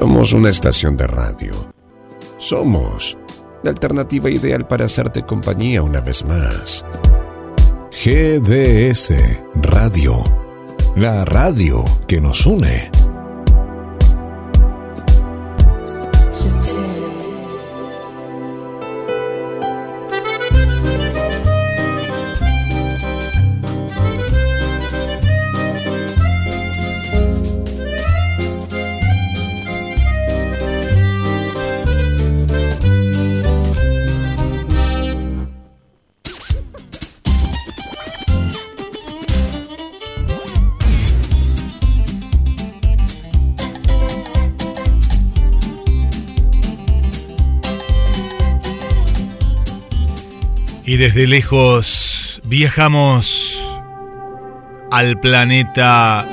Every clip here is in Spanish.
somos una estación de radio. Somos la alternativa ideal para hacerte compañía una vez más. GDS Radio. La radio que nos une. Desde lejos viajamos al planeta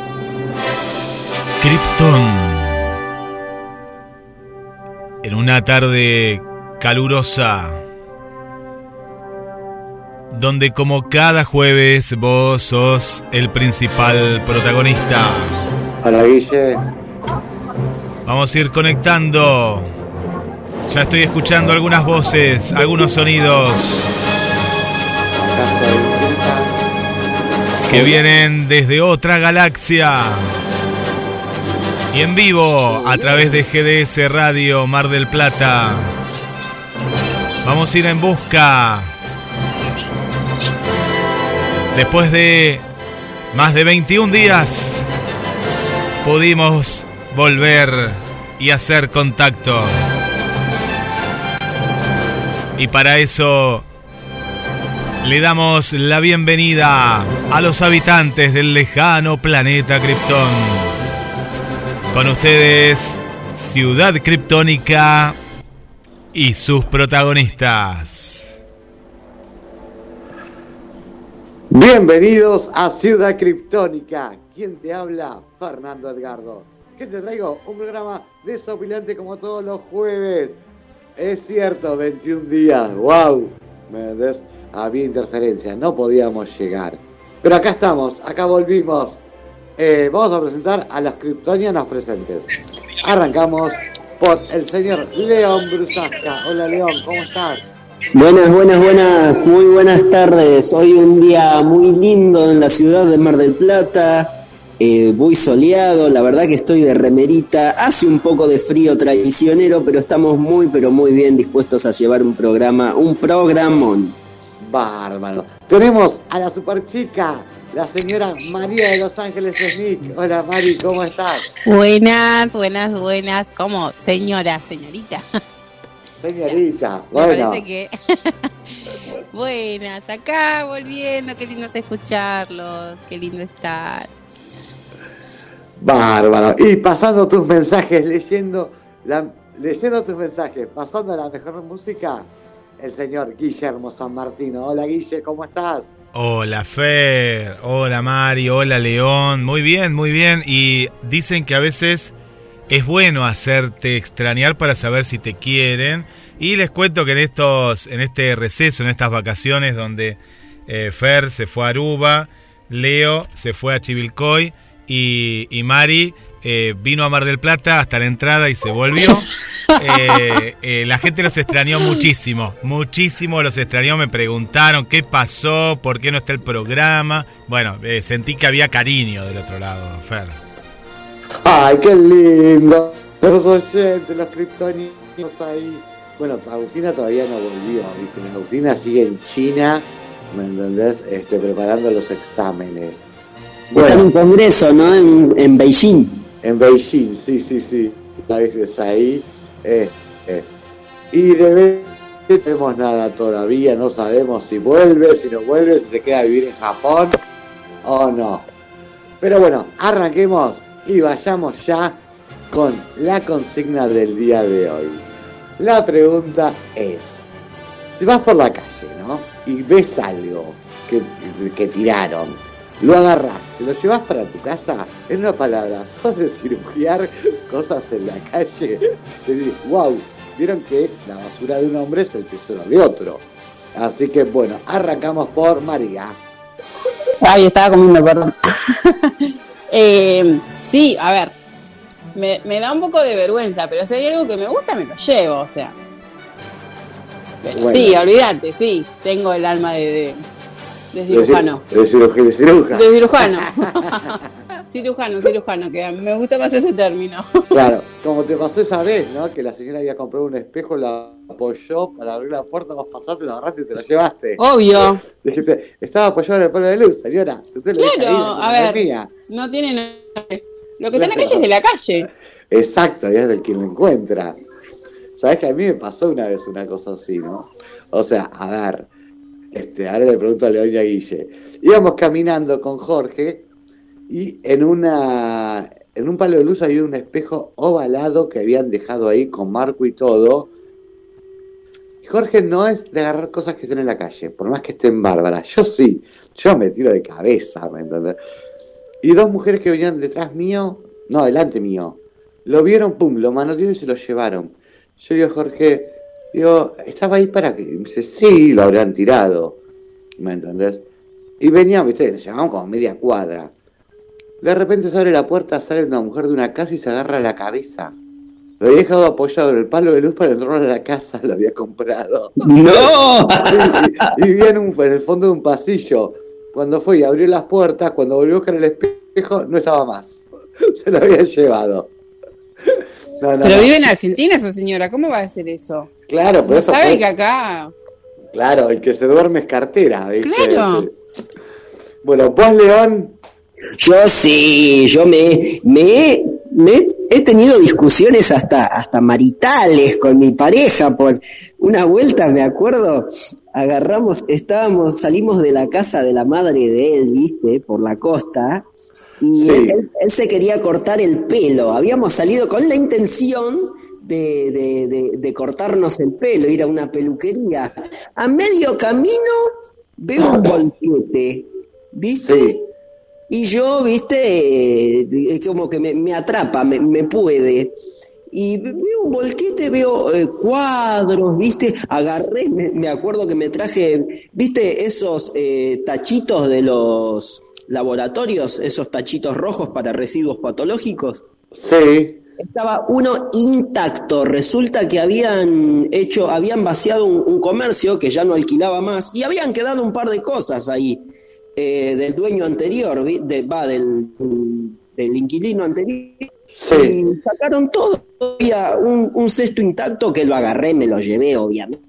Krypton. En una tarde calurosa, donde como cada jueves vos sos el principal protagonista. Guille. Vamos a ir conectando. Ya estoy escuchando algunas voces, algunos sonidos. Que vienen desde otra galaxia. Y en vivo a través de GDS Radio Mar del Plata. Vamos a ir en busca. Después de más de 21 días, pudimos volver y hacer contacto. Y para eso le damos la bienvenida a los habitantes del lejano planeta Krypton. Con ustedes, Ciudad Kryptónica y sus protagonistas. Bienvenidos a Ciudad Kryptónica. ¿Quién te habla? Fernando Edgardo. ¿Qué te traigo? Un programa desopilante como todos los jueves. Es cierto, 21 días. ¡Wow! ¿Me entendés? Había interferencia, no podíamos llegar. Pero acá estamos, acá volvimos. Eh, vamos a presentar a los kryptonianos presentes. Arrancamos por el señor León Brusasca. Hola León, ¿cómo estás? Buenas, buenas, buenas, muy buenas tardes. Hoy un día muy lindo en la ciudad de Mar del Plata, eh, muy soleado, la verdad que estoy de remerita, hace un poco de frío traicionero, pero estamos muy, pero muy bien dispuestos a llevar un programa, un programón. Bárbaro. Tenemos a la super chica, la señora María de Los Ángeles Smith. Hola Mari, ¿cómo estás? Buenas, buenas, buenas. ¿Cómo? Señora, señorita. Señorita, bueno. Me parece que. buenas, acá volviendo, qué lindo es escucharlos, qué lindo estar. Bárbaro. Y pasando tus mensajes, leyendo, la, leyendo tus mensajes, pasando la mejor música, el señor Guillermo San Martino. Hola Guille, ¿cómo estás? Hola Fer, hola Mari, hola León, muy bien, muy bien. Y dicen que a veces es bueno hacerte extrañar para saber si te quieren. Y les cuento que en estos, en este receso, en estas vacaciones donde eh, Fer se fue a Aruba, Leo se fue a Chivilcoy y, y Mari eh, vino a Mar del Plata hasta la entrada y se volvió. Eh, eh, la gente los extrañó muchísimo, muchísimo los extrañó, me preguntaron qué pasó, por qué no está el programa. Bueno, sentí que había cariño del otro lado, Fer. Ay, qué lindo. Los oyentes, los criptoninos ahí. Bueno, Agustina todavía no volvió, ¿viste? Agustina sigue en China, ¿me entendés? Este, preparando los exámenes. Está en un congreso, ¿no? En, en Beijing. En Beijing, sí, sí, sí. La ves ahí. Eh. Y de vez no tenemos nada todavía, no sabemos si vuelve, si no vuelve, si se queda a vivir en Japón o no. Pero bueno, arranquemos y vayamos ya con la consigna del día de hoy. La pregunta es, si vas por la calle, ¿no? Y ves algo que, que tiraron, lo agarras, te lo llevas para tu casa, en una palabra, sos de cirugiar cosas en la calle, te dices, wow, vieron que la basura de un hombre es el tesoro de otro. Así que bueno, arrancamos por María. Ay, estaba comiendo, perdón. Eh, sí, a ver, me, me da un poco de vergüenza, pero si hay algo que me gusta, me lo llevo, o sea. Pero Bueno. sí, olvídate, sí, tengo el alma de, de, de cirujano. De, cirujano. De cirujano. De cirujano. cirujano, cirujano, que me gusta más ese término. Claro, como te pasó esa vez, ¿no? Que la señora había comprado un espejo, la apoyó para abrir la puerta, vos pasaste, la agarraste y te la llevaste. Obvio. Dijiste, estaba apoyado en el palo de luz, señora. Usted Claro, ahí, a ver. mía. No tiene nada. Lo que está en la calle es de la calle. Exacto, y es del quien lo encuentra. Sabes que a mí me pasó una vez una cosa así, ¿no? O sea, a ver, este, ahora le pregunto a León y a Guille. Íbamos caminando con Jorge y en una en un palo de luz había un espejo ovalado que habían dejado ahí con marco y todo. Jorge no es de agarrar cosas que estén en la calle, por más que estén bárbaras. Yo sí, yo me tiro de cabeza, ¿me entendés? Y dos mujeres que venían detrás mío, no, delante mío, lo vieron, pum, lo manotearon y se lo llevaron. Yo digo, Jorge, digo, ¿estaba ahí para qué? Y me dice, sí, lo habrían tirado. ¿Me entendés? Y veníamos, viste, llevamos como media cuadra. De repente se abre la puerta, sale una mujer de una casa y se agarra la cabeza. Lo había dejado apoyado en el palo de luz para entrar a la casa, lo había comprado. ¡No! y, y vivía en, un- en el fondo de un pasillo. Cuando fue y abrió las puertas, cuando volvió a buscar el espejo, no estaba más. Se lo había llevado. No, no, Pero no. vive en Argentina esa señora, ¿cómo va a hacer eso? Claro, pero No eso sabe fue- que acá. Claro, el que se duerme es cartera, ¿viste? Claro. Bueno, vos, León, Yo sí, yo me, me, me he tenido discusiones hasta, hasta maritales con mi pareja por una vuelta, me acuerdo, agarramos, estábamos, salimos de la casa de la madre de él, viste, por la costa, y Sí. él, se quería cortar el pelo. Habíamos salido con la intención de, de- de- de cortarnos el pelo, ir a una peluquería. A medio camino veo un volquete, ¿viste? Sí. Y yo, viste, eh, es como que me, me atrapa, me, me puede. Y veo un volquete, veo eh, cuadros, viste, agarré, me, me acuerdo que me traje, viste, esos eh, tachitos de los laboratorios, esos tachitos rojos para residuos patológicos. sí, Estaba uno intacto. Resulta que habían hecho, habían vaciado un, un comercio que ya no alquilaba más y habían quedado un par de cosas ahí eh, del dueño anterior, de, va, del, del inquilino anterior. sí. Y sacaron todo. Había un, un cesto intacto que lo agarré, me lo llevé, obviamente.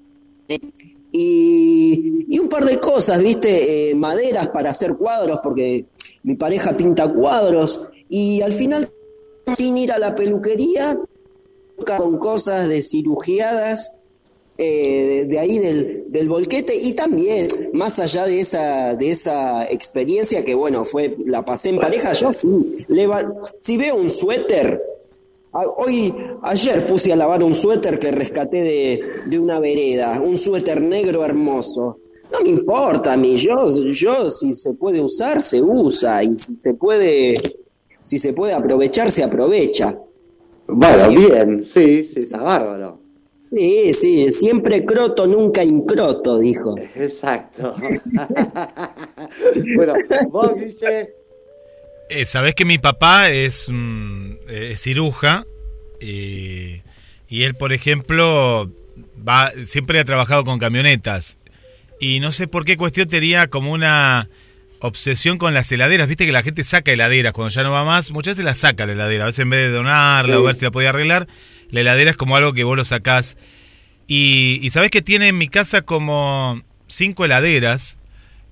Y, un par de cosas, ¿viste? Eh, maderas para hacer cuadros, porque mi pareja pinta cuadros. Y al final, sin ir a la peluquería, con cosas de cirugiadas eh, de ahí del, del volquete y también más allá de esa de esa experiencia que bueno fue la pasé en pareja yo sí leva- si veo un suéter hoy ayer puse a lavar un suéter que rescaté de, de una vereda un suéter negro hermoso no me importa a mí yo yo si se puede usar se usa y si se puede si se puede aprovechar se aprovecha Bueno, bien, sí, sí, está bárbaro. Sí, sí, siempre croto, nunca incroto, dijo. Exacto. bueno, vos, Guille, Eh, Sabés que mi papá es, eh, es ciruja y él, por ejemplo, va siempre ha trabajado con camionetas y no sé por qué cuestión tenía como una obsesión con las heladeras. Viste que la gente saca heladeras cuando ya no va más, muchas veces la saca la heladera. A veces en vez de donarla Sí. o ver si la podía arreglar, la heladera es como algo que vos lo sacás. Y, y sabés que tiene en mi casa como cinco heladeras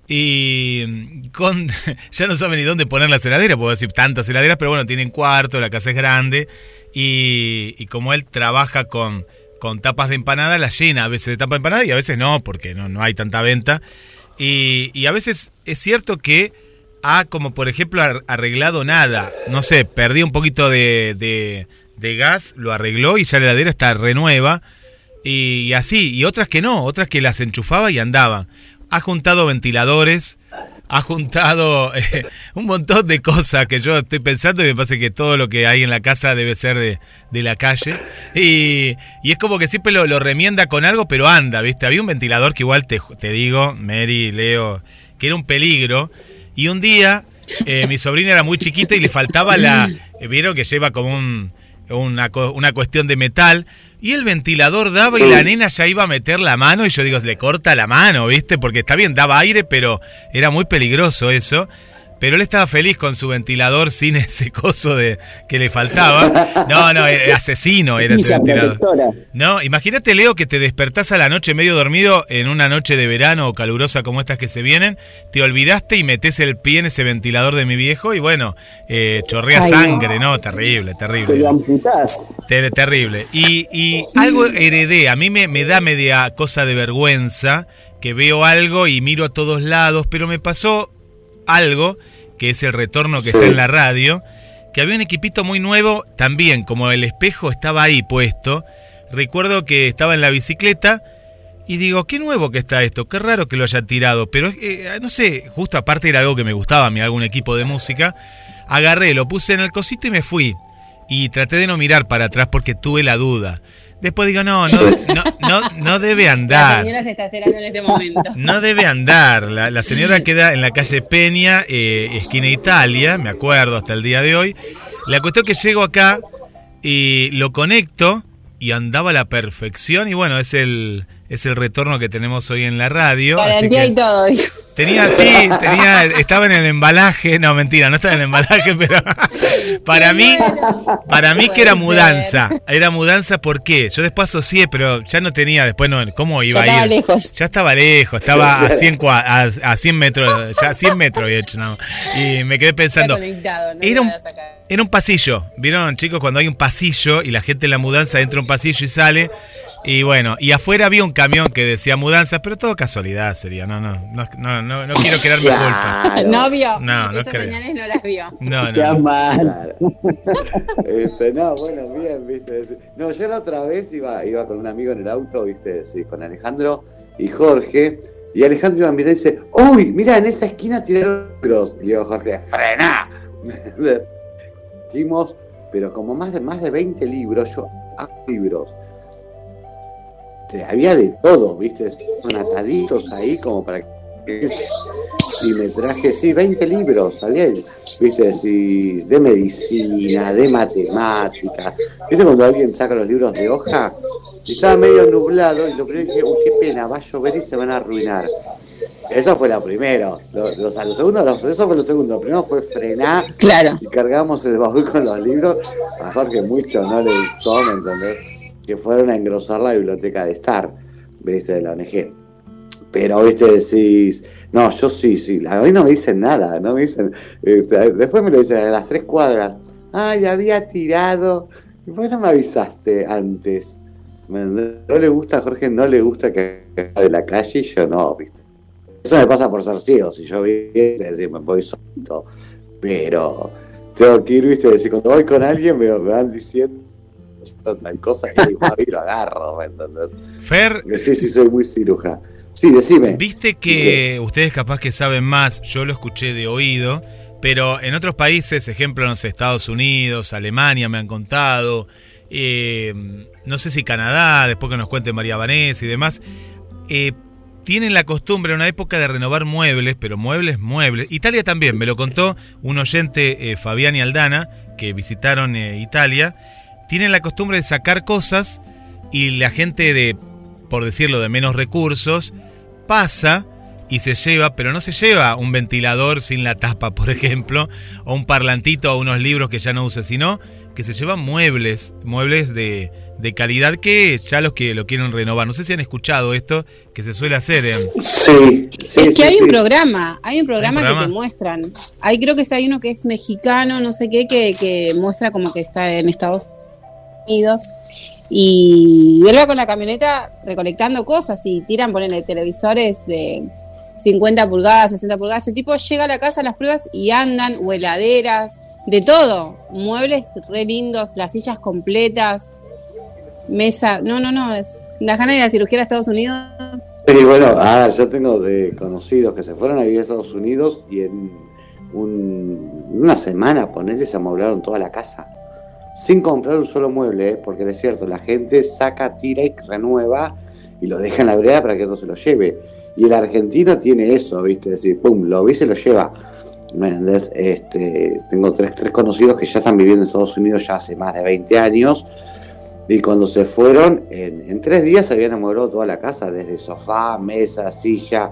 y con ya no saben ni dónde poner las heladeras, puedo decir tantas heladeras, pero bueno, tienen cuarto, la casa es grande y, y como él trabaja con, con tapas de empanada, las llena a veces de tapa de empanada y a veces no, porque no, no hay tanta venta. Y, y a veces es cierto que ha como por ejemplo ar- arreglado nada, no sé, perdí un poquito de, de, de gas, lo arregló y ya la heladera está renueva. Y, y así, y otras que no, otras que las enchufaba y andaban. Ha juntado ventiladores, ha juntado eh, un montón de cosas que yo estoy pensando y me parece que todo lo que hay en la casa debe ser de, de la calle. Y, y es como que siempre lo, lo remienda con algo, pero anda, ¿viste? Había un ventilador que igual te, te digo, Mary, Leo, que era un peligro. Y un día eh, mi sobrina era muy chiquita y le faltaba la... eh, Vieron que lleva como un... una, una cuestión de metal. Y el ventilador daba y la nena ya iba a meter la mano y yo digo, le corta la mano, ¿viste? Porque está bien, daba aire, pero era muy peligroso eso. Pero él estaba feliz con su ventilador sin ese coso de que le faltaba. No, no, asesino era ese ventilador. No, imagínate, Leo, que te despertás a la noche medio dormido en una noche de verano o calurosa como estas que se vienen, te olvidaste y metés el pie en ese ventilador de mi viejo y bueno, eh, chorrea Ay, sangre, ¿no? Terrible, Te terrible. lo amputás. Ter- terrible. Y, y algo heredé, a mí me, me da media cosa de vergüenza que veo algo y miro a todos lados, pero me pasó algo, que es el retorno que Sí. está en la radio, que había un equipito muy nuevo, también como el espejo estaba ahí puesto, recuerdo que estaba en la bicicleta y digo, qué nuevo que está esto, qué raro que lo haya tirado, pero eh, no sé, justo aparte era algo que me gustaba a mí, algún equipo de música, agarré, lo puse en el cosito y me fui. Y traté de no mirar para atrás porque tuve la duda. Después digo, no, no, no, no, no debe La andar. señora se está esperando en este momento. No debe andar. La, la señora queda en la calle Peña, eh, esquina Italia, me acuerdo hasta el día de hoy. La cuestión que llego acá y lo conecto y andaba a la perfección y bueno, es el es el retorno que tenemos hoy en la radio. así Garantía que y todo, tenía, sí, tenía, estaba en el embalaje, no mentira, no estaba en el embalaje, pero para mí, para mí que era mudanza, era mudanza, ¿por qué? Yo después asocié, pero ya no tenía, después no, ¿cómo iba Ya estaba a ir? lejos. Ya estaba lejos, estaba a 100, cua- a, a 100 metros, ya a 100 metros había hecho, no. Y me quedé pensando, era un, era un pasillo, ¿vieron chicos? Cuando hay un pasillo y la gente en la mudanza entra a un pasillo y sale. Y bueno, y afuera había un camión que decía mudanza, pero todo casualidad sería, no, no, no, no, no, no quiero quedarme culpa. No vio. No, no Esas creo. señales no las vio. No, Qué no. mal. Este, no, bueno, bien, viste. No, yo la otra vez iba, iba con un amigo en el auto, viste, sí, con Alejandro y Jorge. Y Alejandro iba a mirar y dice, uy, mira, en esa esquina tiraron libros. Y digo, Jorge, frena. Dijimos, pero como más de más de 20 libros, yo hago libros. Este, había de todo, viste, son ataditos ahí como para que y me traje, sí, 20 libros, salía, viste, sí, de medicina, de matemáticas. ¿Viste cuando alguien saca los libros de hoja? Y estaba medio nublado y lo primero que dije, uy, qué pena, va a llover y se van a arruinar. Eso fue lo primero. Lo, lo- lo segundo, lo- eso fue lo segundo. Lo primero fue frenar Claro. y cargamos el baúl con los libros. A Jorge mucho no le gustó, ¿me entendés? Que fueron a engrosar la biblioteca de Star, ¿viste? De la ONG. Pero, ¿viste? Decís, no, yo sí, sí. A mí no me dicen nada, no me dicen. este, después me lo dicen a las tres cuadras. Ay, había tirado. Y vos no me avisaste antes. No le gusta a Jorge, no le gusta que de la calle yo no, ¿viste? Eso me pasa por ser ciego. Si yo vi, decir, me voy solito. Pero tengo que ir, viste, decir, cuando voy con alguien me van diciendo hay cosas que digo, y lo agarro, ¿me entendés? Fer, sí, sí, soy muy ciruja. Sí, decime. viste que ustedes capaz que saben más, yo lo escuché de oído, pero en otros países, ejemplo, no sé, Estados Unidos, Alemania me han contado, eh, no sé si Canadá, después que nos cuente María Vanessa y demás, eh, tienen la costumbre en una época de renovar muebles, pero muebles, muebles. Italia también, me lo contó un oyente, eh, Fabián y Aldana, que visitaron eh, Italia, tienen la costumbre de sacar cosas y la gente de, por decirlo, de menos recursos, pasa y se lleva, pero no se lleva un ventilador sin la tapa, por ejemplo, o un parlantito o unos libros que ya no usa, sino que se llevan muebles, muebles de, de calidad que ya los que lo quieren renovar. No sé si han escuchado esto, que se suele hacer en... Sí, sí. es que sí, hay un programa, hay un programa, programa? que te muestran. Hay creo que hay uno que es mexicano, no sé qué, que, que muestra como que está en Estados Y él con la camioneta recolectando cosas y tiran, ponerle televisores de 50 pulgadas, 60 pulgadas. El tipo llega a la casa a las pruebas y andan, o heladeras, de todo. Muebles re lindos, las sillas completas, mesa. No, no, no, es. Las ganas de ir a cirugía a Estados Unidos Sí, bueno, a ver, yo tengo de conocidos que se fueron a vivir a Estados Unidos y en un- una semana, ponerle, se amoblaron toda la casa. Sin comprar un solo mueble, ¿eh? porque es cierto, la gente saca, tira y renueva y lo deja en la vereda para que otro se lo lleve. Y el argentino tiene eso, ¿viste? Es decir, pum, lo ve y se lo lleva. Este, tengo tres, tres conocidos que ya están viviendo en Estados Unidos ya hace más de 20 años. Y cuando se fueron, en, tres días se habían amueblado toda la casa, desde sofá, mesa, silla,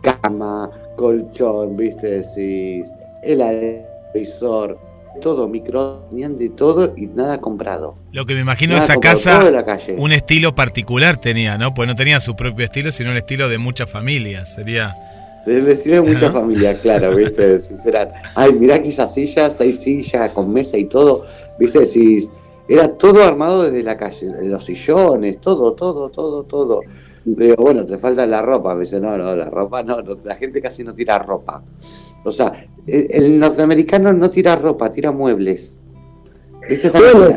cama, colchón, viste, decís, televisor, todo, micro, tenían de todo y nada comprado. Lo que me imagino Nada esa comprado, casa, todo de la calle. un estilo particular tenía, ¿no? Pues no tenía su propio estilo, sino el estilo de muchas familias. Sería. Del vestido de mucha Ajá. familia, claro, ¿viste? Decís, eran, ay, mirá aquellas sillas, seis sillas con mesa y todo, ¿viste? Decís, era todo armado desde la calle, los sillones, todo, todo, todo, todo. Le digo, bueno, te falta la ropa. Me dice, no, no, la ropa no, no, la gente casi no tira ropa. O sea, el, norteamericano no tira ropa, tira muebles. ¿Viste? Bueno.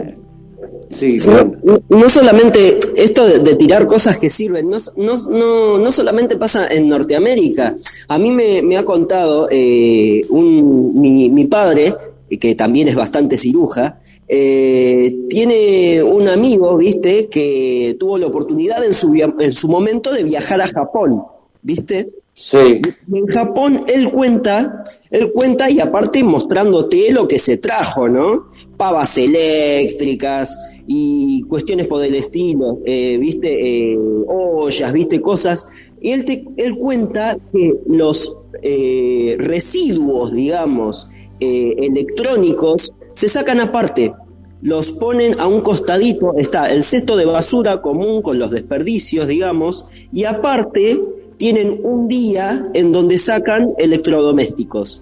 Sí, bueno, no, no solamente esto de, de tirar cosas que sirven, no, no, no, no solamente pasa en Norteamérica. A mí me, me ha contado eh, un, mi, mi padre, que también es bastante ciruja, eh, tiene un amigo, viste, que tuvo la oportunidad en su, en su momento de viajar a Japón, viste. Sí, En Japón él cuenta, él cuenta y aparte mostrándote lo que se trajo, ¿no? Pavas eléctricas y cuestiones por el estilo, eh, viste, Eh, ollas, viste, cosas. Y él, te, él cuenta que los eh, residuos, digamos, electrónicos se sacan aparte. Los ponen a un costadito, está el cesto de basura común con los desperdicios, digamos, y aparte tienen un día en donde sacan electrodomésticos.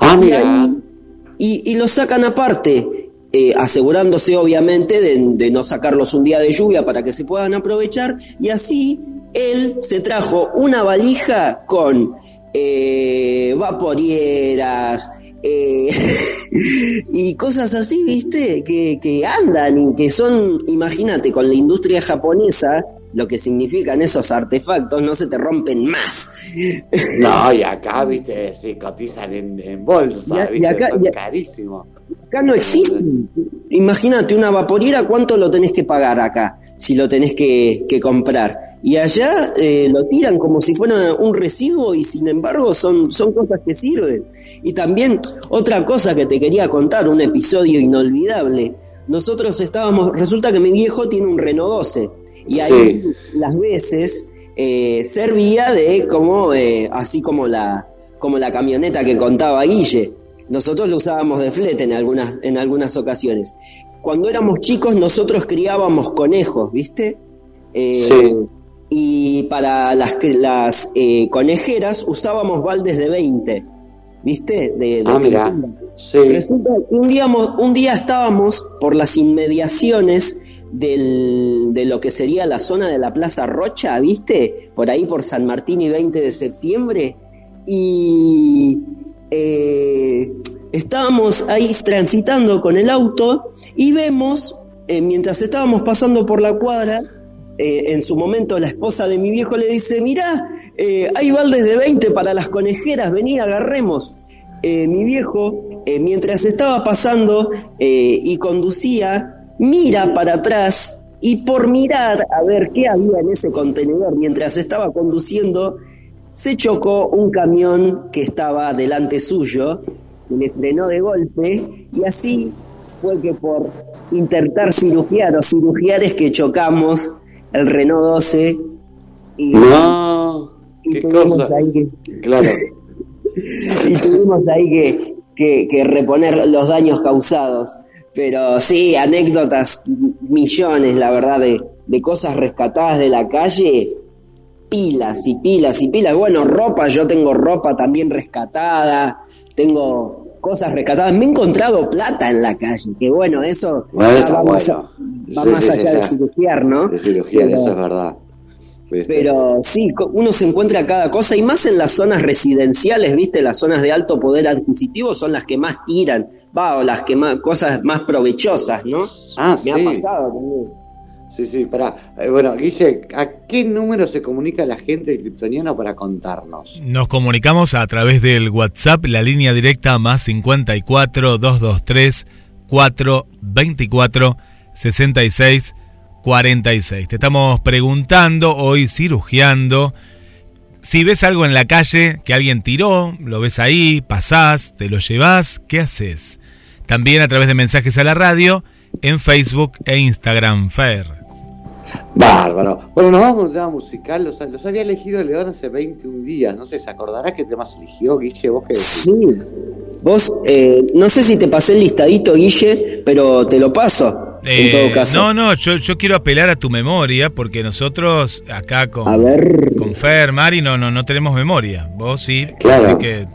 ah, Y, mira, y, y los sacan aparte, eh, asegurándose obviamente de, de no sacarlos un día de lluvia para que se puedan aprovechar. Y así él se trajo una valija con eh, vaporieras. eh, y cosas así, viste, que, que andan y que son, imagínate, con la industria japonesa, lo que significan esos artefactos, no se te rompen más. no, y acá, viste, se cotizan en, en bolsa, Y a- y viste, acá- son y a- carísimos. Acá no existe. Imagínate una vaporiera, ¿cuánto lo tenés que pagar acá? Si lo tenés que, que comprar. Y allá eh, lo tiran como si fuera un residuo y sin embargo son, son cosas que sirven. Y también otra cosa que te quería contar, un episodio inolvidable. Nosotros estábamos, resulta que mi viejo tiene un Renault 12 y ahí Sí. las veces eh, servía de como, eh, así como la, como la camioneta que contaba Guille. Nosotros lo usábamos de flete en algunas, en algunas ocasiones. Cuando éramos chicos nosotros criábamos conejos, ¿viste? Eh, Sí. Y para las, las conejeras usábamos baldes de 20, ¿viste? De, de Ah, mira, sí, Resulta que un día, un día estábamos por las inmediaciones del- de lo que sería la zona de la Plaza Rocha, ¿viste? Por ahí por San Martín y 20 de septiembre. Y eh, estábamos ahí transitando con el auto y vemos, eh, mientras estábamos pasando por la cuadra, eh, en su momento la esposa de mi viejo le dice, mirá, hay baldes de 20 para las conejeras, vení, agarremos. Mi viejo, mientras estaba pasando y conducía, mira para atrás y por mirar a ver qué había en ese contenedor mientras estaba conduciendo, se chocó un camión que estaba delante suyo, y le frenó de golpe y así fue que por intentar cirugiar o cirugiar es que chocamos el Renault 12 y, no, y qué tuvimos cosa, ahí que, claro, y tuvimos ahí que, que- que reponer los daños causados. Pero sí, anécdotas, millones, la verdad, de, de cosas rescatadas de la calle, pilas y pilas y pilas. Bueno, ropa, yo tengo ropa también rescatada, tengo cosas rescatadas. Me he encontrado plata en la calle, que bueno, eso Bueno, ya está va más, bueno. va Sí, más sí, sí, allá de cirugiar, ¿no? de Pero- eso es verdad. ¿viste? pero sí, uno se encuentra cada cosa y más en las zonas residenciales, ¿viste? Las zonas de alto poder adquisitivo son las que más tiran, va, o las que más, cosas más provechosas, ¿no? Ah, Me sí. ha pasado también. Sí, sí, pará. Eh, bueno, Guille, ¿a qué número se comunica la gente del Kryptoniano para contarnos? Nos comunicamos a través del WhatsApp, la línea directa más 54 223 424 66 46. Te estamos preguntando, hoy cirugiando, Si ves algo en la calle que alguien tiró, lo ves ahí, pasás, te lo llevas, ¿qué haces? También a través de mensajes a la radio, en Facebook e Instagram, Fer. Bárbaro. Bueno, nos vamos a un tema musical. Los, los había elegido León hace 21 días. No sé, ¿se acordará qué temas eligió, Guille? ¿Vos qué? Sí. Vos, eh, no sé si te pasé el listadito, Guille, pero te lo paso. en Eh, todo caso. No, no, yo, yo quiero apelar a tu memoria porque nosotros acá con, A ver. con Fer, Mari, no, no, no tenemos memoria. Vos sí, Claro. así que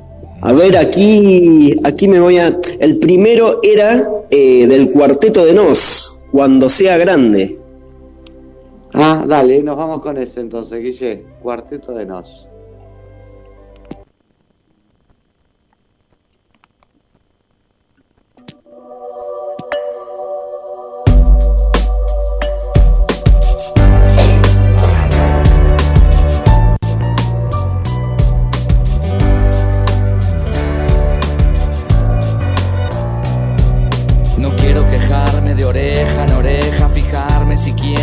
A ver, aquí, aquí me voy a. El primero era eh, del cuarteto de Nos, cuando sea grande. Ah, dale, nos vamos con ese entonces, Guille. Cuarteto de Nos. No quiero quejarme de oreja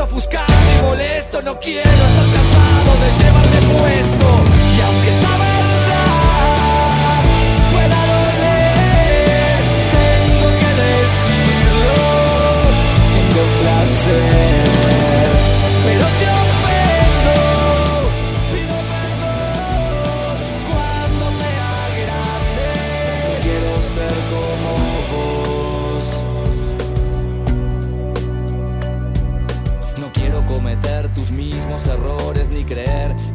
ofuscado y molesto No quiero estar cansado de llevarme puesto. Y aunque esta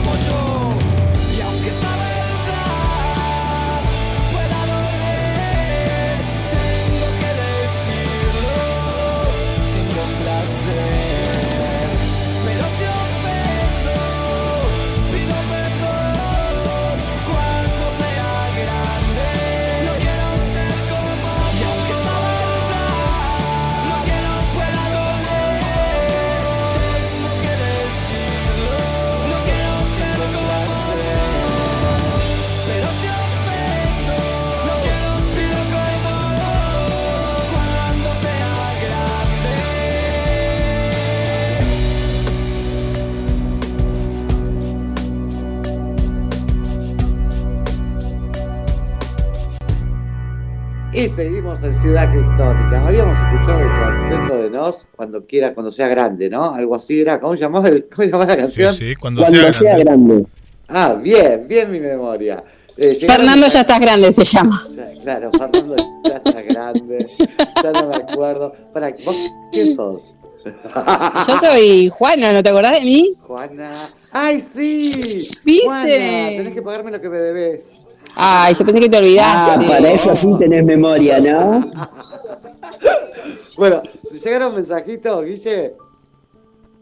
yo. Y aunque esta Y seguimos en Ciudad Criptónica. Habíamos escuchado el cuarteto de Nos cuando quiera, cuando sea grande, ¿no? Algo así era. ¿Cómo llamaba, el- cómo llamaba la canción? sí, cuando, Cuando sea, sea grande. grande. Ah, bien, bien mi memoria. Eh, Fernando ya estás grande, se llama. Claro, Fernando ya está grande. Ya no me acuerdo. Para, ¿vos quién sos? Yo soy Juana, ¿no te acordás de mí? Juana. ¡Ay, sí! ¿Viste? Juana, tenés que pagarme lo que me debes. Ay, yo pensé que te Ah, olvidaste. para eso sí tenés memoria, ¿no? Bueno, ¿llegaron mensajitos, Guille?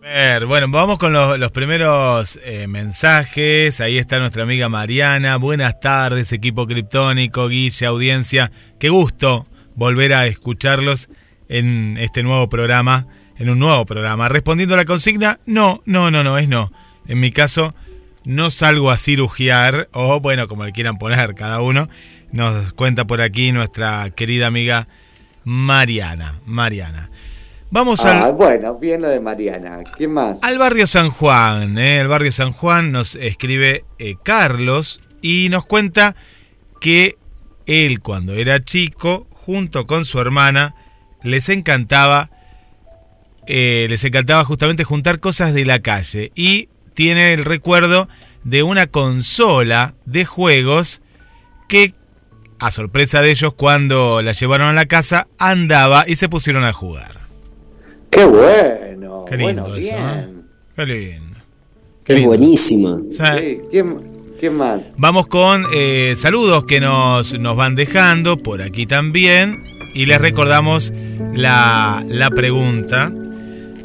Ver, bueno, vamos con los, los primeros eh, mensajes. Ahí está nuestra amiga Mariana. Buenas tardes, equipo criptónico, Guille, audiencia. Qué gusto volver a escucharlos en este nuevo programa, en un nuevo programa. Respondiendo a la consigna, no, no, no, no, es no. En mi caso, no salgo a cirugiar, o bueno, como le quieran poner cada uno. Nos cuenta por aquí nuestra querida amiga Mariana. Mariana. Vamos al... Ah, bueno, bien lo de Mariana. ¿Quién más? Al barrio San Juan, ¿eh? el barrio San Juan nos escribe eh, Carlos y nos cuenta que él cuando era chico, junto con su hermana, les encantaba, eh, les encantaba justamente juntar cosas de la calle y tiene el recuerdo de una consola de juegos que, a sorpresa de ellos, cuando la llevaron a la casa, andaba y se pusieron a jugar. ¡Qué bueno! Qué lindo bueno, eso, ¿eh? bien. Qué lindo. Qué Es lindo. buenísima. O sea, Sí, ¿quién, quién más? Vamos con eh, saludos que nos, nos van dejando por aquí también. Y les recordamos la, la pregunta.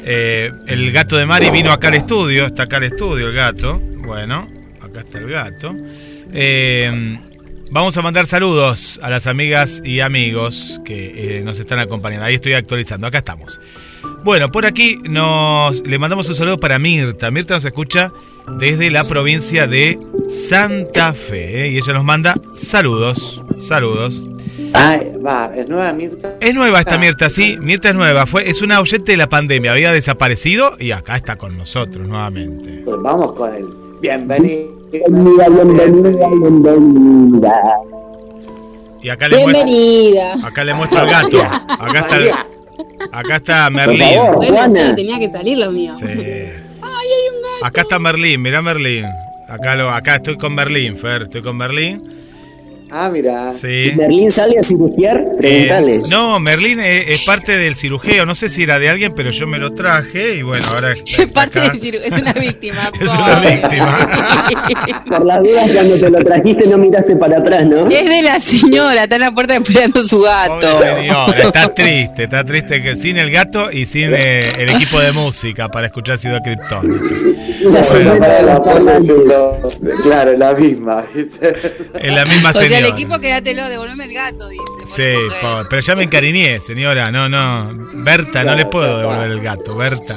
Eh, el gato de Mari vino acá al estudio. Está acá al estudio el gato. Bueno, acá está el gato. Eh, vamos a mandar saludos a las amigas y amigos que eh, nos están acompañando. Ahí estoy actualizando. Acá estamos. Bueno, por aquí nos le mandamos un saludo para Mirta. Mirta nos escucha desde la provincia de Santa Fe y ella nos manda saludos, saludos. Ah, va, ¿es nueva Mirta? Es nueva esta Ah. Mirta, sí, Mirta es nueva, fue es una oyente de la pandemia, había desaparecido y acá está con nosotros nuevamente. Pues vamos con el bienvenido. Bienvenida, bienvenida, bienvenida. Y acá le muestro, Bienvenida. acá le muestro al gato. Acá está el- acá está Merlín. favor, Bueno, tenía que salir lo mío. Sí. Acá está Merlín, mirá Merlín. Acá lo, acá estoy con Merlín, Fer, estoy con Merlín. Ah, mira. Sí. Berlín sale a cirugiar. Eh, no, Merlín es, es parte del cirujeo. No sé si era de alguien, pero yo me lo traje y bueno, ahora está, Es está parte acá. del es una víctima. Es una víctima. Por las dudas, cuando te lo trajiste no miraste para atrás, ¿no? Es de la señora, está en la puerta esperando su gato. Pobre señora, está triste, está triste que sin el gato y sin eh, el equipo de música para escuchar Ciudad Criptónica. La Bueno, señora para la claro, la misma. En la misma O sea, señora. El equipo quédatelo, devolveme el gato, dice. por Sí, mujer. joder, pero ya me encariñé, señora. No, no. Berta, no le puedo devolver el gato, Berta.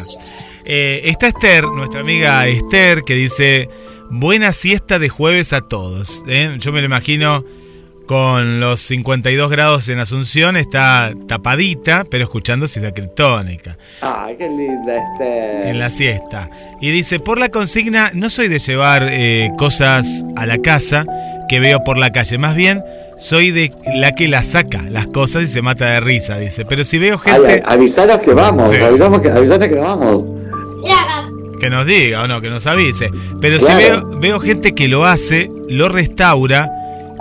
Eh, está Esther, nuestra amiga Esther, que dice: Buena siesta de jueves a todos. ¿eh? Yo me lo imagino con los 52 grados en Asunción, está tapadita, pero escuchando Ciudad Criptónica Ay, qué linda este. en la siesta. Y dice, por la consigna, no soy de llevar eh, cosas a la casa que veo por la calle, más bien soy de la que las saca las cosas y se mata de risa, dice. Pero si veo gente ay, avisanos que vamos, Sí. avisamos que, avisanos que vamos. que nos diga o no, que nos avise. Pero Claro. si veo, veo gente que lo hace, lo restaura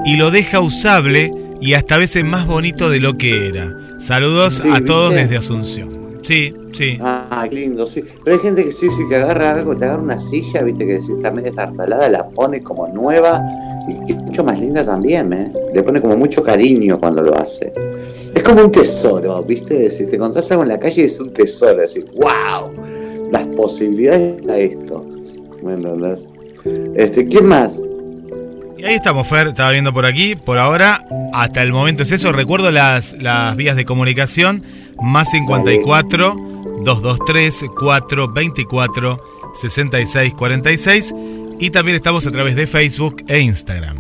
y lo deja usable y hasta a veces más bonito de lo que era. Saludos Sí, a todos ¿viste? desde Asunción. Sí, sí. Ah, qué lindo, sí. Pero hay gente que sí, sí, que agarra algo, te agarra una silla, viste, que si está estartalada, la pone como nueva y es mucho más linda también, ¿eh? Le pone como mucho cariño cuando lo hace. Es como un tesoro, viste, si te encontrás algo en la calle es un tesoro, decir, wow, las posibilidades a esto. ¿Me entendés? Este, ¿quién más? Y ahí estamos, Fer, estaba viendo por aquí. Por ahora, hasta el momento es eso. Recuerdo las, las vías de comunicación. Más 54 223 424 6646. Y también estamos a través de Facebook e Instagram.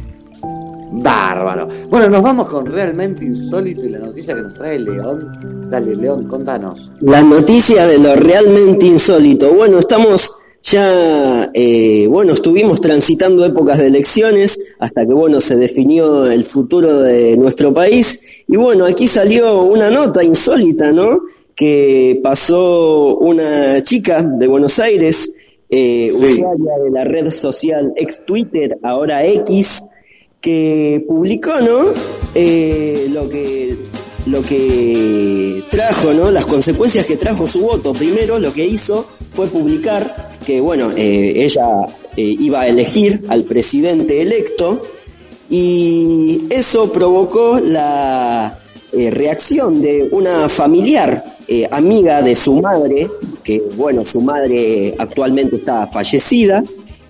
Bárbaro. Bueno, nos vamos con realmente insólito y la noticia que nos trae León. Dale, León, contanos. La noticia de lo realmente insólito. Bueno, estamos ya, eh, bueno, estuvimos transitando épocas de elecciones hasta que, bueno, se definió el futuro de nuestro país. Y bueno, aquí salió una nota insólita, ¿no? Que pasó una chica de Buenos Aires, eh, Sí. usuaria de la red social ex Twitter, ahora X, que publicó, ¿no? Eh, lo que lo que trajo, ¿no? Las consecuencias que trajo su voto. Primero, lo que hizo fue publicar que, bueno, eh, ella eh, iba a elegir al presidente electo y eso provocó la reacción de una familiar, eh, amiga de su madre, que, bueno, su madre actualmente está fallecida,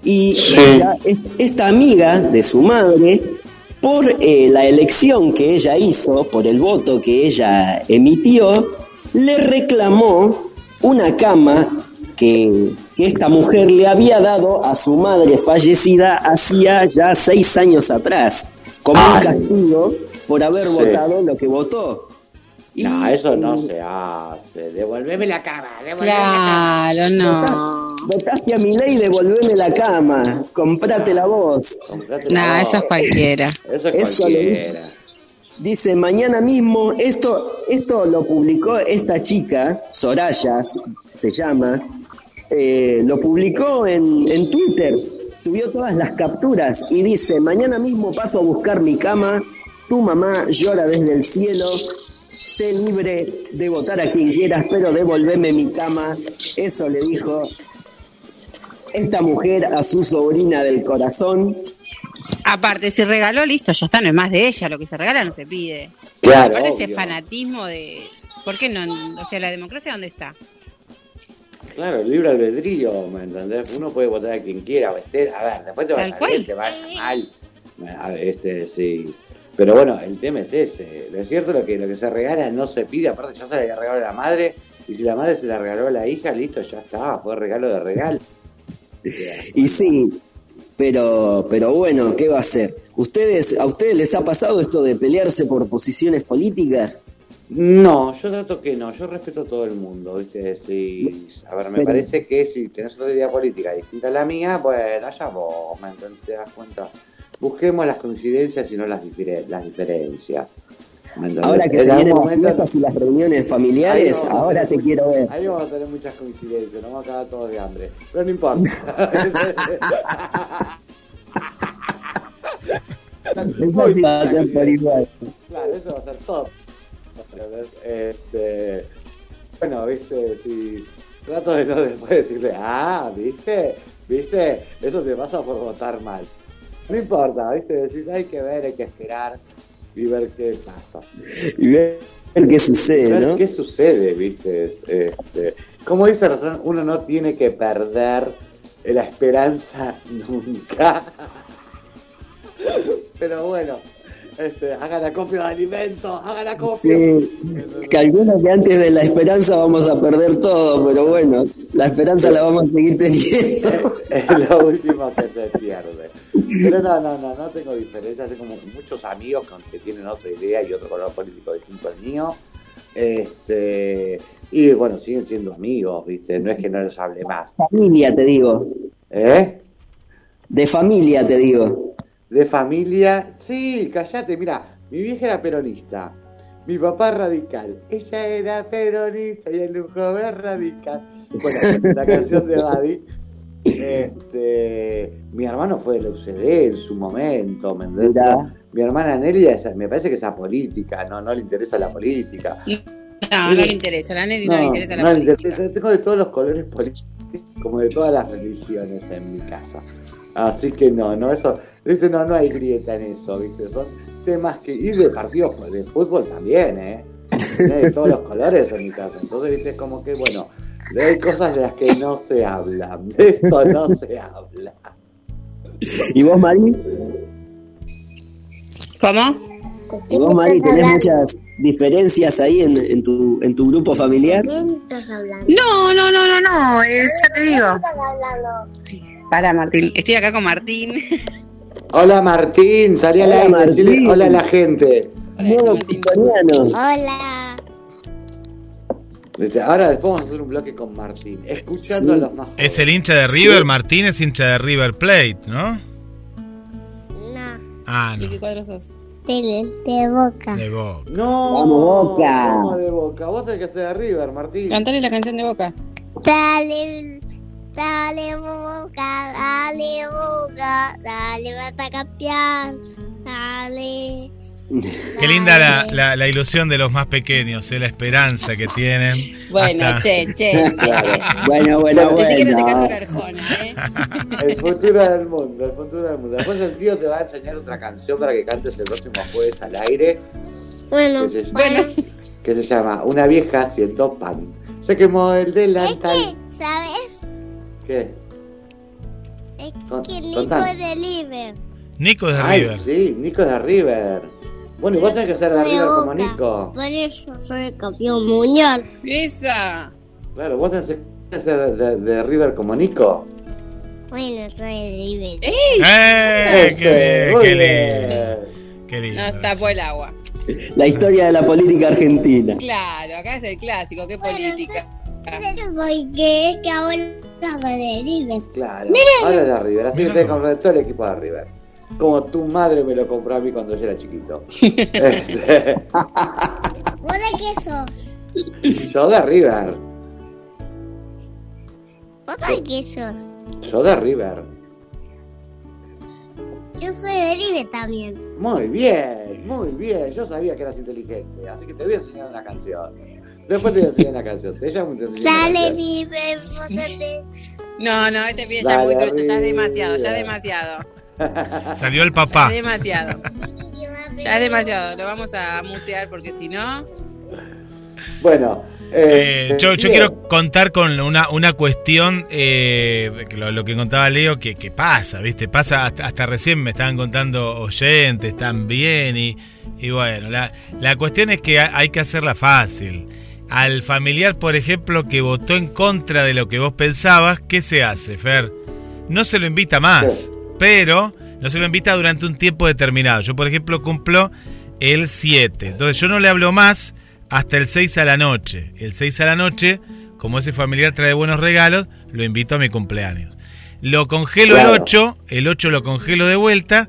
y Sí. ella, es- esta amiga de su madre, por eh, la elección que ella hizo, por el voto que ella emitió, le reclamó una cama que, que esta mujer le había dado a su madre fallecida hacía ya seis años atrás, como un castigo por haber Sí. votado lo que votó. Y- No, eso no se hace. Devolveme la cama, devolveme la cama. Claro, no. Votaste a mi ley, devolveme la cama, comprate la voz. Comprate la No, voz. eso es cualquiera. Eso es Eso cualquiera. Dice, mañana mismo, esto, esto lo publicó esta chica, Soraya se llama, eh, lo publicó en, en Twitter, subió todas las capturas y dice, mañana mismo paso a buscar mi cama, tu mamá llora desde el cielo, sé libre de votar a quien quieras, pero devolveme mi cama. Eso le dijo esta mujer a su sobrina del corazón. Aparte, si regaló, listo, ya está, no es más de ella. Lo que se regala no se pide. Claro. Aparte, ese obvio. fanatismo de. ¿Por qué no? O sea, la democracia, ¿dónde está? Claro, el libre albedrío, ¿me entendés? Uno puede votar a quien quiera, a ver, después te cual. bien, te vaya mal. a- Este, sí. Pero bueno, el tema es ese. Lo cierto lo que lo que se regala no se pide, aparte ya se le regaló a la madre, y si la madre se la regaló a la hija, listo, ya está, fue regalo de regalo. Y sí, pero, pero bueno, ¿qué va a ser? ¿Ustedes, ¿A ustedes les ha pasado esto de pelearse por posiciones políticas? No, yo trato que no, yo respeto a todo el mundo, ¿viste? Si, a ver, me Pero- parece que si tenés otra idea política distinta a la mía, bueno, allá vos, ¿me? ¿Te das cuenta? Busquemos las coincidencias y no las, difere- las diferencias. Ahora que se vienen las momento- fiestas y las reuniones familiares, vamos ahora te quiero ver. Ahí vamos a tener muchas coincidencias, nos vamos a quedar todos de hambre. Pero no importa. Eso sí va a ser por igual. Claro, eso va a ser top. Este, bueno, viste, si trato de no después decirle, ah, viste, viste, eso te pasa por votar mal. No importa, viste, decís, hay que ver, hay que esperar y ver qué pasa. Y ver qué sucede, ver ¿no? qué sucede, viste. Este, como dice el refrán, uno no tiene que perder la esperanza nunca. Pero bueno, este, hagan acopio de alimentos, hagan acopio. Sí, calculo que antes de la esperanza vamos a perder todo, pero bueno, la esperanza la vamos a seguir teniendo. es lo último que se pierde. Pero no, no, no, no tengo diferencias. Tengo muchos amigos que tienen otra idea y otro color político distinto al mío. Este, y bueno, siguen siendo amigos, ¿viste? No es que no los hable más. Familia, te digo. ¿Eh? De familia, te digo. De familia. Sí, callate, mira, mi vieja era peronista. Mi papá radical. Ella era peronista y el joven es radical. Bueno, la canción de Buddy. Este, mi hermano fue de la UCD en su momento, ¿me. Mi hermana Nelly es- me parece que es apolítica, no, no le interesa la política. No, no le interesa. A la Nelly no, le interesa la no le política. interesa. Tengo de todos los colores políticos, como de todas las religiones en mi casa. Así que no, no, eso, ¿viste? No, no hay grieta en eso, ¿viste? Son temas que. Y de partidos de fútbol también, ¿eh? De todos los colores en mi casa. Entonces, ¿viste? Es como que, bueno, hay cosas de las que no se habla. De esto no se habla. ¿Y vos, Mari? ¿Cómo? ¿Y vos, Mari, tenés muchas diferencias ahí en, en tu, en tu grupo familiar? estás hablando? No, no, no, no, no. eh, ya te digo. estás hablando? Para, Martín. Estoy acá con Martín. Hola Martín, salí al aire, hola a la gente. Hola. Viste, Ahora después vamos a hacer un bloque con Martín, escuchando a los más Es jóvenes. el hincha de River, Sí. Martín es hincha de River Plate, ¿no? No, Ah, ¿De no. qué cuadro sos? de, de boca. De Boca. No, Vamos, Boca. ¿cómo de Boca? Vos tenés que ser de River, Martín. Cantale la canción de Boca. Dale, dale boca, dale boca, dale vas a campear, dale. Qué linda la, la- la ilusión de los más pequeños, eh, la esperanza que tienen. Bueno, Hasta- che, che, che. Bueno, bueno, Decí que no te canto bueno. una arjona, ¿eh? El futuro del mundo, el futuro del mundo. Después el tío te va a enseñar otra canción para que cantes el próximo jueves al aire, Bueno, que se, bueno, que se llama Una vieja haciendo pan. Se quemó el es delantal. que, ¿sabes? ¿Qué? Es que Nico contame. es de River. Nico es de Ay, River. sí, Nico es de River. Bueno, y vos tenés que ser de River como. Nico. Por eso soy el campeón mundial. ¡Esa! Claro, vos tenés que ser de, de- de River como Nico. Bueno, soy de River. ¡Eh! Ese, ¡Qué bien! ¡Qué lindo! ¡Qué lindo! Nos tapó el agua. La historia de la política argentina. Claro, acá es el clásico, qué política. Porque es que ahora de River. Claro, ahora es de River. Así que tenés que comprar todo el equipo de River. Como tu madre me lo compró a mí cuando yo era chiquito. Este, ¿Vos de qué sos? yo de River. ¿Vos de qué sos? Yo de River. Yo soy de River también. Muy bien, muy bien. Yo sabía que eras inteligente. Así que te voy a enseñar una canción. Después te voy a enseñar una canción. Te llamo y te enseño Dale. River, vos de... No, no, este pibe ya es muy trucho, ya es demasiado, ya es demasiado. Salió el Ya papá. es demasiado. Ya es demasiado. Lo vamos a mutear porque si no. Bueno, Eh, eh, yo, yo quiero contar con una, una cuestión, eh, que lo, lo que contaba Leo, que, que pasa, ¿viste? Pasa hasta, hasta recién me estaban contando oyentes también y, y bueno, la, la cuestión es que ha- hay que hacerla fácil. Al familiar, por ejemplo, que votó en contra de lo que vos pensabas, ¿qué se hace, Fer? No se lo invita más, pero no se lo invita durante un tiempo determinado. Yo, por ejemplo, cumplo el 7. Entonces yo no le hablo más hasta el 6 a la noche. El 6 a la noche, como ese familiar trae buenos regalos, lo invito a mi cumpleaños. Lo congelo Claro. el 8, el 8 lo congelo de vuelta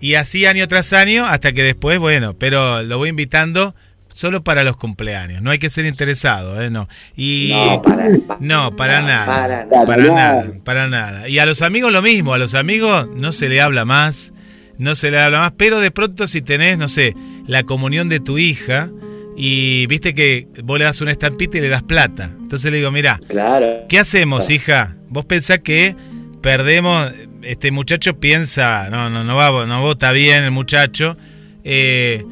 y así año tras año hasta que después, bueno, pero lo voy invitando solo para los cumpleaños. No hay que ser interesado, ¿eh? No. Y No, para, pa- no, para nada. Para nada. Para nada, para nada. Y a los amigos lo mismo, a los amigos no se le habla más, no se le habla más, pero de pronto si tenés, no sé, la comunión de tu hija y viste que vos le das una estampita y le das plata. Entonces le digo, mira, Claro. ¿qué hacemos, hija? Vos pensás que perdemos, este muchacho piensa, no, no, no va, no vota bien el muchacho, eh,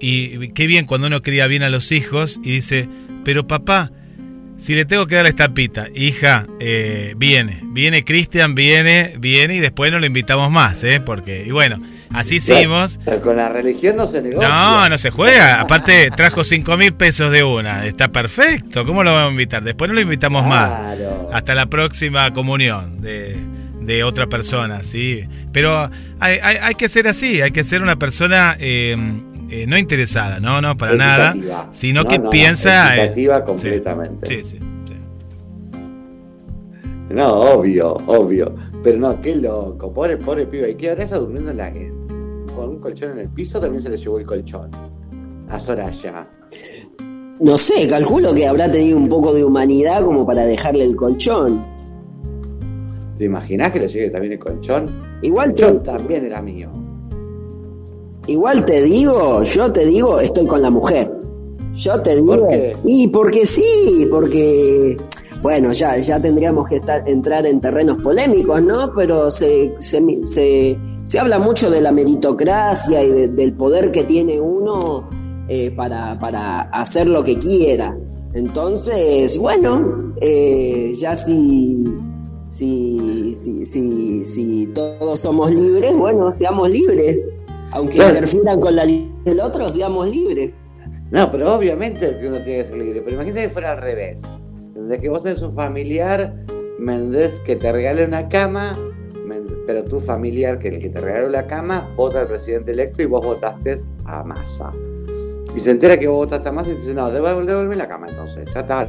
y qué bien cuando uno cría bien a los hijos y dice, pero papá, si le tengo que dar la estampita, hija, eh, viene, viene Cristian, viene, viene y después no lo invitamos más, ¿eh? Porque, y bueno, así hicimos. Pero con la religión no se negocia. No, no se juega. Aparte, trajo 5 mil pesos de una. Está perfecto. ¿Cómo lo vamos a invitar? Después no lo invitamos más. Claro. Hasta la próxima comunión de, de otra persona, ¿sí? Pero hay, hay- hay que ser así. Hay que ser una persona eh, eh, no interesada, no, no, para nada. Sino No, que no, no, piensa. eh, equitativa sí, completamente. Sí, sí. sí. No, obvio, obvio. Pero no, qué loco. Pobre, pobre pibe. ¿Y qué ahora está durmiendo en la, con un colchón en el piso? También se le llevó el colchón. A Soraya. No sé, calculo que habrá tenido un poco de humanidad como para dejarle el colchón. ¿Te imaginas que le llegue también el colchón? Igual El te, colchón también era mío. Igual te digo, yo te digo, estoy con la mujer. Yo te digo. ¿Por qué? Y porque sí, porque. Bueno, ya, ya tendríamos que estar, entrar en terrenos polémicos, ¿no? Pero se, se, se, se habla mucho de la meritocracia y de- del poder que tiene uno eh, para, para hacer lo que quiera. Entonces, bueno, eh, ya si, si, si, si, si todos somos libres, bueno, seamos libres. Aunque Claro. interfieran con la del otro, seamos libres. No, pero obviamente que uno tiene que ser libre. Pero imagínate que fuera al revés. De que vos tenés un familiar, Méndez, que te regale una cama, pero tu familiar, que el que te regaló la cama, vota al presidente electo y vos votaste a Massa. Y se entera que vos votaste a Massa y dice, no, devuelve, devuelve la cama entonces. Ya está,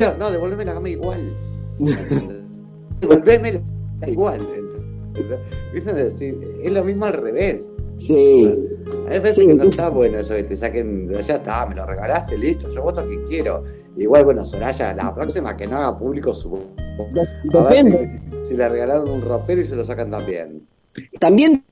No, no, devolveme la cama igual. devolveme la igual. Es lo mismo al revés. Sí. Hay veces Sí, que no está bueno eso que te saquen, ya está, me lo regalaste, listo, yo voto que quiero. Igual, bueno, Soraya, la próxima que no haga público su. Depende. si, si le regalaron un ropero y se lo sacan también. También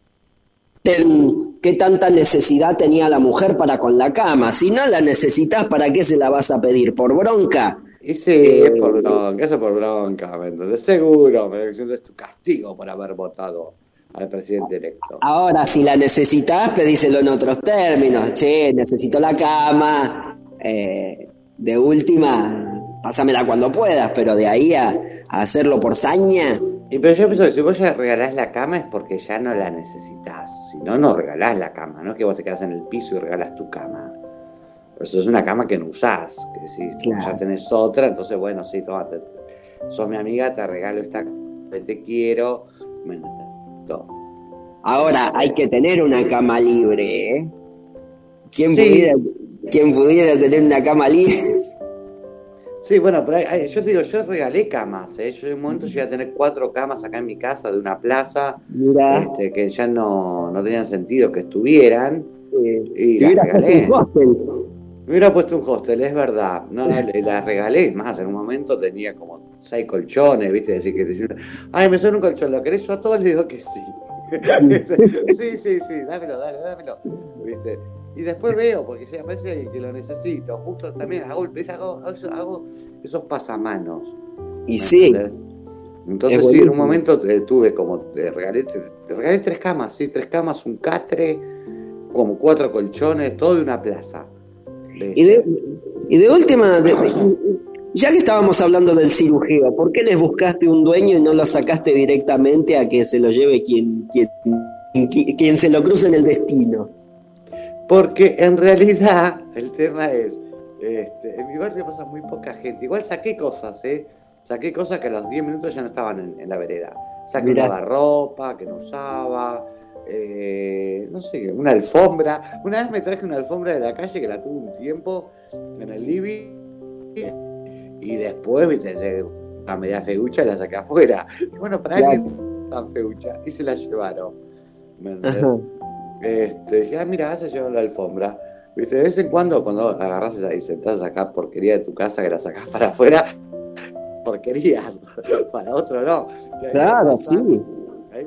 qué tanta necesidad tenía la mujer para con la cama. Si no la necesitas, ¿para qué se la vas a pedir? ¿Por bronca? Y sí, es por bronca, eso es por bronca, ¿me entendés? Seguro, me es tu castigo por haber votado al presidente electo. Ahora, si la necesitas, pedíselo en otros términos. Che, necesito la cama. eh, de última, pásamela cuando puedas, pero de ahí a, a hacerlo por saña. Y pero yo pienso que si vos ya regalás la cama es porque ya no la necesitas. Si no, no regalás la cama. No es que vos te quedas en el piso y regalas tu cama. Eso es una cama que no usás. Que si Claro. ya tenés otra, entonces bueno, sí, toma, te- sos mi amiga, te regalo esta cama, te quiero. Me. Ahora, hay que tener una cama libre, ¿eh? ¿Quién, Sí. pudiera, ¿Quién pudiera tener una cama libre? Sí, bueno, pero hay- yo te digo, yo regalé camas. ¿eh? Yo en un momento llegué a tener cuatro camas acá en mi casa de una plaza Mira, este, que ya no, no tenían sentido que estuvieran. sí. Y las regalé. Me hubiera puesto un hostel, es verdad. No, no, le- la regalé. Más, en un momento tenía como seis colchones, ¿viste? Decir que te ay, me suena un colchón, ¿lo querés? Yo a todos les digo que sí. sí, sí, sí, dámelo, dale, dámelo. ¿Viste? Y después veo, porque si aparece alguien que lo necesito, justo también hago, hago, hago, esos pasamanos. Y sí. Entonces Es sí, en un momento eh, tuve como, te regalé, te, te regalé tres camas, sí, tres camas, un catre, como cuatro colchones, todo de una plaza. Y de, y de última, de- ya que estábamos hablando del cirujeo, ¿por qué les buscaste un dueño y no lo sacaste directamente a que se lo lleve quien, quien, quien, se lo cruce en el destino? Porque en realidad el tema es, este, en mi barrio pasa muy poca gente. Igual saqué cosas, ¿eh? Saqué cosas que a los 10 minutos ya no estaban en, en la vereda. Saqué Mirá. una ropa que no usaba, eh, no sé, una alfombra. Una vez me traje una alfombra de la calle que la tuve un tiempo en el living y después, viste, se- a media feucha la saqué afuera. Y bueno, para Claro. qué tan feucha. Y se la llevaron. ¿Me. Este, dije, ah, mira, se llevan la alfombra. Viste, de vez en cuando, cuando agarras esa y sentás a sacar porquería de tu casa que la sacás para afuera, porquerías, para otro no. Que Claro, sí.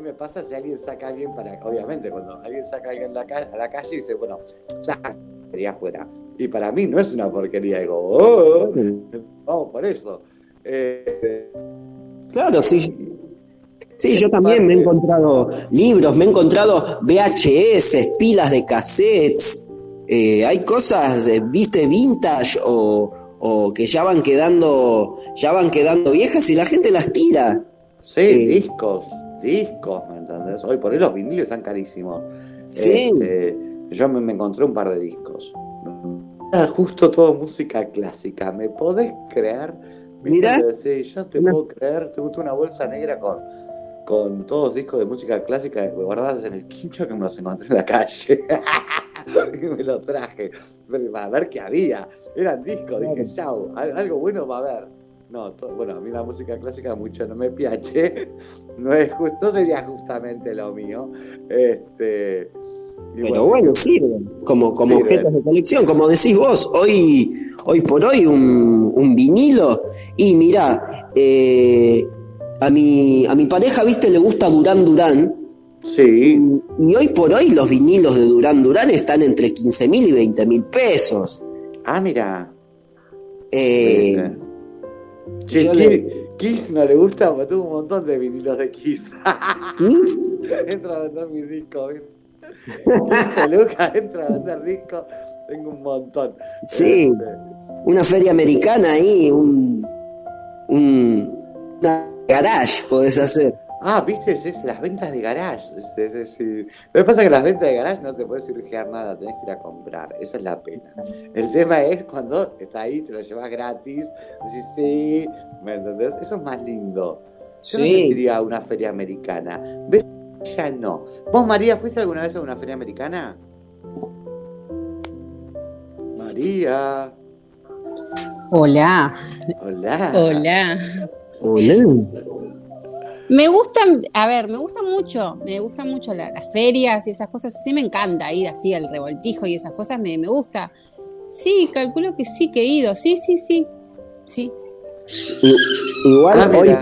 Me pasa si alguien saca a alguien para, obviamente, cuando alguien saca a alguien a la, ca- a la calle y dice, bueno, saca porquería afuera. Y para mí no es una porquería, digo, oh, vamos por eso. Eh, Claro, sí. Sí, yo también me he encontrado libros, me he encontrado VHS, pilas de cassettes. eh, hay cosas, eh, viste, vintage o, o que ya van quedando, ya van quedando viejas y la gente las tira. sí, Sí. discos, discos, ¿me entendés? Hoy por hoy los vinilos están carísimos. Sí. Este, yo me, me encontré un par de discos. Era justo todo música clásica. ¿Me podés creer? Mirá. Sí, yo te puedo creer. Te gustó una bolsa negra con, con todos discos de música clásica guardados en el quincho que me los encontré en la calle. y me los traje. Pero para ver qué había. Eran discos. Dije, chau, al- algo bueno va a haber. No, bueno, a mí la música clásica mucho no me piache. No es justo, sería justamente lo mío. Este, Pero bueno, sirven como, como Sirven. objetos de colección. Como decís vos, hoy, hoy por hoy un, un vinilo. Y mirá, eh, a, mi, a mi pareja, viste, le gusta Durán Durán. Sí, Y hoy por hoy los vinilos de Durán Durán están entre 15 mil y 20 mil pesos. ah, mira. Eh, Ki- le- Kiss no le gusta, porque tuvo un montón de vinilos de Kiss. Kiss, entra a vender mis discos. 15 lucas, entra a vender discos. Tengo un montón. Sí. Este, una feria americana ahí, un, un una garage podés hacer. Ah, viste, es, es las ventas de garage. Es, es decir, lo que pasa es que las ventas de garage no te puedes cirugir nada, tenés que ir a comprar. Esa es la pena. El tema es cuando está ahí, te lo llevas gratis, decís sí, ¿me entendés? Eso es más lindo. Yo no sé si iría a una feria americana. ¿Ves? Ya no. ¿Vos, María, fuiste alguna vez a una feria americana? María. Hola. Hola. Hola. Hola. Me gustan, a ver, me gusta mucho, me gustan mucho la- las ferias y esas cosas. Sí me encanta ir así al revoltijo y esas cosas, me, me gusta. Sí, calculo que sí que he ido. Sí, sí, sí. Sí. Igual Ah, hoy,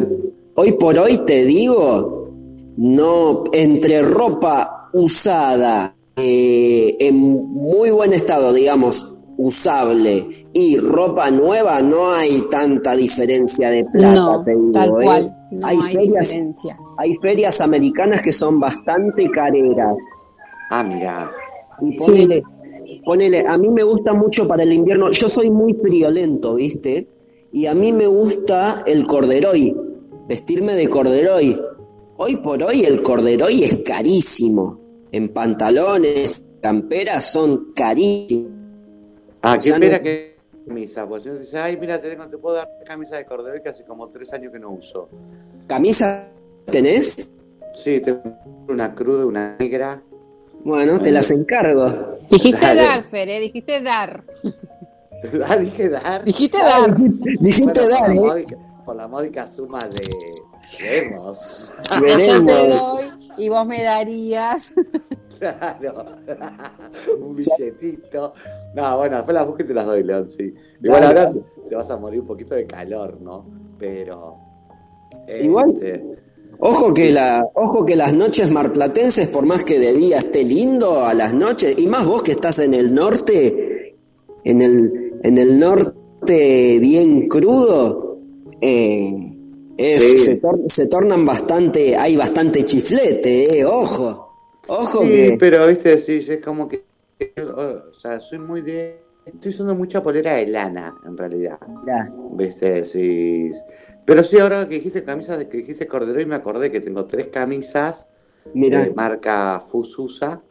hoy por hoy te digo, no, entre ropa usada eh, en muy buen estado, digamos, usable, y ropa nueva, no hay tanta diferencia de plata, no, te digo, tal ¿eh? cual. No hay, ferias, diferencia. hay ferias americanas que son bastante careras. Ah, mira. Y Sí. ponele, ponele, a mí me gusta mucho para el invierno, yo soy muy friolento, ¿viste? Y a mí me gusta el corderoy, vestirme de corderoy. Hoy por hoy el corderoy es carísimo. En pantalones, camperas son carísimos. Ah, O qué sea, pena no- que camisa. Pues yo dice, ay, mira, te, tengo, te puedo dar camisa de cordero que hace como tres años que no uso. ¿Camisa tenés? Sí, tengo una cruda, una negra. Bueno, te las encargo. Dijiste Dale. dar, Fer, ¿eh? Dijiste dar. Ah, dije dar. Dijiste dar. Dijiste Bueno, dar, por, la ¿eh? módica, por la módica suma de vemos. Yo te Veremos. doy y vos me darías. Claro. un billetito. No, bueno, después las busco y te las doy, León, sí. Igual Dale. ahora te vas a morir un poquito de calor, ¿no? Pero. Igual. este, Ojo que, la, ojo que las noches marplatenses, por más que de día esté lindo, a las noches, y más vos que estás en el norte, en el, en el norte bien crudo, eh, es- Sí. se, tor- se tornan bastante, hay bastante chiflete, eh, ojo, ojo Sí, que... pero viste, sí, es como que. O sea, soy muy de. Estoy usando mucha polera de lana, en realidad. Viste, sí. Pero sí, ahora que dijiste camisas, que dijiste cordero, y me acordé que tengo tres camisas mirá, de marca Fususa,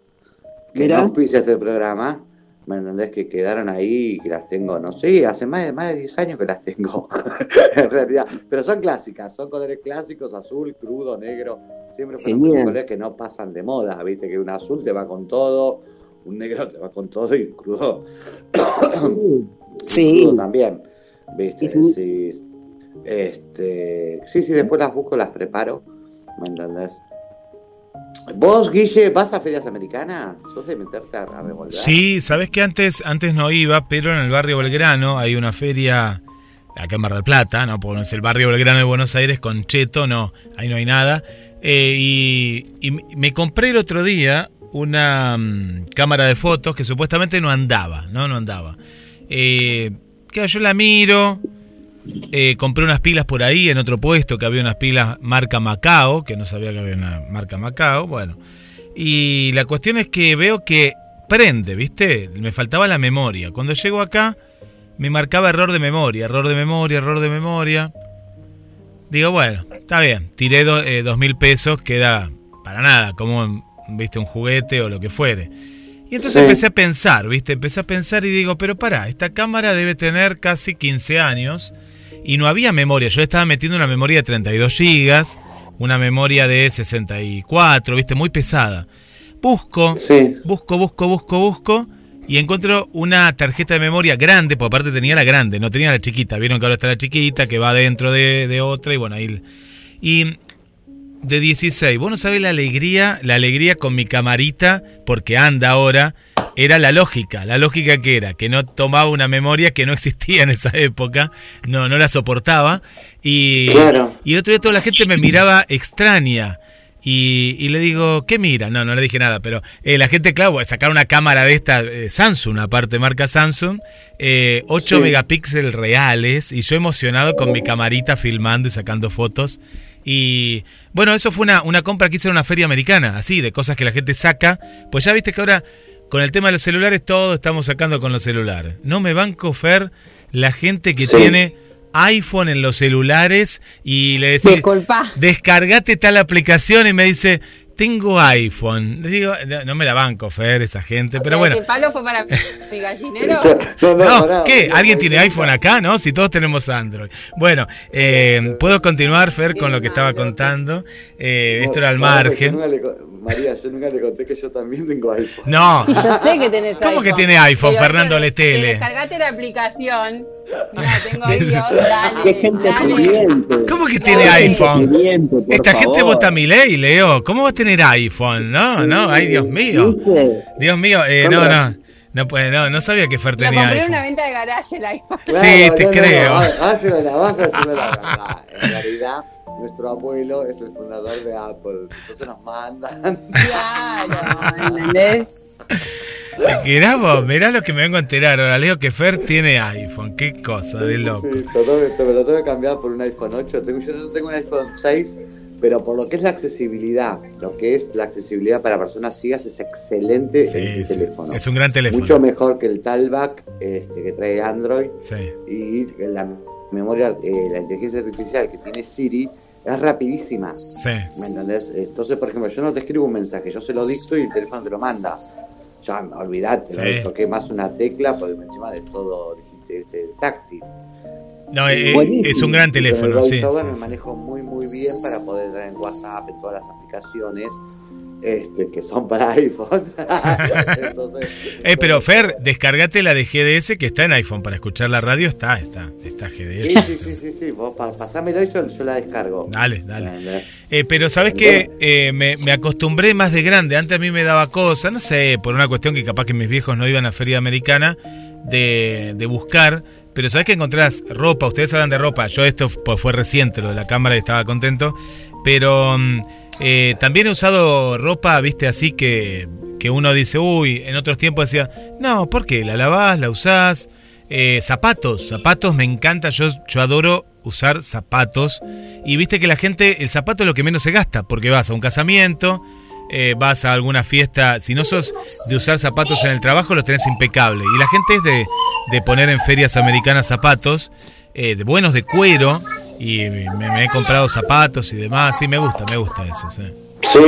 que Mirá. no auspicia este programa. ¿Me entendés? Que quedaron ahí y que las tengo, no sé, hace más de, más de 10 años que las tengo, en realidad. Pero son clásicas, son colores clásicos, azul, crudo, negro. Siempre fueron Genial. muchos colores que no pasan de moda, viste, que un azul te va con todo, un negro te va con todo y un crudo, sí, crudo también. Viste, sí. sí. Este, sí, sí, después las busco, las preparo, ¿me entendés? ¿Vos, Guille, vas a ferias americanas? ¿Sos de meterte a, a revolver? Sí, sabes que antes, antes no iba, pero en el barrio Belgrano hay una feria, acá en Mar del Plata, no, porque no es el barrio Belgrano de Buenos Aires con Cheto, no, ahí no hay nada. Eh, y, y me compré el otro día una mm, cámara de fotos que supuestamente no andaba, no, no andaba. Eh, yo la miro, eh, compré unas pilas por ahí en otro puesto que había unas pilas marca Macao, que no sabía que había una marca Macao, bueno. Y la cuestión es que veo que prende, ¿viste? Me faltaba la memoria. Cuando llego acá, me marcaba error de memoria, error de memoria, error de memoria. Digo, bueno, está bien, tiré do- eh, dos mil pesos, queda para nada, como, viste, un juguete o lo que fuere. Y entonces Sí. empecé a pensar, ¿viste? Empecé a pensar y digo, pero pará, esta cámara debe tener casi 15 años y no había memoria. Yo estaba metiendo una memoria de 32 gigas, una memoria de 64, ¿viste? Muy pesada. Busco, Sí. busco, busco, busco, busco y encuentro una tarjeta de memoria grande, porque aparte tenía la grande, no tenía la chiquita. Vieron que ahora está la chiquita que va dentro de, de otra y bueno, ahí... Y de 16. Vos no sabés la alegría, la alegría con mi camarita, porque anda ahora, era la lógica. La lógica que era, que no tomaba una memoria que no existía en esa época, no, no la soportaba. Y, Claro. y el otro día toda la gente me miraba extraña. Y, y le digo, ¿qué mira? No, no le dije nada, pero eh, la gente, claro, a sacar una cámara de esta eh, Samsung, aparte marca Samsung, eh, 8 Sí. megapíxeles reales, y yo emocionado con mi camarita filmando y sacando fotos. Y bueno, eso fue una, una compra que hice en una feria americana, así, de cosas que la gente saca. Pues ya viste que ahora, con el tema de los celulares, todo estamos sacando con los celulares. No me banco, Fer, la gente que Sí. tiene iPhone en los celulares y le decís, Disculpa. descargate tal aplicación y me dice, tengo iPhone. Les digo, no, no me la banco, Fer, esa gente, O pero sea, bueno. ¿Este palo fue para mi gallinero? No, no, No, pará, ¿qué? ¿Alguien tiene iPhone acá, no? Si todos tenemos Android. Bueno, eh, puedo continuar, Fer, con lo que estaba malo. contando. Eh, esto era al margen. María, yo nunca le conté que yo también tengo iPhone. No, Sí, yo sé que tenés ¿Cómo iPhone. que tiene iPhone, Fernando Letele? de Descargate la aplicación. Mira, tengo yo, dale. Qué gente dale. ¿Cómo que tiene iPhone? Esta gente vota a mi ley, Leo. ¿Cómo va a tener iPhone? No, no, ay, Dios mío. ¿Viste? Dios mío, eh, no, no. No, puede, no, no sabía que Fer Lo tenía compré en iPhone. una venta de garaje el iPhone. Sí, te creo. Hazme la, vas a decirme la verdad. En realidad, nuestro abuelo es el fundador de Apple. Entonces nos mandan. Claro, ¿entendés? Mirá vos, mirá lo que me vengo a enterar ahora. Leo que Fer tiene iPhone. Qué cosa de loco. Sí, te lo tengo que- te- me lo tengo que cambiar por un iPhone 8. Tengo, yo tengo un iPhone 6, pero por lo que es la accesibilidad, lo que es la accesibilidad para personas ciegas es excelente Sí, el teléfono. Es un gran teléfono. Mucho mejor que el Talback este, que trae Android Sí. y la memoria, eh, la inteligencia artificial que tiene Siri es rapidísima. Sí. ¿Me entendés? Entonces, por ejemplo, yo no te escribo un mensaje, yo se lo dicto y el teléfono te lo manda. Ya, no toqué más una tecla porque encima es todo este, táctil. No, eh, es un gran Y con el teléfono, sí. Sí, me sí. manejo muy muy bien para poder entrar en WhatsApp, en todas las aplicaciones este, que son para iPhone. Entonces, Eh, pero Fer, descargate la de GDS que está en iPhone para escuchar la radio. Está, está, está sí, GDS. sí, sí, sí, sí, vos pa- pasámelo y yo, yo la descargo. Dale, dale. Eh, pero sabes que eh, me, me acostumbré más de grande. Antes a mí me daba cosa, no sé, por una cuestión que capaz que mis viejos no iban a Feria Americana, de, de buscar. Pero sabes que encontrás ropa, ustedes hablan de ropa. Yo esto pues, fue reciente, lo de la cámara y estaba contento. Pero mm, eh, también he usado ropa, viste, así que, que uno dice, uy, en otros tiempos decía, no, ¿por qué? La lavás, la usás. Eh, zapatos, zapatos me encanta, yo, yo adoro usar zapatos. Y viste que la gente, el zapato es lo que menos se gasta, porque vas a un casamiento, eh, vas a alguna fiesta, si no sos de usar zapatos en el trabajo, los tenés impecable. Y la gente es de, de poner en ferias americanas zapatos, eh, de buenos de cuero, y me, me he comprado zapatos y demás, y me gusta, me gusta eso. sí. Sí,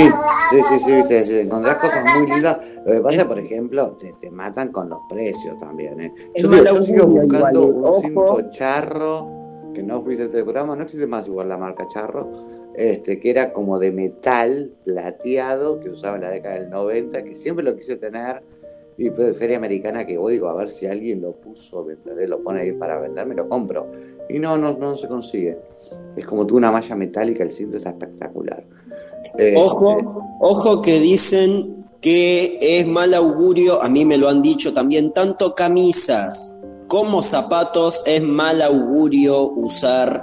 sí, sí, sí, viste, sí, encontrás cosas muy lindas. Lo que pasa, por ejemplo, te, te matan con los precios también. ¿eh? Yo, yo sigo buscando igual, un cinto charro, que no fuiste este programa, no existe más igual la marca charro, este, que era como de metal plateado, que usaba en la década del 90, que siempre lo quise tener. Y pues, de feria americana que voy, digo, a ver si alguien lo puso. Lo pone ahí para vender, me lo compro. Y no, no, no se consigue. Es como tú una malla metálica, el cinto está espectacular. Este, Ojo, ojo que dicen que es mal augurio, a mí me lo han dicho también, tanto camisas como zapatos es mal augurio usar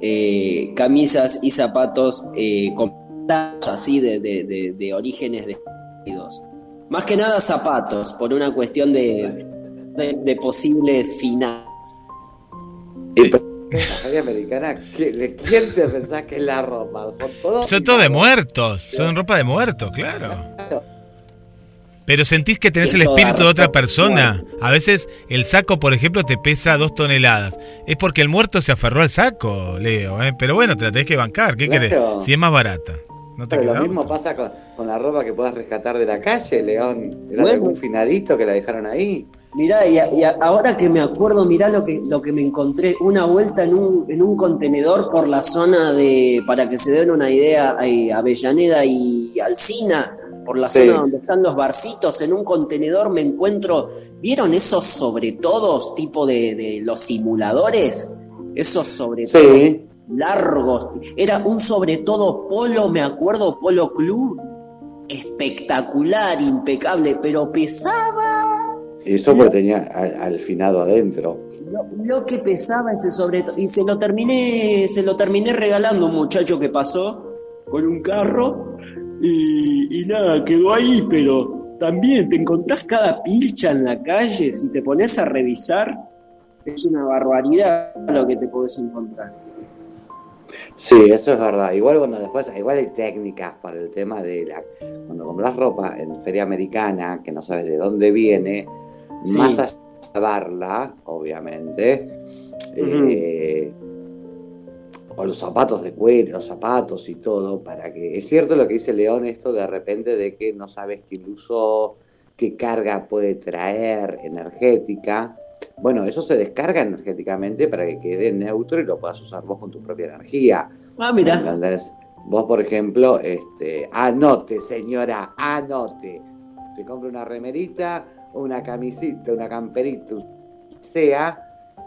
eh, camisas y zapatos eh, con así de, de- de- de orígenes desconocidos. Más que nada zapatos, por una cuestión de, de, de posibles finales. La americana, ¿qué- ¿de quién te pensás que es la ropa? Son todos. Son todos de muertos, son ropa de muertos, claro. Pero sentís que tenés el espíritu de otra persona. A veces el saco, por ejemplo, te pesa dos toneladas. Es porque el muerto se aferró al saco, Leo. ¿eh? Pero bueno, te la tenés que bancar. ¿Qué Claro. querés? Si es más barata. No te Pero queda lo mismo pasa con, con la ropa que puedas rescatar de la calle, León. ¿Era de Bueno. algún finadito que la dejaron ahí? Mirá, y, a- y a- ahora que me acuerdo, mirá lo que, lo que me encontré, una vuelta en un, en un contenedor por la zona de, para que se den una idea, eh, Avellaneda y Alcina, por la Sí. zona donde están los barcitos, en un contenedor me encuentro, ¿vieron esos sobre todos tipo de, de los simuladores? Esos sobre Sí. Largos. Era un sobre todo polo, me acuerdo, polo club, espectacular, impecable, pero pesaba. Y eso porque tenía al, al finado adentro. Lo, lo que pesaba ese sobre todo. Y se lo terminé, se lo terminé regalando a un muchacho que pasó con un carro. Y, y nada, quedó ahí, pero también te encontrás cada pilcha en la calle. Si te pones a revisar, es una barbaridad lo que te podés encontrar. Sí, eso es verdad. Igual, bueno, después, igual hay técnicas para el tema de la. Cuando compras ropa en feria americana, que no sabes de dónde viene, Sí. más allá de lavarla, obviamente, eh, o los zapatos de cuero, los zapatos y todo, para que, es cierto lo que dice León, esto de repente de que no sabes quién usó, qué carga puede traer energética. Bueno, eso se descarga energéticamente para que quede neutro y lo puedas usar vos con tu propia energía. Ah, mira. ¿Entendés? Vos, por ejemplo, este, anote, señora, anote. Se compra una remerita, una camisita, una camperita, sea,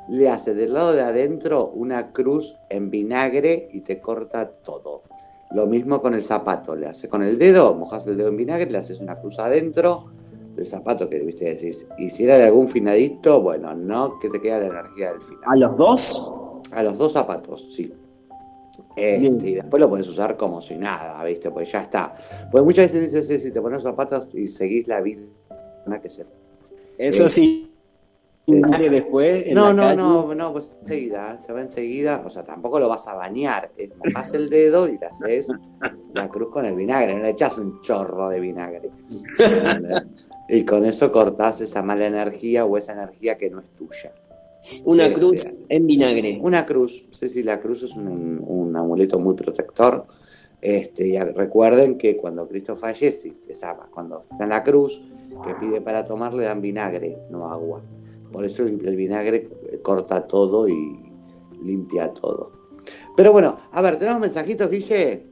le hace del lado de adentro una cruz en vinagre y te corta todo. Lo mismo con el zapato, le hace con el dedo, mojas el dedo en vinagre, le haces una cruz adentro del zapato que viste decís, hiciera de algún finadito, bueno, no que te queda la energía del final. ¿A los dos? A los dos zapatos, sí. Este, y después lo puedes usar como si nada, ¿viste? Pues ya está. Pues muchas veces dices, sí, si te pones zapatos y seguís la vida que se Eso sí. Vinagre después. en No, la no, calle. no, no, pues enseguida, se va enseguida, o sea, tampoco lo vas a bañar, es mojás el dedo y le haces la cruz con el vinagre, no le echas un chorro de vinagre. Y con eso cortás esa mala energía o esa energía que no es tuya. Una Este, cruz en vinagre. Una cruz, sí, sí, la cruz es un, un amuleto muy protector. Este, y recuerden que cuando Cristo fallece, cuando está en la cruz, que pide para tomar, le dan vinagre, no agua. Por eso el, el vinagre corta todo y limpia todo. Pero bueno, a ver, ¿tenemos mensajitos, Guille?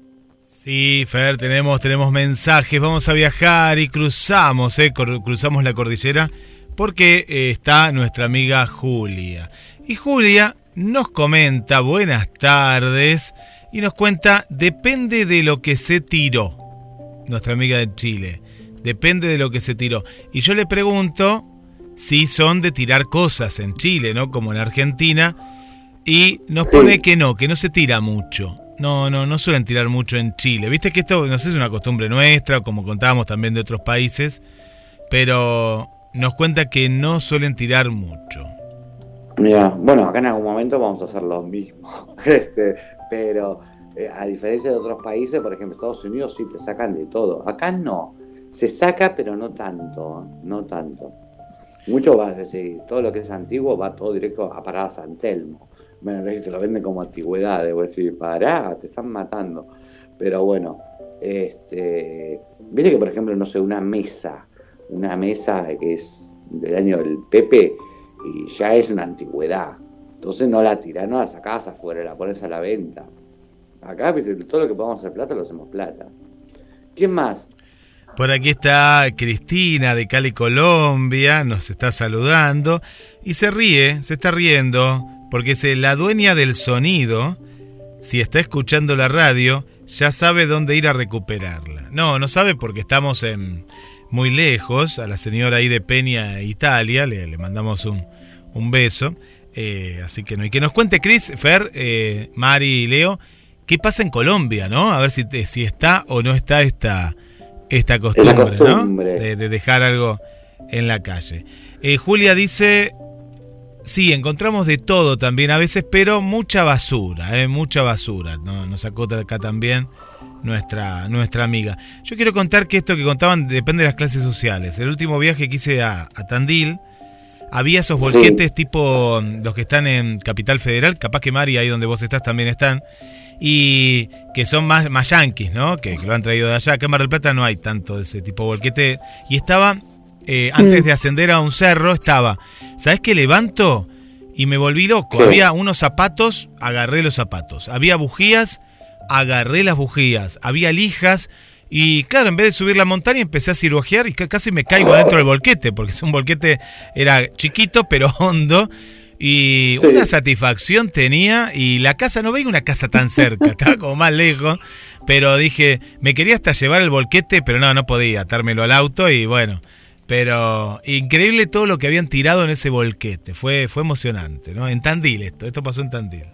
Sí, Fer, tenemos, tenemos mensajes, vamos a viajar y cruzamos, eh, cruzamos la cordillera porque eh, está nuestra amiga Julia. Y Julia nos comenta, buenas tardes, y nos cuenta, depende de lo que se tiró, nuestra amiga de Chile, depende de lo que se tiró. Y yo le pregunto si son de tirar cosas en Chile, ¿no? Como en Argentina, y nos Sí. pone que no, que no se tira mucho. No, no, no suelen tirar mucho en Chile. Viste que esto, no sé, es una costumbre nuestra, como contábamos también de otros países, pero nos cuenta que no suelen tirar mucho. Mira, bueno, acá en algún momento vamos a hacer lo mismo. Este, pero eh, a diferencia de otros países, por ejemplo, Estados Unidos sí te sacan de todo. Acá no. Se saca, pero no tanto. No tanto. Mucho va, sí, todo lo que es antiguo va todo directo a parar a San Telmo. Te lo venden como antigüedad, debo decir, pará, te están matando. Pero bueno, este, viste que por ejemplo, no sé, una mesa, una mesa que es del año del Pepe, y ya es una antigüedad. Entonces no la tirás, no la sacás afuera, la pones a la venta. Acá, viste, todo lo que podamos hacer plata lo hacemos plata. ¿Quién más? Por aquí está Cristina de Cali, Colombia, nos está saludando y se ríe, se está riendo, porque es la dueña del sonido, si está escuchando la radio, ya sabe dónde ir a recuperarla. No, no sabe porque estamos en muy lejos, a la señora ahí de Peña, Italia, le, le mandamos un, un beso. eh, así que no. Y que nos cuente Cris, Fer, eh, Mari y Leo, qué pasa en Colombia, ¿no? A ver si, si está o no está esta, esta costumbre, costumbre. ¿no? De, de dejar algo en la calle. Eh, Julia dice, sí, encontramos de todo también a veces, pero mucha basura, ¿eh? mucha basura. ¿no? Nos sacó acá también nuestra, nuestra amiga. Yo quiero contar que esto que contaban depende de las clases sociales. El último viaje que hice a, a Tandil, había esos Sí. volquetes tipo mm, los que están en Capital Federal, capaz que Mari, ahí donde vos estás, también están, y que son más, más yanquis, ¿no? Que, que lo han traído de allá. Acá en Mar del Plata no hay tanto de ese tipo de volquete. Y estaba, eh, antes de ascender a un cerro, estaba, ¿sabes qué levanto? Y me volví loco. Había unos zapatos, agarré los zapatos. Había bujías, agarré las bujías. Había lijas. Y claro, en vez de subir la montaña empecé a cirugiar y ca- casi me caigo adentro del volquete, porque es un volquete, era chiquito pero hondo. Y Sí. una satisfacción tenía y la casa, no veía una casa tan cerca, estaba como más lejos, pero dije, me quería hasta llevar el volquete, pero no, no podía, atármelo al auto y bueno, pero increíble todo lo que habían tirado en ese volquete, fue, fue emocionante, ¿no? En Tandil esto, esto pasó en Tandil.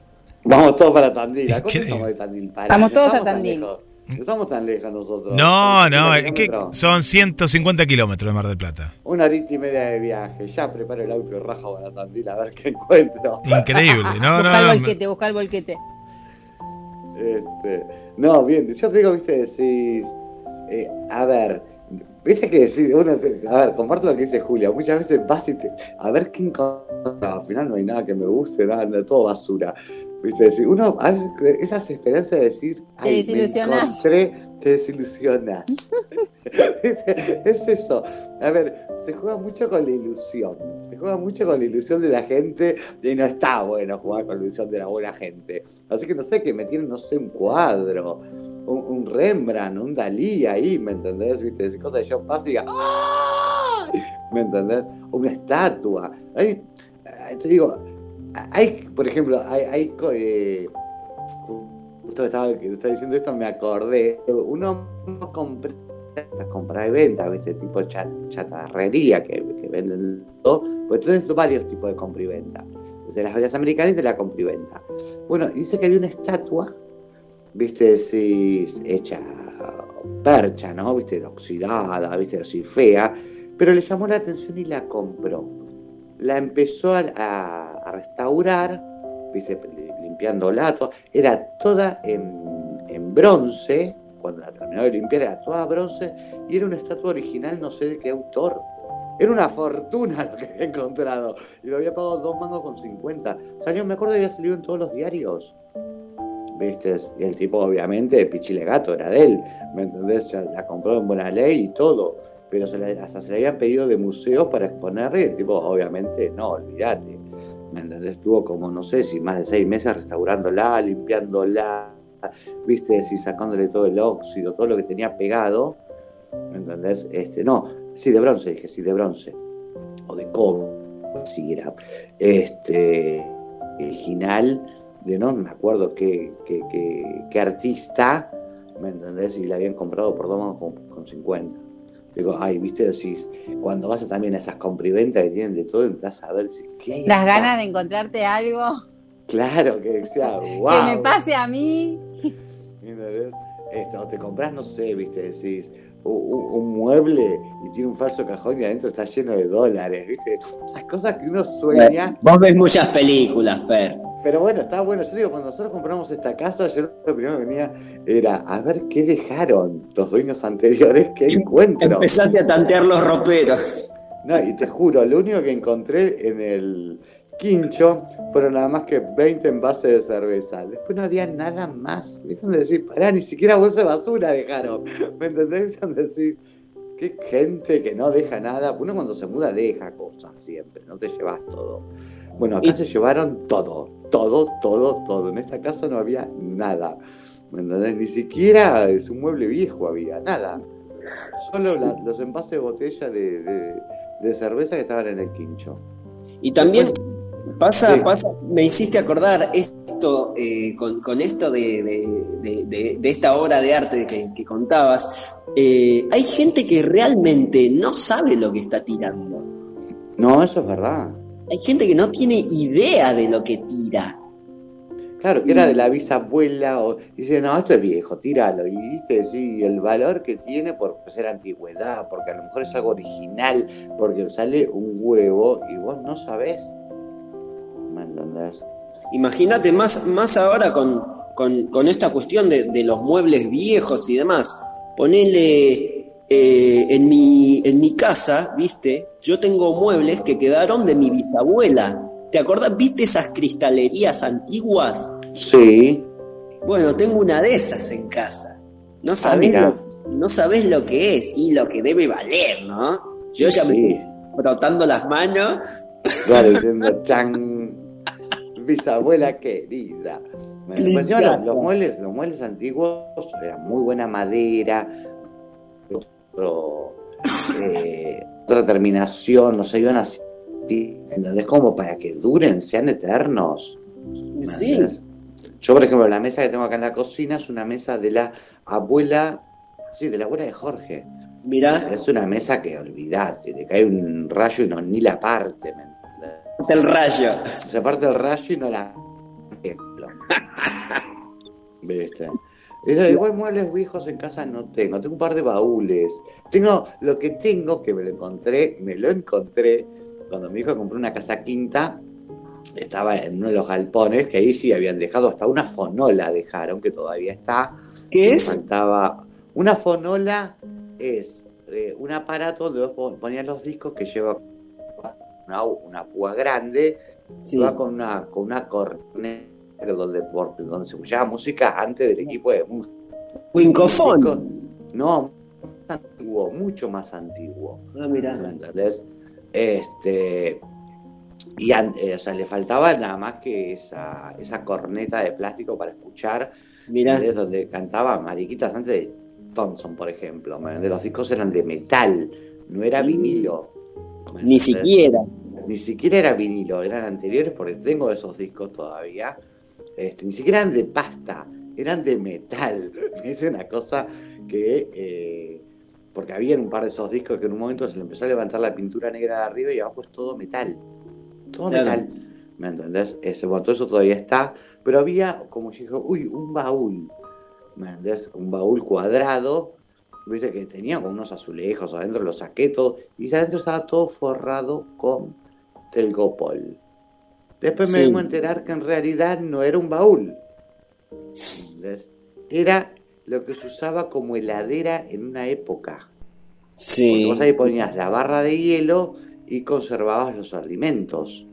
Vamos todos para Tandil. ¿A Increíble. estamos de Tandil? Pará, Vamos no todos a Tandil. lejos. No estamos tan lejos nosotros. No, no, 50 es que kilómetros. son 150 kilómetros de Mar del Plata. Una horita y media de viaje. Ya preparo el auto y rajo para Tandil a ver qué encuentro. Increíble, no, busca el no, no. volquete, busca el volquete. Este, no, bien, yo te digo, viste, decís, eh, a ver, Viste que decir, uno, a ver, comparto lo que dice Julia, muchas veces vas y te, a ver qué encontrás, al final no hay nada que me guste, nada, todo basura. Viste, decir, uno, a veces, esas esperanzas de decir, Te ay, me desilusionás. encontré, te desilusionas. Es eso. A ver, se juega mucho con la ilusión, se juega mucho con la ilusión de la gente y no está bueno jugar con la ilusión de la buena gente. Así que no sé, que me tienen, no sé, un cuadro un, un Rembrandt, un Dalí ahí, ¿me entendés? ¿Viste? Decir cosas de yo paso y diga, ¡ay! ¿Me entendés? Una estatua. Hay, eh, te digo, hay, por ejemplo, hay, hay eh, justo que estaba, que estaba diciendo esto, me acordé, uno compra, compra y venta, ¿viste? Tipo cha- chatarrería que, que venden todo, pues tienes varios tipos de compra y venta. Desde las ferias americanas y de la compra y venta. Bueno, dice que había una estatua viste, sí, hecha percha, ¿no? Viste, oxidada, viste, así fea, pero le llamó la atención y la compró. La empezó a, a- a restaurar, viste, limpiándola, todo. era toda en, en bronce, cuando la terminó de limpiar era toda bronce, y era una estatua original, no sé de qué autor. Era una fortuna lo que había encontrado, y lo había pagado dos mangos con 50. Salió, me acuerdo había salido en todos los diarios. ¿Viste? Y el tipo, obviamente, Pichile Gato era de él, ¿me entendés? La compró en buena ley y todo, pero hasta se le habían pedido de museos para exponerle y el tipo, obviamente, no, olvídate, ¿me entendés? Estuvo como, no sé, si más de seis meses restaurándola, limpiándola, ¿viste? Si sacándole todo el óxido, todo lo que tenía pegado, ¿me entendés? Este, no, sí, de bronce, dije, sí, de bronce, o de cobre, si era, este, original, de no me acuerdo qué, qué, qué- qué artista, ¿me entendés? Y la habían comprado por dos mangos con, con 50. Digo, ay, viste, decís, cuando vas a también a esas compriventas que tienen de todo, entras a ver si qué hay Las acá? ganas de encontrarte algo Claro, que sea, wow. que me pase a mí. ¿Entendés? Esto, o te compras, no sé, viste, decís, u- u- un, mueble y tiene un falso cajón y adentro está lleno de dólares, viste. Esas cosas que uno sueña. Vos ves muchas películas, Fer. Pero bueno, está bueno. Yo digo, cuando nosotros compramos esta casa, yo lo primero que venía era a ver qué dejaron los dueños anteriores, qué encuentro. Empezaste a tantear los roperos. No, y te juro, lo único que encontré en el quincho fueron nada más que 20 envases de cerveza. Después no había nada más. ¿Viste? Donde decir, pará, ni siquiera bolsa de basura dejaron. ¿Me entendés? ¿Viste? Donde decir, qué gente que no deja nada. Uno cuando se muda deja cosas siempre, no te llevas todo. Bueno, acá Y- se llevaron todo, todo, todo, todo. En esta casa no había nada. ¿Me entendés? Ni siquiera es un mueble viejo había, nada. Solo la- los envases de botella de, de- de cerveza que estaban en el quincho. Y también pasa, Sí. pasa, me hiciste acordar esto, eh, con, con esto de esta obra de arte que, que contabas. eh, hay gente que realmente no sabe lo que está tirando. No, eso es verdad. Hay gente que no tiene idea de lo que tira. Claro, que era de la bisabuela, o dice, no, esto es viejo, tíralo. Y viste, sí, el valor que tiene por ser antigüedad, porque a lo mejor es algo original, porque sale un huevo y vos no sabés. ¿Me entendés? Imagínate más, más ahora con, con- con esta cuestión de, de los muebles viejos y demás. Ponele eh, en, mi, en mi casa, viste, yo tengo muebles que quedaron de mi bisabuela. ¿Te acordás? ¿Viste esas cristalerías antiguas? Sí, Bueno, tengo una de esas en casa. No sabés, mira. lo, no sabés lo que es y lo que debe valer, ¿no? Yo ya me sí. estoy frotando las manos. Claro, diciendo, chan, bisabuela querida. Pues los muebles, los muebles antiguos eran muy buena madera, otro, eh, otra terminación, no sé, iban así, ¿entendés? Como para que duren, sean eternos. ¿me Sí, entendés? Yo, por ejemplo, la mesa que tengo acá en la cocina es una mesa de la abuela, sí, de la abuela de Jorge. mirá, Es una mesa que olvidate, le cae un rayo y no ni la parte, ¿me el rayo. Se parte el rayo y no la. ¿Viste? Igual muebles viejos en casa no tengo. Tengo un par de baúles. Tengo lo que tengo, que me lo encontré, me lo encontré cuando mi hijo compró una casa quinta. Estaba en uno de los galpones que ahí sí habían dejado hasta una fonola dejaron, que todavía está. ¿Qué es? faltaba. Una fonola es eh, un aparato donde vos ponías los discos que lleva una, una púa grande, Sí. va con una, con una corneta donde, por- donde se escuchaba música antes del equipo de música. Wincofón. No, más antiguo, mucho más antiguo. Ah, mirá. ¿Me entendés? Este. Y an- eh, o sea, le faltaba nada más que esa, esa corneta de plástico para escuchar, Mirá. ¿entendés? donde cantaba Mariquitas antes de Thompson, por ejemplo. ¿me entendés? Los discos eran de metal, no era vinilo. ¿me Ni siquiera. Ni siquiera era vinilo, eran anteriores porque tengo esos discos todavía. Este, ni siquiera eran de pasta, eran de metal. Es una cosa que. eh, porque había un par de esos discos que en un momento se le empezó a levantar la pintura negra de arriba y abajo es todo metal. Todo Claro. metal. ¿Me entendés? Ese, bueno, todo eso todavía está. Pero había, como yo digo, uy, un baúl. ¿Me entendés? Un baúl cuadrado. Viste que tenía como unos azulejos adentro, lo saqué todo. Y adentro estaba todo forrado con telgopol. Después me Sí. vengo a enterar que en realidad no era un baúl. ¿Entendés? Era lo que se usaba como heladera en una época. Porque Sí. vos ahí ponías la barra de hielo y conservabas los alimentos.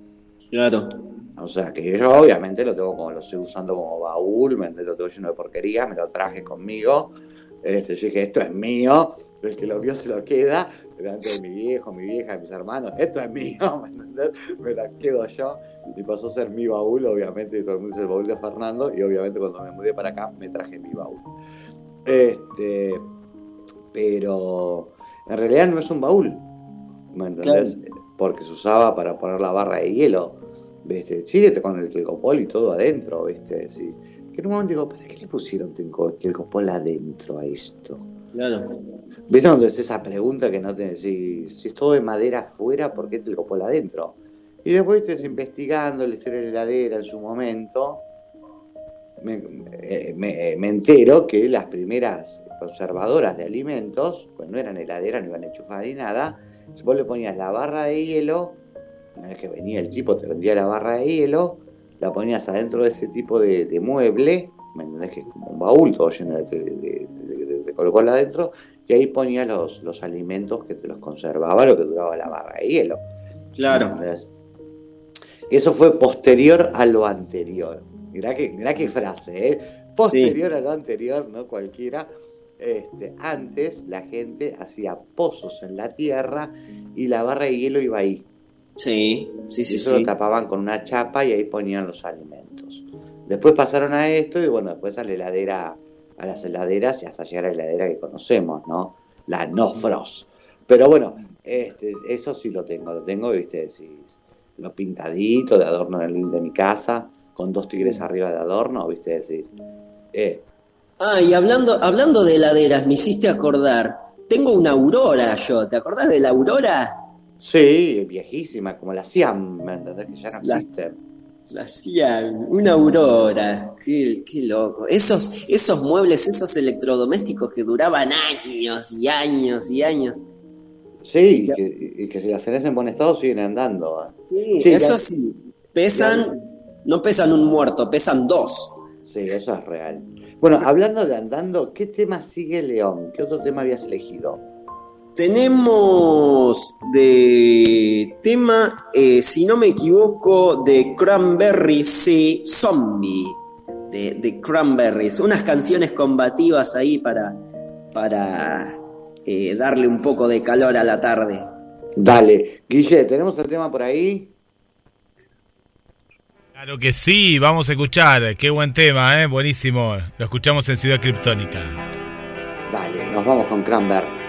Claro. O sea que yo obviamente lo tengo como lo estoy usando como baúl, me lo tengo lleno de porquería, me lo traje conmigo. Este, yo dije, esto es mío, el que lo vio se lo queda, delante de mi viejo, mi vieja, mis hermanos, esto es mío, ¿me? Me la quedo yo. Y pasó a ser mi baúl, obviamente, y todo el mundo dice el baúl de Fernando, y obviamente cuando me mudé para acá me traje mi baúl. Este, pero en realidad no es un baúl, ¿me entendés? Porque se usaba para poner la barra de hielo, ¿viste? Sí, con el telcopol y todo adentro, ¿viste? Sí. Que en un momento digo, ¿para qué le pusieron telco- telcopol adentro a esto? Claro. ¿Viste cuando es esa pregunta que no te si, si es todo de madera afuera, ¿por qué telcopol adentro? Y después estés investigando la historia de la heladera en su momento, me, eh, me- eh, me entero que las primeras conservadoras de alimentos, pues no eran heladeras, no iban enchufadas ni nada, si vos le ponías la barra de hielo, una vez que venía el tipo, te vendía la barra de hielo, la ponías adentro de este tipo de, de mueble, ¿me entendés? Que es como un baúl todo lleno de, de, de, adentro, y ahí ponías los, los alimentos que te los conservaba lo que duraba la barra de hielo. Claro. Eso fue posterior a lo anterior. Mirá que, mirá qué frase, ¿eh? Posterior a lo anterior, no cualquiera. Este, antes la gente hacía pozos en la tierra y la barra de hielo iba ahí. Sí, sí, sí, eso sí. lo tapaban con una chapa y ahí ponían los alimentos. Después pasaron a esto y bueno, después a la heladera, a las heladeras y hasta llegar a la heladera que conocemos, ¿no? La no frost. Pero bueno, este, eso sí lo tengo, lo tengo, viste, sí, lo pintadito de adorno en el de mi casa, con dos tigres arriba de adorno, viste, decís. Eh, Ah, y hablando, hablando de heladeras, me hiciste acordar. Tengo una Aurora yo, ¿te acordás de la Aurora? sí, viejísima, como la Siam, ¿me entendés? Que ya no La- existen. La hacían, una Aurora. Qué, qué loco. Esos, esos muebles, esos electrodomésticos que duraban años y años y años. Sí, y que, y que si las tenés en buen estado siguen andando. ¿eh? Sí, Sí, eso sí. Pesan, no pesan un muerto, pesan dos. Sí, eso es real. Bueno, hablando de andando, ¿qué tema sigue León? ¿Qué otro tema habías elegido? Tenemos de tema, eh, si no me equivoco, de Cranberries, sí, Zombie, de, de Cranberries. Unas canciones combativas ahí para, para eh, darle un poco de calor a la tarde. Dale, Guille, ¿tenemos el tema por ahí? Claro que sí, vamos a escuchar. Qué buen tema, ¿eh? Buenísimo. Lo escuchamos en Ciudad Criptónica. Dale, nos vamos con Cranberry.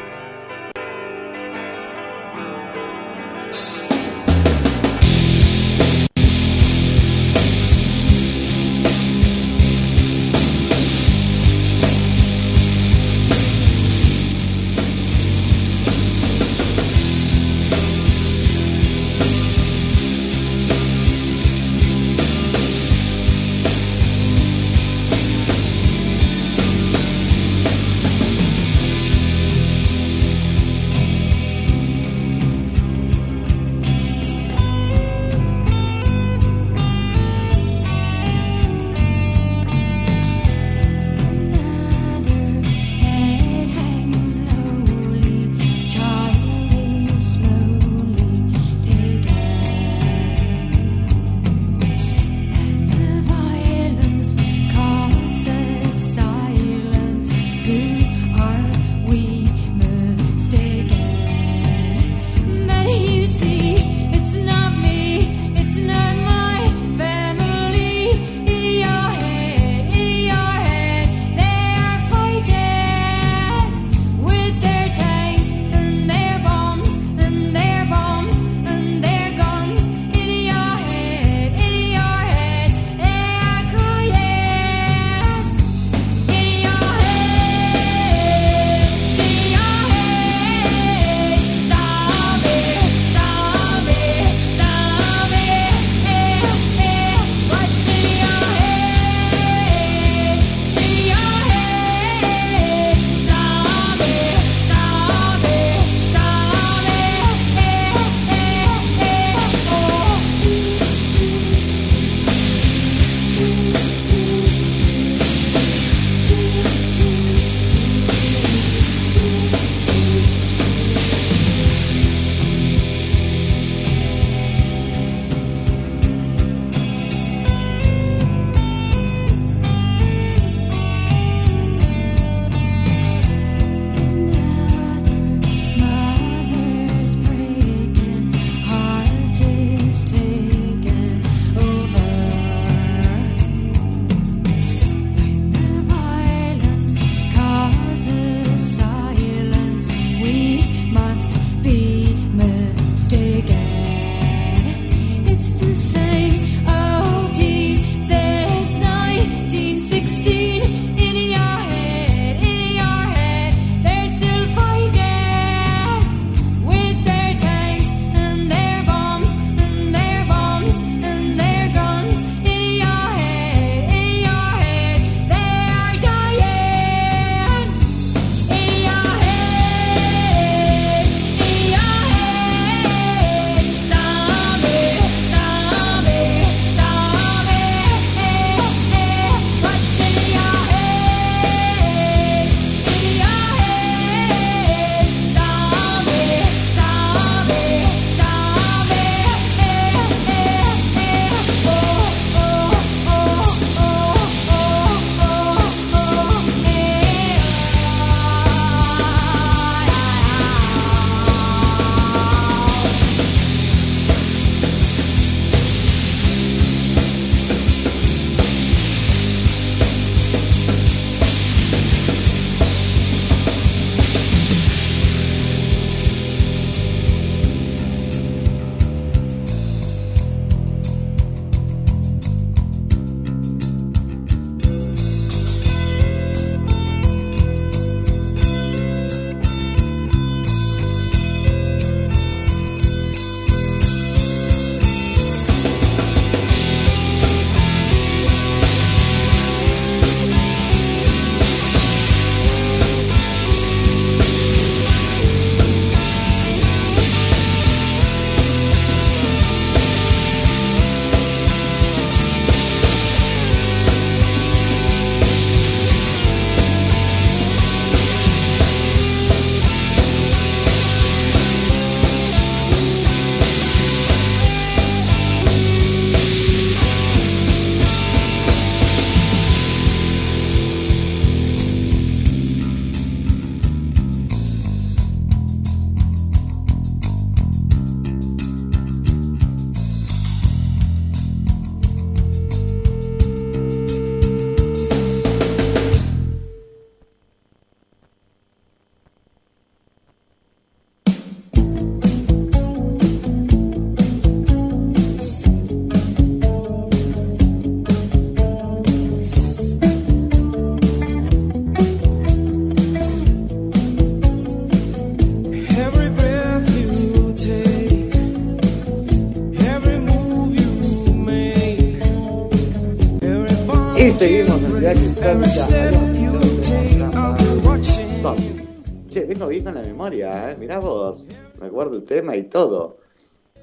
Tema y todo.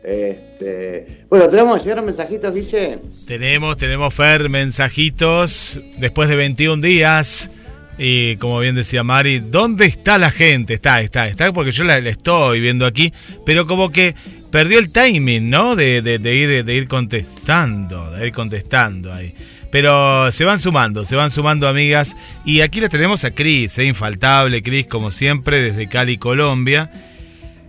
Este, bueno, tenemos llegaron mensajitos, Guille. Tenemos, tenemos Fer, mensajitos después de 21 días. Y como bien decía Mari, ¿dónde está la gente? Está, está, está, porque yo la, estoy viendo aquí, pero como que perdió el timing, ¿no? De, de- de ir, de ir contestando, de ir contestando ahí. Pero se van sumando, se van sumando amigas. Y aquí la tenemos a Cris, ¿eh? infaltable Cris, como siempre, desde Cali, Colombia.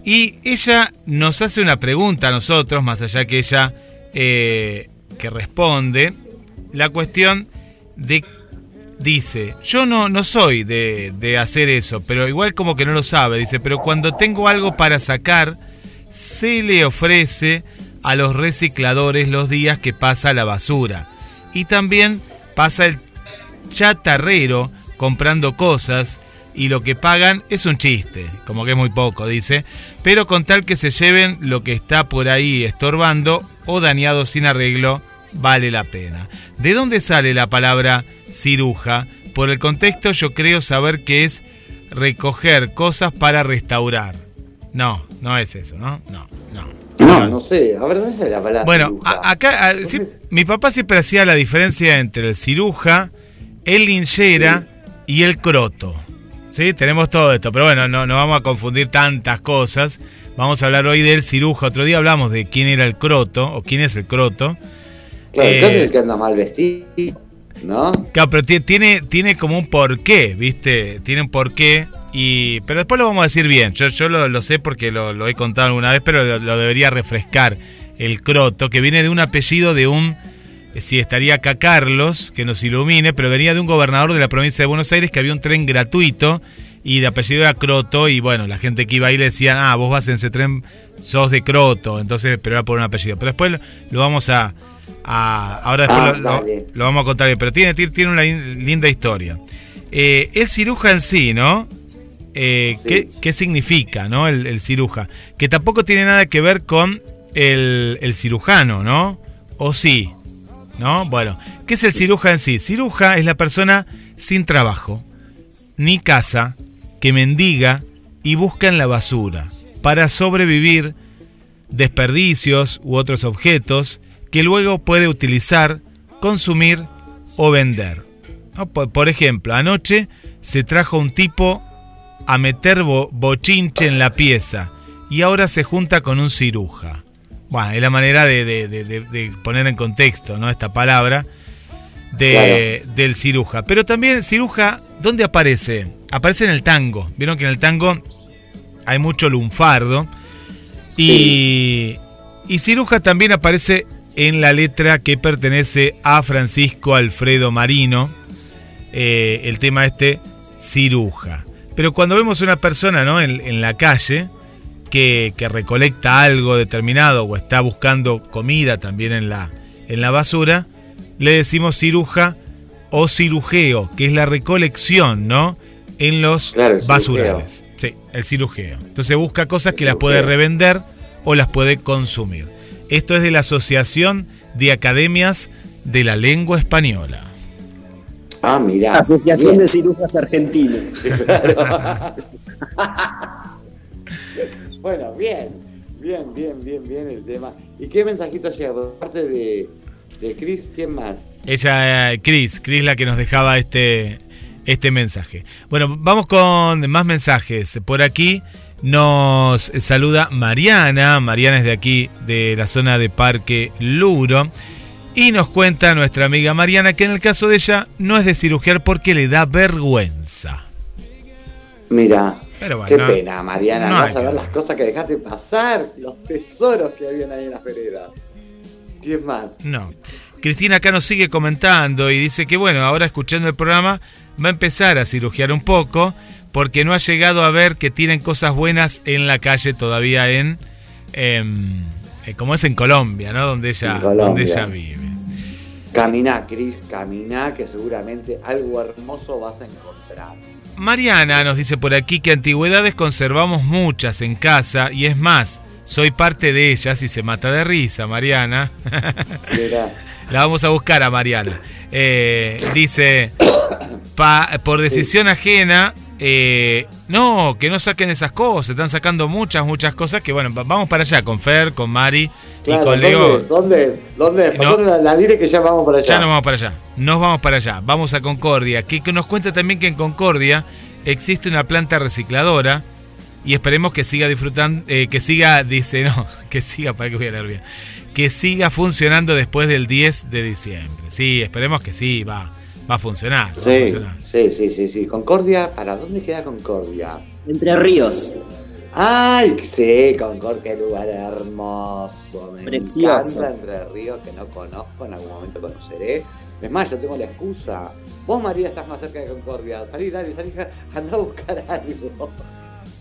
Y ella nos hace una pregunta a nosotros, más allá que ella eh, que responde, la cuestión de, dice, yo no, no soy de, de hacer eso, pero igual como que no lo sabe, dice, pero cuando tengo algo para sacar, se le ofrece a los recicladores los días que pasa la basura. Y también pasa el chatarrero comprando cosas y lo que pagan es un chiste, como que es muy poco, dice, pero con tal que se lleven lo que está por ahí estorbando o dañado sin arreglo, vale la pena. ¿De dónde sale la palabra ciruja? Por el contexto yo creo saber que es recoger cosas para restaurar. No, no es eso, ¿no? No, no. No, no sé, a ver, ¿dónde sale la palabra? Bueno, ciruja? acá a- mi papá siempre hacía la diferencia entre el ciruja, el linchera y el croto. Sí, tenemos todo esto, pero bueno, no, no vamos a confundir tantas cosas. Vamos a hablar hoy del ciruja. Otro día hablamos de quién era el croto o quién es el croto. Claro, eh, creo que es el que anda mal vestido, ¿no? Claro, pero ti- tiene, tiene como un porqué, ¿viste? Tiene un porqué. Y, pero después lo vamos a decir bien. Yo, yo lo, lo sé porque lo, lo he contado alguna vez, pero lo, lo debería refrescar. El croto, que viene de un apellido de un. Eh, Si estaría acá Carlos, que nos ilumine, pero venía de un gobernador de la provincia de Buenos Aires que había un tren gratuito y de apellido era Croto. Y bueno, la gente que iba ahí le decían, ah, vos vas en ese tren, sos de Croto. Entonces, pero era por un apellido. Pero después lo, vamos a. a- ahora después Ah, lo- lo, dale. lo vamos a contar bien, pero tiene, tiene, una lin- linda historia. Eh, el ciruja en sí, ¿no? Eh, Sí. ¿qué, qué significa, ¿no? El, el ciruja. Que tampoco tiene nada que ver con el, el cirujano, ¿no? O sí, ¿no? Bueno, ¿qué es el ciruja en sí? Ciruja es la persona sin trabajo, ni casa, que mendiga y busca en la basura para sobrevivir desperdicios u otros objetos que luego puede utilizar, consumir o vender. Por, ejemplo, anoche se trajo un tipo a meter bo- bochinche en la pieza y ahora se junta con un ciruja. Bueno, es la manera de, de- de- de- de poner en contexto ¿no? esta palabra de, del ciruja. Pero también ciruja, ¿dónde aparece? Aparece en el tango. Vieron que en el tango hay mucho lunfardo. Y, y ciruja también aparece en la letra que pertenece a Francisco Alfredo Marino. eh, el tema este, ciruja. Pero cuando vemos una persona ¿no? en, en la calle que, que recolecta algo determinado o está buscando comida también en la, en la basura, le decimos ciruja o cirujeo, que es la recolección, ¿no? En los Claro, cirujeo. basurales. Sí, el cirujeo. Entonces busca cosas El que las puede revender o las puede consumir. Esto es de la Asociación de Academias de la Lengua Española. Ah, mira. Asociación de Cirujas Argentinos. bueno, bien, bien, bien, bien, bien el tema. ¿Y qué mensajito llega? Por parte de, de Chris, ¿quién más? Ella, eh, Cris, Cris la que nos dejaba este, este mensaje. Bueno, vamos con más mensajes. Por aquí nos saluda Mariana. Mariana es de aquí, de la zona de Parque Luro. Y nos cuenta nuestra amiga Mariana que en el caso de ella no es de cirugiar porque le da vergüenza. Mira, Pero bueno, qué no- pena, Mariana. no vas a ver las cosas que dejaste pasar, los tesoros que habían ahí en las veredas. ¿Quién más? No. Cristina acá nos sigue comentando y dice que bueno, ahora escuchando el programa va a empezar a cirugiar un poco porque no ha llegado a ver que tienen cosas buenas en la calle todavía en, em, eh, como es en Colombia, ¿no? Donde ella, Colombia. donde ella vive. Caminá, Cris, caminá, que seguramente algo hermoso vas a encontrar. Mariana nos dice por aquí que antigüedades conservamos muchas en casa y es más, soy parte de ellas y se mata de risa, Mariana. La vamos a buscar a Mariana. Eh, dice, pa- por decisión ajena, eh, no, que no saquen esas cosas, están sacando muchas, muchas cosas que bueno, va- vamos para allá con Fer, con Mari Claro, y con ¿dónde Leo. es? ¿Dónde es? ¿Dónde es? No. La, la dire que ya vamos para allá. Ya nos vamos para allá. Nos vamos para allá. Vamos a Concordia. Que, que nos cuenta también que en Concordia existe una planta recicladora. Y esperemos que siga disfrutando. eh, que siga, dice, no, que siga, para que voy a leer bien. Que siga funcionando después del 10 de diciembre. Sí, esperemos que sí, va, va a funcionar. va a Sí, funcionar. sí, sí, sí, sí. Concordia, ¿para dónde queda Concordia? Entre Ríos. Ay, sí, Concordia, qué lugar hermoso. Me Precioso. encanta Entre Ríos, que no conozco, en algún momento conoceré. Es más, yo tengo la excusa. Vos, María, estás más cerca de Concordia. Salí, dale, salí, anda a buscar algo.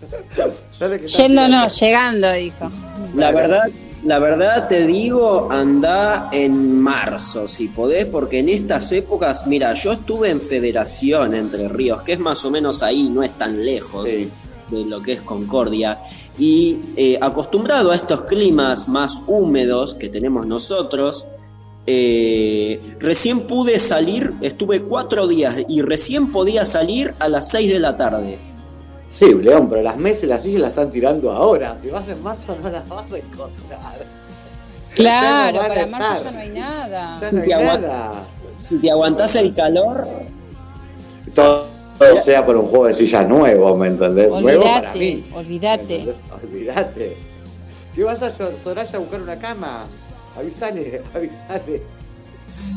Yéndonos, llegando, dijo. La verdad, la verdad te digo, anda en marzo, si podés, porque en estas épocas, mira, yo estuve en Federación Entre Ríos, que es más o menos ahí, no es tan lejos Sí. de lo que es Concordia, y eh, acostumbrado a estos climas más húmedos que tenemos nosotros, eh, recién pude salir, estuve cuatro días y recién podía salir a las seis de la tarde. Sí, León, pero las mesas y las sillas las están tirando ahora. Si vas en marzo no las vas a encontrar. Claro, no para marzo estar. ya no hay nada. Ya no hay nada. Si te aguantás el calor, Todo sea por un juego de silla nuevo, ¿me entendés? Nuevo para Olvídate, mí. olvídate. ¿Entendés? Olvídate. ¿Qué vas a Sor- Soraya a buscar una cama? Avisale, avisale.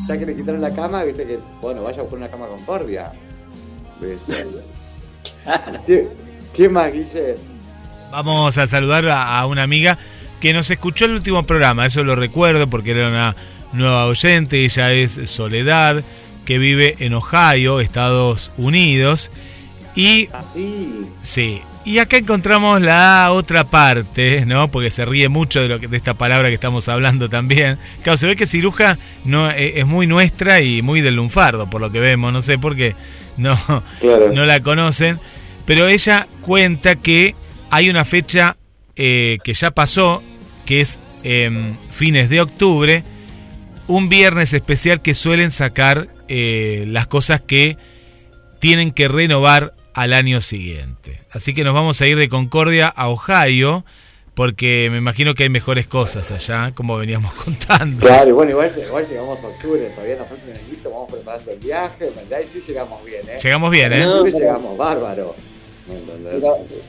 Ya que le quitaron la cama, viste que, bueno, vaya a buscar una cama Concordia. ¿Viste? ¿Qué, ¿Qué más, Guille? Vamos a saludar a, a una amiga que nos escuchó el último programa, eso lo recuerdo porque era una nueva oyente, ella es Soledad, que vive en Ohio, Estados Unidos. Y Así. sí, y acá encontramos la otra parte, ¿no? Porque se ríe mucho de, lo que, de esta palabra que estamos hablando también. Claro, se ve que ciruja no, eh, es muy nuestra y muy del lunfardo, por lo que vemos, no sé por qué no, Claro. no la conocen, pero ella cuenta que hay una fecha eh, que ya pasó, que es em, fines de octubre, un viernes especial que suelen sacar eh, las cosas que tienen que renovar al año siguiente. Así que nos vamos a ir de Concordia a Ohio, porque me imagino que hay mejores cosas allá, como veníamos contando. Claro, y bueno, igual, igual llegamos a octubre, todavía nos falta un vamos preparando el viaje, ¿me entendés? Ahí sí llegamos bien, ¿eh? Llegamos bien, ¿eh? No, llegamos bárbaro.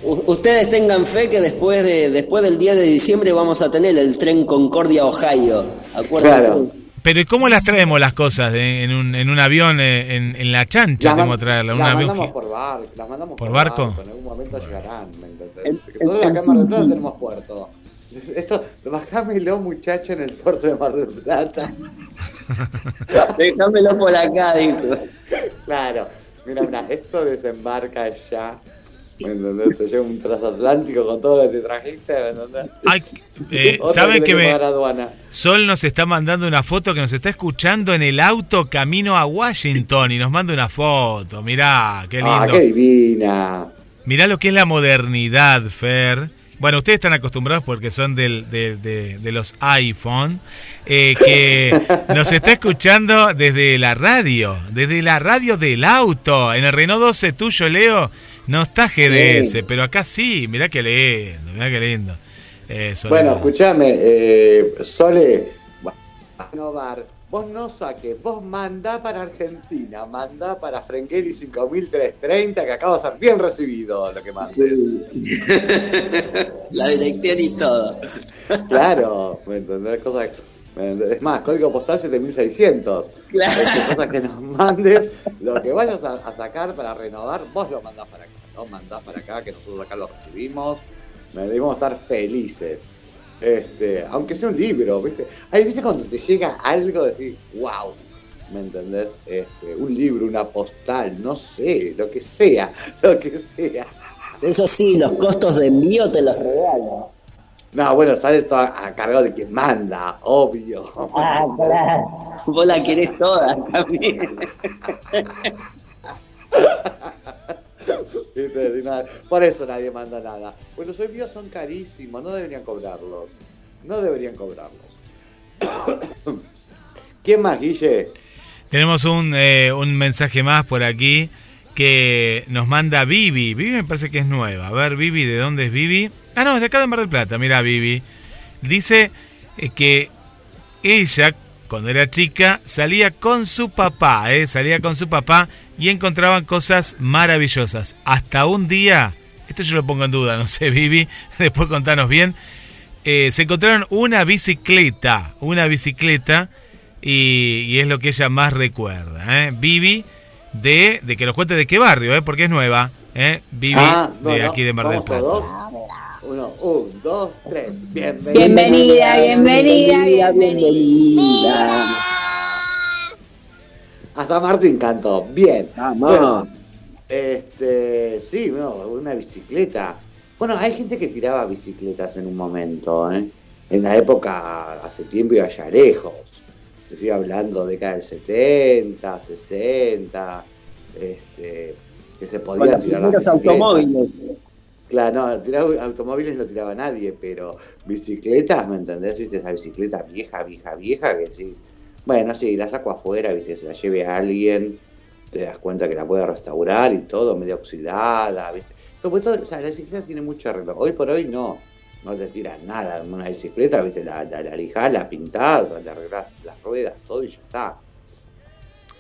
Ustedes tengan fe que después de después del 10 de diciembre vamos a tener el tren Concordia Ohio. Acuérdense. Claro. Pero ¿y cómo las traemos las cosas? ¿De- ¿En un, en un avión, eh, en, en la chancha Las tengo traerla? ¿Un las mandamos por barco, las mandamos ¿Por por, barco? En algún momento llegarán, en- acá en Mar del Plata tenemos puerto. Esto, bajámelo muchacho en el puerto de Mar del Plata. Déjamelo por acá, dijo. Claro, mira, mira, esto desembarca ya. ¿Me entendés? Te lleva un transatlántico con todo lo que te trajiste, ¿me entendés? Ay, eh, Otra ¿Saben que me. Sol nos está mandando una foto que nos está escuchando en el auto camino a Washington y nos manda una foto? Mirá, qué lindo. Ah, qué divina. Mirá lo que es la modernidad, Fer. Bueno, ustedes están acostumbrados porque son del, de, de- de los iPhone, eh, que nos está escuchando desde la radio, desde la radio del auto. En el Renault 12 tuyo, Leo, no está GDS, Sí. pero acá sí, mirá qué lindo, mirá qué lindo. Eh. Bueno, escúchame, eh, Sole, bueno, a renovar. Vos no saques, vos mandá para Argentina, mandá para Frenkelly 5330, que acaba de ser bien recibido lo que mandes. La dirección y todo. Claro, ¿me entendés? Cosas. Es más, código postal 7600. Claro. Cosas que nos mandes, lo que vayas a, a sacar para renovar, vos lo mandás para acá, ¿no? Mandás para acá, que nosotros acá lo recibimos. Me debemos estar felices. Este, aunque sea un libro, ¿viste? Hay veces cuando te llega algo, decir, wow, ¿me entendés? Este, un libro, una postal, no sé, lo que sea, lo que sea. Eso sí, los costos de envío te los regalo. No, bueno, sale todo a, a cargo de quien manda, obvio. Ah, claro. Vos la querés toda también. Por eso nadie manda nada. Pues los envíos son carísimos, no deberían cobrarlos. No deberían cobrarlos. ¿Quién más, Guille? Tenemos un, eh, un mensaje más por aquí que nos manda Vivi. Vivi me parece que es nueva. A ver, Vivi, ¿de dónde es Vivi? Ah, no, es de acá de Mar del Plata. Mira, Vivi. Dice eh, que ella, cuando era chica, salía con su papá, ¿eh? salía con su papá y encontraban cosas maravillosas. Hasta un día, esto yo lo pongo en duda, no sé, Vivi, después contanos bien, eh, se encontraron una bicicleta, una bicicleta, y, es lo que ella más recuerda. ¿eh? Vivi, de, de que nos cuente de qué barrio, ¿eh? porque es nueva. ¿eh? Vivi, Ah, de aquí de Mar del Plata. todos. Uno, un, dos, tres. Bienvenida. Bienvenida, bienvenida, bienvenida. bienvenida. Hasta Martín cantó. Bien. Vamos. Bueno, este, sí, no, una bicicleta. Bueno, hay gente que tiraba bicicletas en un momento, ¿eh? En la época, hace tiempo iba allá lejos. Te estoy hablando década del 70, 60, este, que se podían tirar las automóviles. Claro, no, tirar automóviles no tiraba nadie, pero bicicletas, ¿me entendés? ¿Viste? Esa bicicleta vieja, vieja, vieja que decís, bueno, sí, la saco afuera, ¿viste? Se la lleve a alguien, te das cuenta que la puede restaurar y todo, medio oxidada, ¿viste? Sobre todo, o sea, la bicicleta tiene mucho arreglo. Hoy por hoy no, no te tiran nada en una bicicleta, ¿viste? La, la, la lijás, la pintás, le arreglás las ruedas, todo y ya está.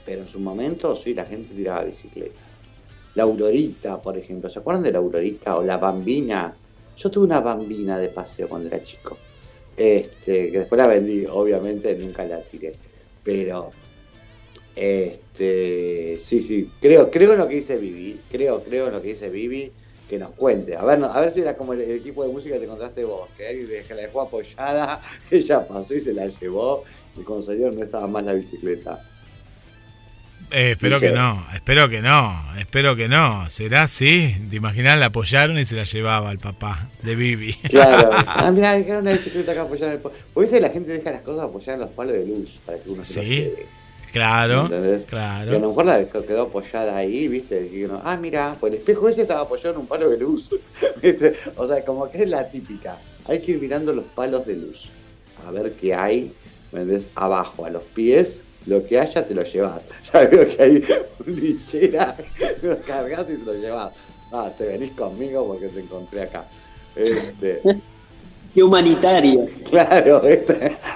Pero en su momento, sí, la gente tiraba bicicletas. La Aurorita, por ejemplo. ¿Se acuerdan de la Aurorita o la Bambina? Yo tuve una Bambina de paseo cuando era chico. Este, que después la vendí, obviamente nunca la tiré. Pero, este, sí, sí, creo, creo en lo que dice Vivi. Creo, creo en lo que dice Vivi. Que nos cuente. A ver, a ver si era como el, equipo de música que te encontraste vos. Que alguien la dejó apoyada, ella pasó y se la llevó. Y cuando salieron no estaba más la bicicleta. Eh, espero Dice- que no, espero que no, espero que no. ¿Será así? ¿Te imaginas? La apoyaron y se la llevaba el papá de Vivi. Claro. Ah, mirá, hay una bicicleta acá apoyada en el palo. La gente deja las cosas apoyadas en los palos de luz para que uno se Sí, claro, ¿Entendés? Y a claro. lo mejor la quedó apoyada ahí, ¿viste? Y uno, ah, mira, pues el espejo ese estaba apoyado en un palo de luz. ¿Viste? O sea, como que es la típica. Hay que ir mirando los palos de luz. A ver qué hay, ¿me entendés? Abajo, a los pies, lo que haya te lo llevas. Ya veo que hay un lillera, lo cargas y te lo llevas. Ah, te venís conmigo porque te encontré acá. Este, Qué humanitario. claro, este.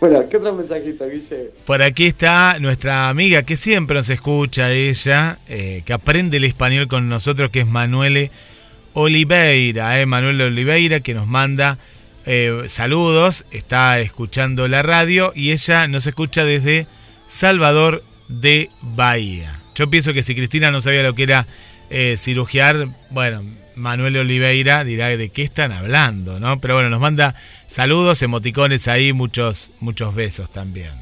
Bueno, ¿qué otro mensajito, Guille? Por aquí está nuestra amiga que siempre nos escucha, ella, eh, que aprende el español con nosotros, que es Manuele Oliveira, eh, Manuel Oliveira, que nos manda eh, saludos, está escuchando la radio y ella nos escucha desde Salvador de Bahía. Yo pienso que si Cristina no sabía lo que era eh, cirugiar, bueno, Manuel Oliveira dirá de qué están hablando, ¿no? Pero bueno, nos manda saludos, emoticones ahí, muchos, muchos besos también.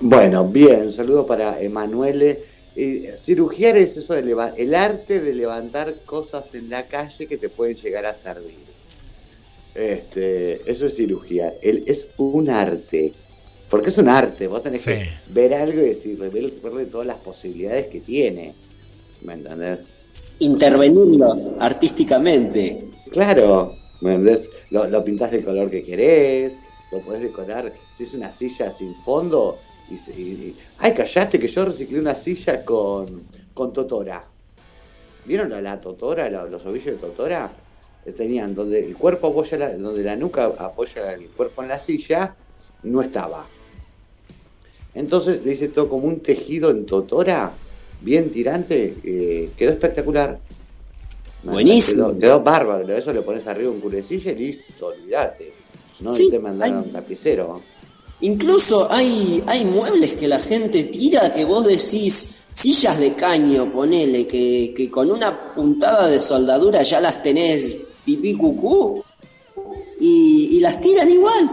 Bueno, bien, saludo para Emanuele. Eh, cirugiar es eso de el arte de levantar cosas en la calle que te pueden llegar a servir. Este, eso es cirugiar. El, es un arte. Porque es un arte. Vos tenés Sí. que ver algo y decirle, ver, verle todas las posibilidades que tiene. ¿Me entendés? Intervenirlo artísticamente. Claro, ¿me entendés? Lo, lo pintás del color que querés, lo podés decorar. Si es una silla sin fondo, y, se- y- y- ay, callate que yo reciclé una silla con, con Totora. ¿Vieron la, la Totora, la- los ovillos de Totora? Tenían donde el cuerpo apoya, la- donde la nuca apoya el cuerpo en la silla, no estaba. Entonces le hice todo como un tejido en Totora, bien tirante, eh, quedó espectacular. Buenísimo. Quedó, quedó bárbaro, eso le pones arriba un curecilla y listo, olvídate. No Sí, te mandaron hay- tapicero. Incluso hay, hay muebles que la gente tira que vos decís, sillas de caño, ponele, que, que con una puntada de soldadura ya las tenés pipí cucú y, y las tiran igual.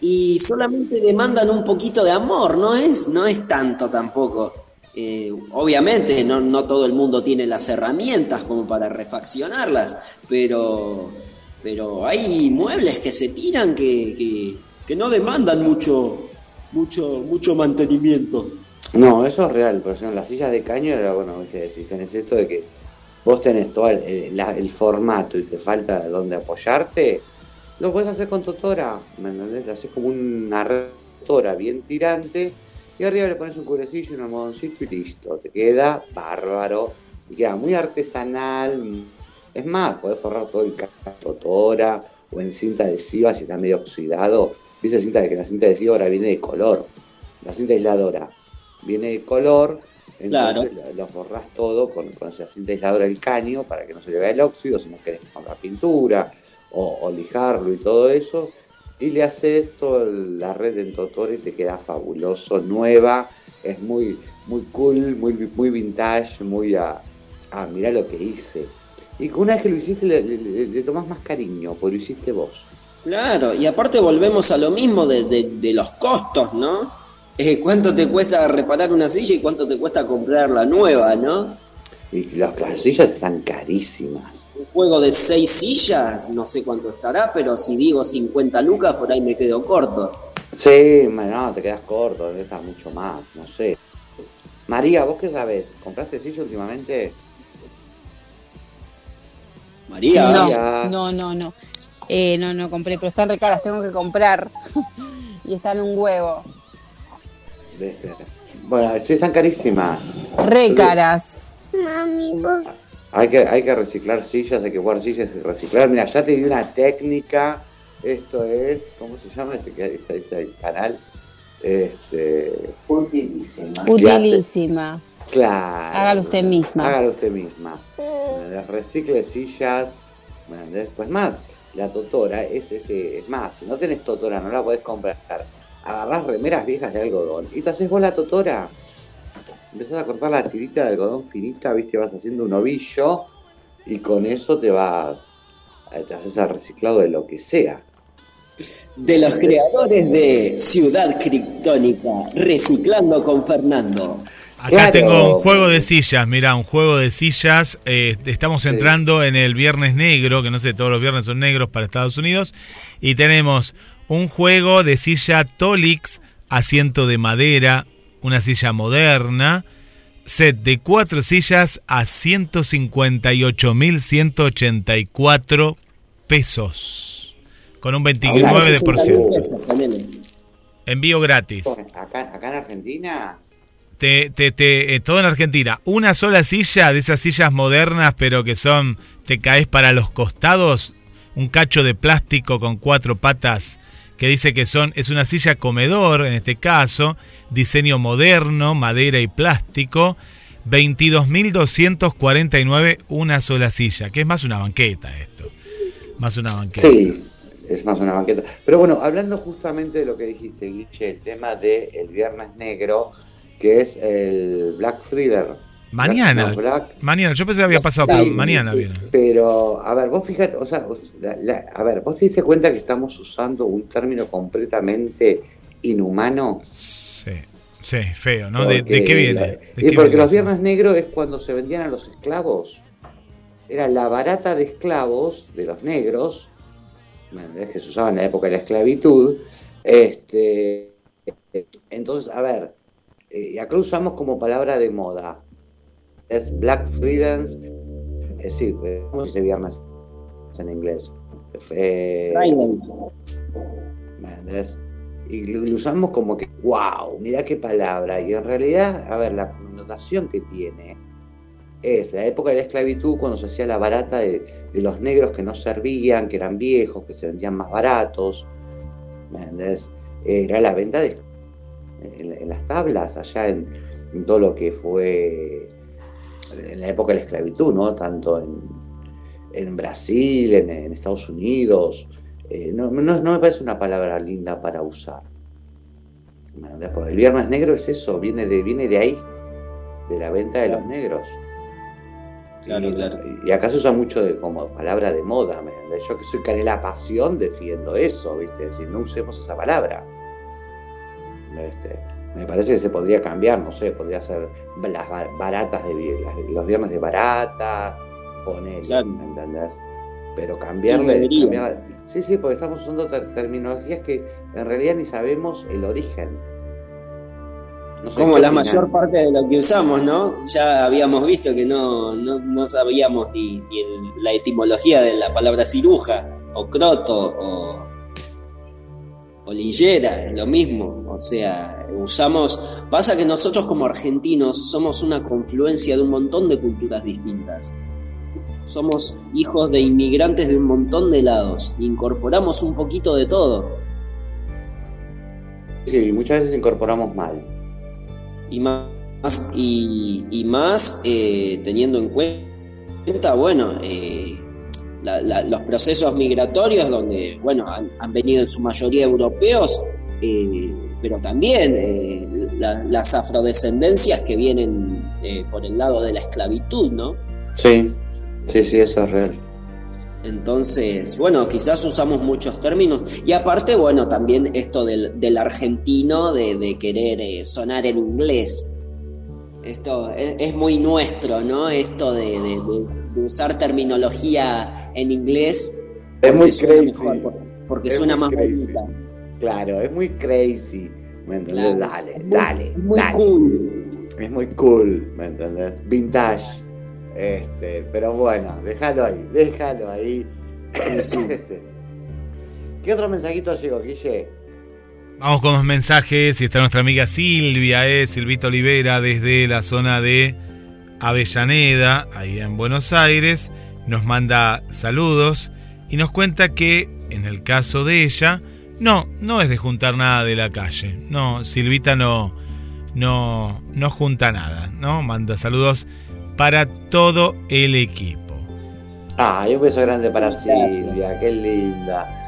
Y solamente demandan un poquito de amor, no es, no es tanto tampoco. Eh, obviamente no, no todo el mundo tiene las herramientas como para refaccionarlas, pero, pero hay muebles que se tiran que, que, no demandan mucho, mucho, mucho mantenimiento. No, eso es real, pero son las sillas de caño era bueno, viste, si tenés esto de que vos tenés todo el, formato y te falta donde apoyarte, lo puedes hacer con Totora, ¿me entendés? Haces como una tora bien tirante y arriba le pones un cubrecillo, un almohadoncito y listo. Te queda bárbaro y queda muy artesanal. Es más, podés forrar todo el totora o en cinta adhesiva si está medio oxidado. Viste cinta de que la cinta adhesiva ahora viene de color. La cinta aisladora viene de color, entonces lo, lo forrás todo con, con esa cinta aisladora del caño para que no se le vea el óxido, si no querés comprar pintura o, o lijarlo y todo eso. Y le haces toda la red en Totora y te queda fabuloso, nueva, es muy, muy cool, muy, muy vintage, muy a, ah, mirá lo que hice. Y una vez que lo hiciste le, le- le tomás más cariño, porque lo hiciste vos. Claro, y aparte volvemos a lo mismo de, de- de los costos, ¿no? Eh, ¿Cuánto te cuesta reparar una silla y cuánto te cuesta comprar la nueva, no? Y las, las sillas están carísimas. Un juego de seis sillas, no sé cuánto estará, pero si digo 50 lucas, por ahí me quedo corto. Sí, no, te quedas corto, debe estar mucho más, no sé. María, ¿vos qué sabés? ¿Compraste silla últimamente? María. No, no, no, no. Eh, no, no compré, pero están re caras, tengo que comprar. y están un huevo. Este, Bueno, sí, están carísimas. Re caras. Mami, vos Hay que, hay que reciclar sillas, hay que guardar sillas y reciclar. Mira, ya te di una técnica. Esto es, ¿cómo se llama ese, ese, ese canal? Este, utilísima. Utilísima. claro. Hágalo usted misma. Hágalo usted misma. Recicle sillas. ¿me entendés? Pues más, la totora es ese. Es más, si no tenés totora, no la podés comprar. Agarrás remeras viejas de algodón y te haces vos la totora. Empezás a cortar la tirita de algodón finita, viste, vas haciendo un ovillo y con eso te vas. eh, Te haces el reciclado de lo que sea. De los creadores de Ciudad Criptónica, Reciclando con Fernando. Acá Claro. tengo un juego de sillas, mirá, un juego de sillas. eh, estamos Sí. entrando en el Viernes Negro, que no sé, todos los viernes son negros para Estados Unidos. Y tenemos un juego de silla Tolix, asiento de madera, una silla moderna, set de cuatro sillas a 158.184 pesos. Con un 29 de por ciento. Envío gratis. Acá, acá en Argentina, Te, te, te- eh, todo en Argentina. Una sola silla de esas sillas modernas, pero que son, te caes para los costados. Un cacho de plástico con cuatro patas que dice que son, es una silla comedor en este caso, diseño moderno, madera y plástico. 22.249 una sola silla, que es más una banqueta esto. Más una banqueta. Sí, es más una banqueta. Pero bueno, hablando justamente de lo que dijiste, Guiche, el tema del el Viernes Negro, que es el Black Friday. Mañana. Black- Mañana, yo pensé que había pasado, Sí. pero mañana viene. Pero, a ver, vos fíjate, o sea, o- la- la- a ver, vos te diste cuenta que estamos usando un término completamente inhumano. Sí, sí, feo, ¿no? ¿De, qué viene? la- ¿De y qué porque viene los? Viernes Negros es cuando se vendían a los esclavos. Era la barata de esclavos de los negros, que se usaba en la época de la esclavitud. Este, entonces, a ver, eh, y acá usamos como palabra de moda. Es Black Freedom, es decir, eh, ¿cómo se viernes en inglés? Eh. Y lo, usamos como que, wow, mira qué palabra. Y en realidad, a ver, la connotación que tiene es la época de la esclavitud cuando se hacía la barata de, de los negros que no servían, que eran viejos, que se vendían más baratos. ¿Me entendés? Era la venta de, en, en las tablas, allá en, en todo lo que fue en la época de la esclavitud, ¿no? Tanto en, en Brasil, en, en Estados Unidos. Eh, no, no- no me parece una palabra linda para usar. El viernes negro es eso, viene de, viene de ahí, de la venta de los negros. Claro, y, claro. y acá se usa mucho de, como palabra de moda. Yo que soy canela pasión defiendo eso, ¿viste? Es decir, no usemos esa palabra. Este, me parece que se podría cambiar, no sé, podría ser las ba- baratas de las- los viernes de barata, poner, Claro. ¿me entendés? Pero cambiarle, Sí, sí, sí, porque estamos usando ter- terminologías que en realidad ni sabemos el origen. No sé Como la opinan. mayor parte de lo que usamos, ¿no? Ya habíamos visto que no, no, no sabíamos ni, ni el- la etimología de la palabra ciruja, o croto, o... o lillera, es lo mismo. O sea, usamos. Pasa que nosotros como argentinos somos una confluencia de un montón de culturas distintas. Somos hijos de inmigrantes de un montón de lados. Incorporamos un poquito de todo. Sí, muchas veces incorporamos mal. Y más, y, y más eh, teniendo en cuenta, bueno, eh, la- la- los procesos migratorios donde, bueno, han, han venido en su mayoría europeos, eh, pero también eh, la- las afrodescendencias que vienen eh, por el lado de la esclavitud, ¿no? Sí, sí, sí, eso es real. Entonces, bueno, quizás usamos muchos términos. Y aparte, bueno, también esto del, del argentino de, de querer eh, sonar en inglés. Esto es, es muy nuestro, ¿no? Esto de, de- de- de usar terminología en inglés. Es muy crazy. mejor, porque Es suena más crazy. bonita. Claro, es muy crazy. ¿Me entendés? Claro. Dale, Es muy- dale, es muy dale. cool. Es muy cool, ¿me entendés? Vintage. Este, pero bueno, déjalo ahí, déjalo ahí. Este, ¿Qué otro mensajito llegó, Guille? Vamos con los mensajes y está nuestra amiga Silvia, eh, Silvita Olivera, desde la zona de Avellaneda, ahí en Buenos Aires. Nos manda saludos y nos cuenta que en el caso de ella, no, no es de juntar nada de la calle. No, Silvita no, no, no junta nada, ¿no? Manda saludos para todo el equipo. Ah, y un beso grande para Silvia, qué linda.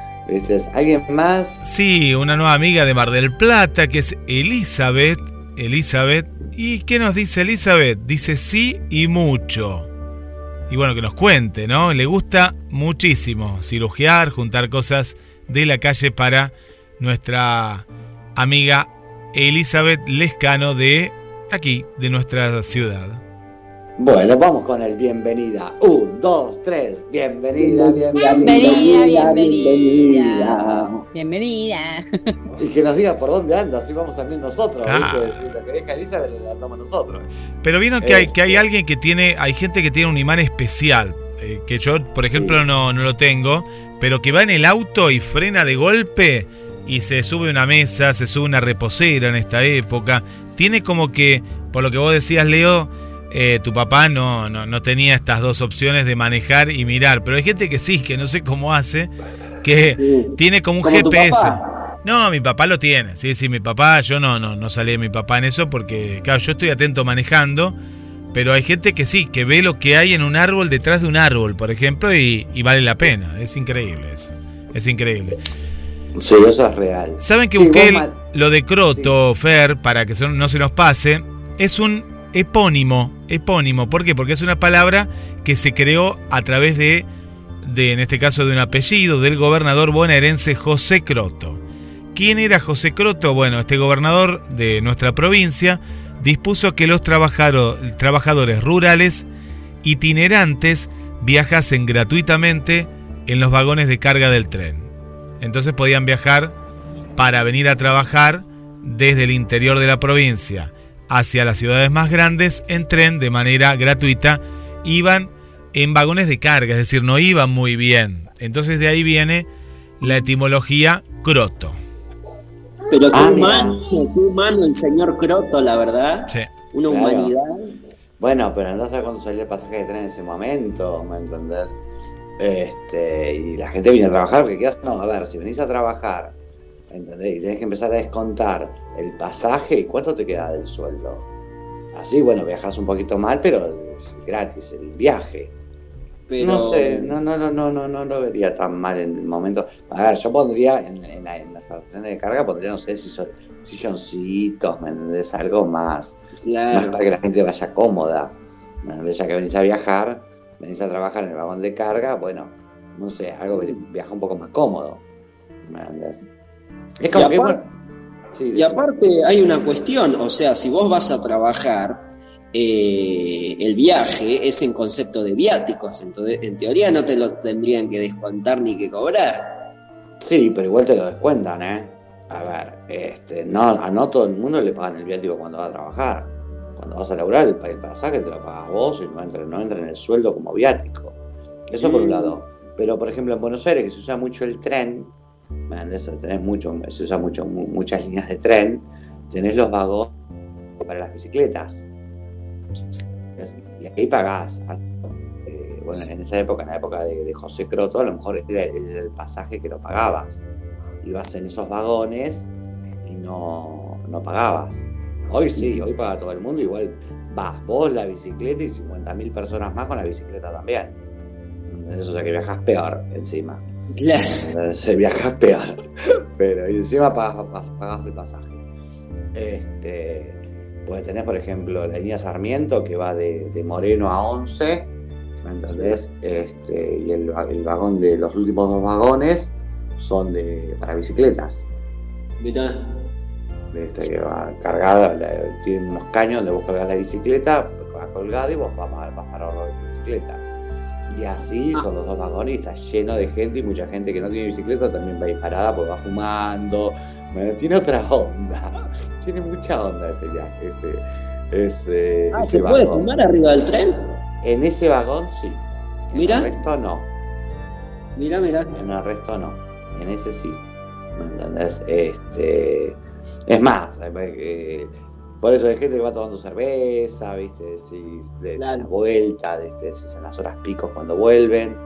¿Alguien más? Sí, una nueva amiga de Mar del Plata que es Elizabeth. Elizabeth. ¿Y qué nos dice Elizabeth? Dice sí y mucho. Y bueno, que nos cuente, ¿no? Le gusta muchísimo cirugiar, juntar cosas de la calle para nuestra amiga Elizabeth Lescano de aquí, de nuestra ciudad. Bueno, vamos con el bienvenida. Un, dos, tres. Bienvenida, bienvenida. Bienvenida, bienvenida. Bienvenida. Y que nos diga por dónde anda, así vamos también nosotros. Ah. ¿viste? Si lo que deja Elizabeth, le andamos nosotros. Pero vieron que hay, que hay alguien que tiene, hay gente que tiene un imán especial, eh, que yo, por ejemplo, Sí. no, no lo tengo, pero que va en el auto y frena de golpe y se sube una mesa, se sube una reposera en esta época. Tiene como que, por lo que vos decías, Leo, eh, tu papá no, no, no tenía estas dos opciones de manejar y mirar, pero hay gente que sí, que no sé cómo hace, que Sí. tiene como un Como GPS. No, mi papá lo tiene. Sí, sí, mi papá, yo no, no, no salí de mi papá en eso porque, claro, yo estoy atento manejando, pero hay gente que sí, que ve lo que hay en un árbol detrás de un árbol, por ejemplo, y, y vale la pena. Es increíble eso. Es increíble. Sí, eso es real. ¿Saben que Sí, busqué el- lo de Croto, Fer, para que no se nos pase? Es un epónimo. Epónimo. ¿Por qué? Porque es una palabra que se creó a través de, de, en este caso, de un apellido del gobernador bonaerense José Croto. ¿Quién era José Croto? Bueno, este gobernador de nuestra provincia dispuso que los trabajadores rurales itinerantes viajasen gratuitamente en los vagones de carga del tren. Entonces podían viajar para venir a trabajar desde el interior de la provincia hacia las ciudades más grandes en tren de manera gratuita. Iban en vagones de carga, es decir, no iban muy bien. Entonces de ahí viene la etimología croto. Pero qué Ah, humano, qué humano el señor Croto, la verdad. Sí. Una Claro. humanidad. Bueno, pero andás a ver cuándo salió el pasaje de tren en ese momento, ¿me entendés? Este, y la gente viene a trabajar, porque quedas, no, a ver, si venís a trabajar, ¿entendés? Y tenés que empezar a descontar el pasaje, ¿cuánto te queda del sueldo? Así, bueno, viajas un poquito mal, pero es gratis el viaje. Pero, No sé, no, no, no, no, no, no lo vería tan mal en el momento. A ver, yo pondría en, en, la- en las estaciones de carga, pondría, no sé, si son silloncitos, ¿me entendés? Algo más más Claro. para que la gente vaya cómoda. ¿me Ya que venís a viajar, venís a trabajar en el vagón de carga, bueno, no sé, algo viaja un poco más cómodo. ¿me? Es como Y que, bueno, sí, Y aparte hay una cuestión, o sea, si vos vas a trabajar, eh, el viaje es en concepto de viáticos, entonces en teoría no te lo tendrían que descontar ni que cobrar. Sí, pero igual te lo descuentan, ¿eh? A ver, este, no, a no todo el mundo le pagan el viático cuando va a trabajar. Cuando vas a laburar, el, el pasaje te lo pagas vos y no entra, no entra en el sueldo como viático. Eso por un Mm. lado. Pero, por ejemplo, en Buenos Aires, que se usa mucho el tren, Tenés mucho, se usa mucho, mu- muchas líneas de tren, tenés los vagones para las bicicletas. Y ahí pagás. Eh, bueno, en esa época, en la época de, José Croto, a lo mejor era, era el pasaje que lo pagabas. Ibas en esos vagones y no, no pagabas. Hoy sí, hoy paga todo el mundo, igual vas vos, la bicicleta y 50.000 personas más con la bicicleta también. Entonces, o sea que viajas peor encima. Claro. Entonces, viajas peor. Pero y encima pagas, pagas el pasaje. Este, puedes tener, por ejemplo, la línea Sarmiento que va de, de Moreno a 11, ¿me entendés? Este, y el, va- el vagón de los últimos dos vagones son de para bicicletas. Mirá. Este, que va cargada, la- tiene unos caños donde vos cargas la bicicleta, va colgada y vos vas, a- vas para la bicicleta. Y así son los dos vagones y está lleno de gente y mucha gente que no tiene bicicleta también va ahí parada porque va fumando. Bueno, tiene otra onda. tiene mucha onda ese viaje, ese, ese, Ah, ese ¿se puede fumar arriba del tren? En ese vagón sí. En Mira. el resto no. Mirá, mirá. En el resto no. En ese sí. ¿Me entendés? Este, es más, eh, por eso hay gente que va tomando cerveza, ¿viste? Si, de, la vuelta, de, de- si es en las horas picos cuando vuelven.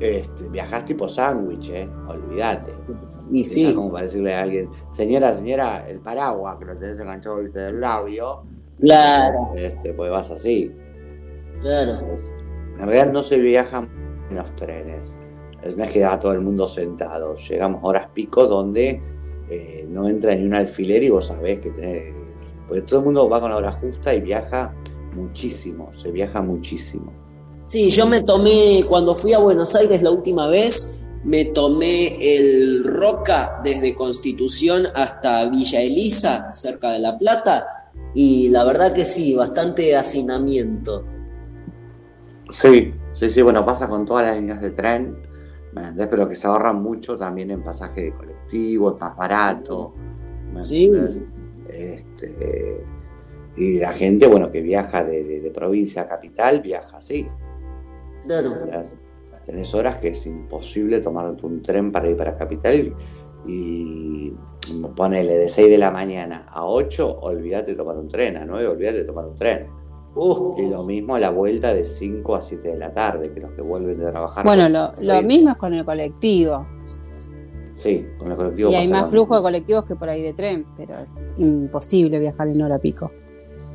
Este, viajás tipo sándwich, ¿eh? Olvídate. Y Es sí. como para decirle a alguien, señora, señora, el paraguas que lo tenés enganchado ¿viste? del labio. Claro. Este, pues vas así. Claro. En realidad no se viajan en los trenes. Es- No es que va todo el mundo sentado. Llegamos a horas pico donde eh, no entra ni un alfiler y vos sabés que tenés. Porque todo el mundo va con la hora justa y viaja muchísimo. Se viaja muchísimo. Sí, yo me tomé, cuando fui a Buenos Aires la última vez, me tomé el Roca desde Constitución hasta Villa Elisa, cerca de La Plata, y la verdad que sí, bastante hacinamiento. Sí, sí, sí. Bueno, pasa con todas las líneas de tren. ¿me entendés? Pero que se ahorran mucho también en pasaje de colectivo, es más barato. ¿me Sí. entendés? Este, y la gente, bueno, que viaja de, de- de provincia a capital, viaja así. Claro. Tenés horas que es imposible tomarte un tren para ir para capital y ponele de 6 de la mañana a 8, olvídate de tomar un tren, a 9, olvídate de tomar un tren. Uh, Y lo mismo a la vuelta de 5 a 7 de la tarde, que los que vuelven de trabajar. Bueno, lo, lo mismo es con el colectivo. Sí, con el colectivo. Y hay más flujo de colectivos que por ahí de tren, pero es imposible viajar en hora pico.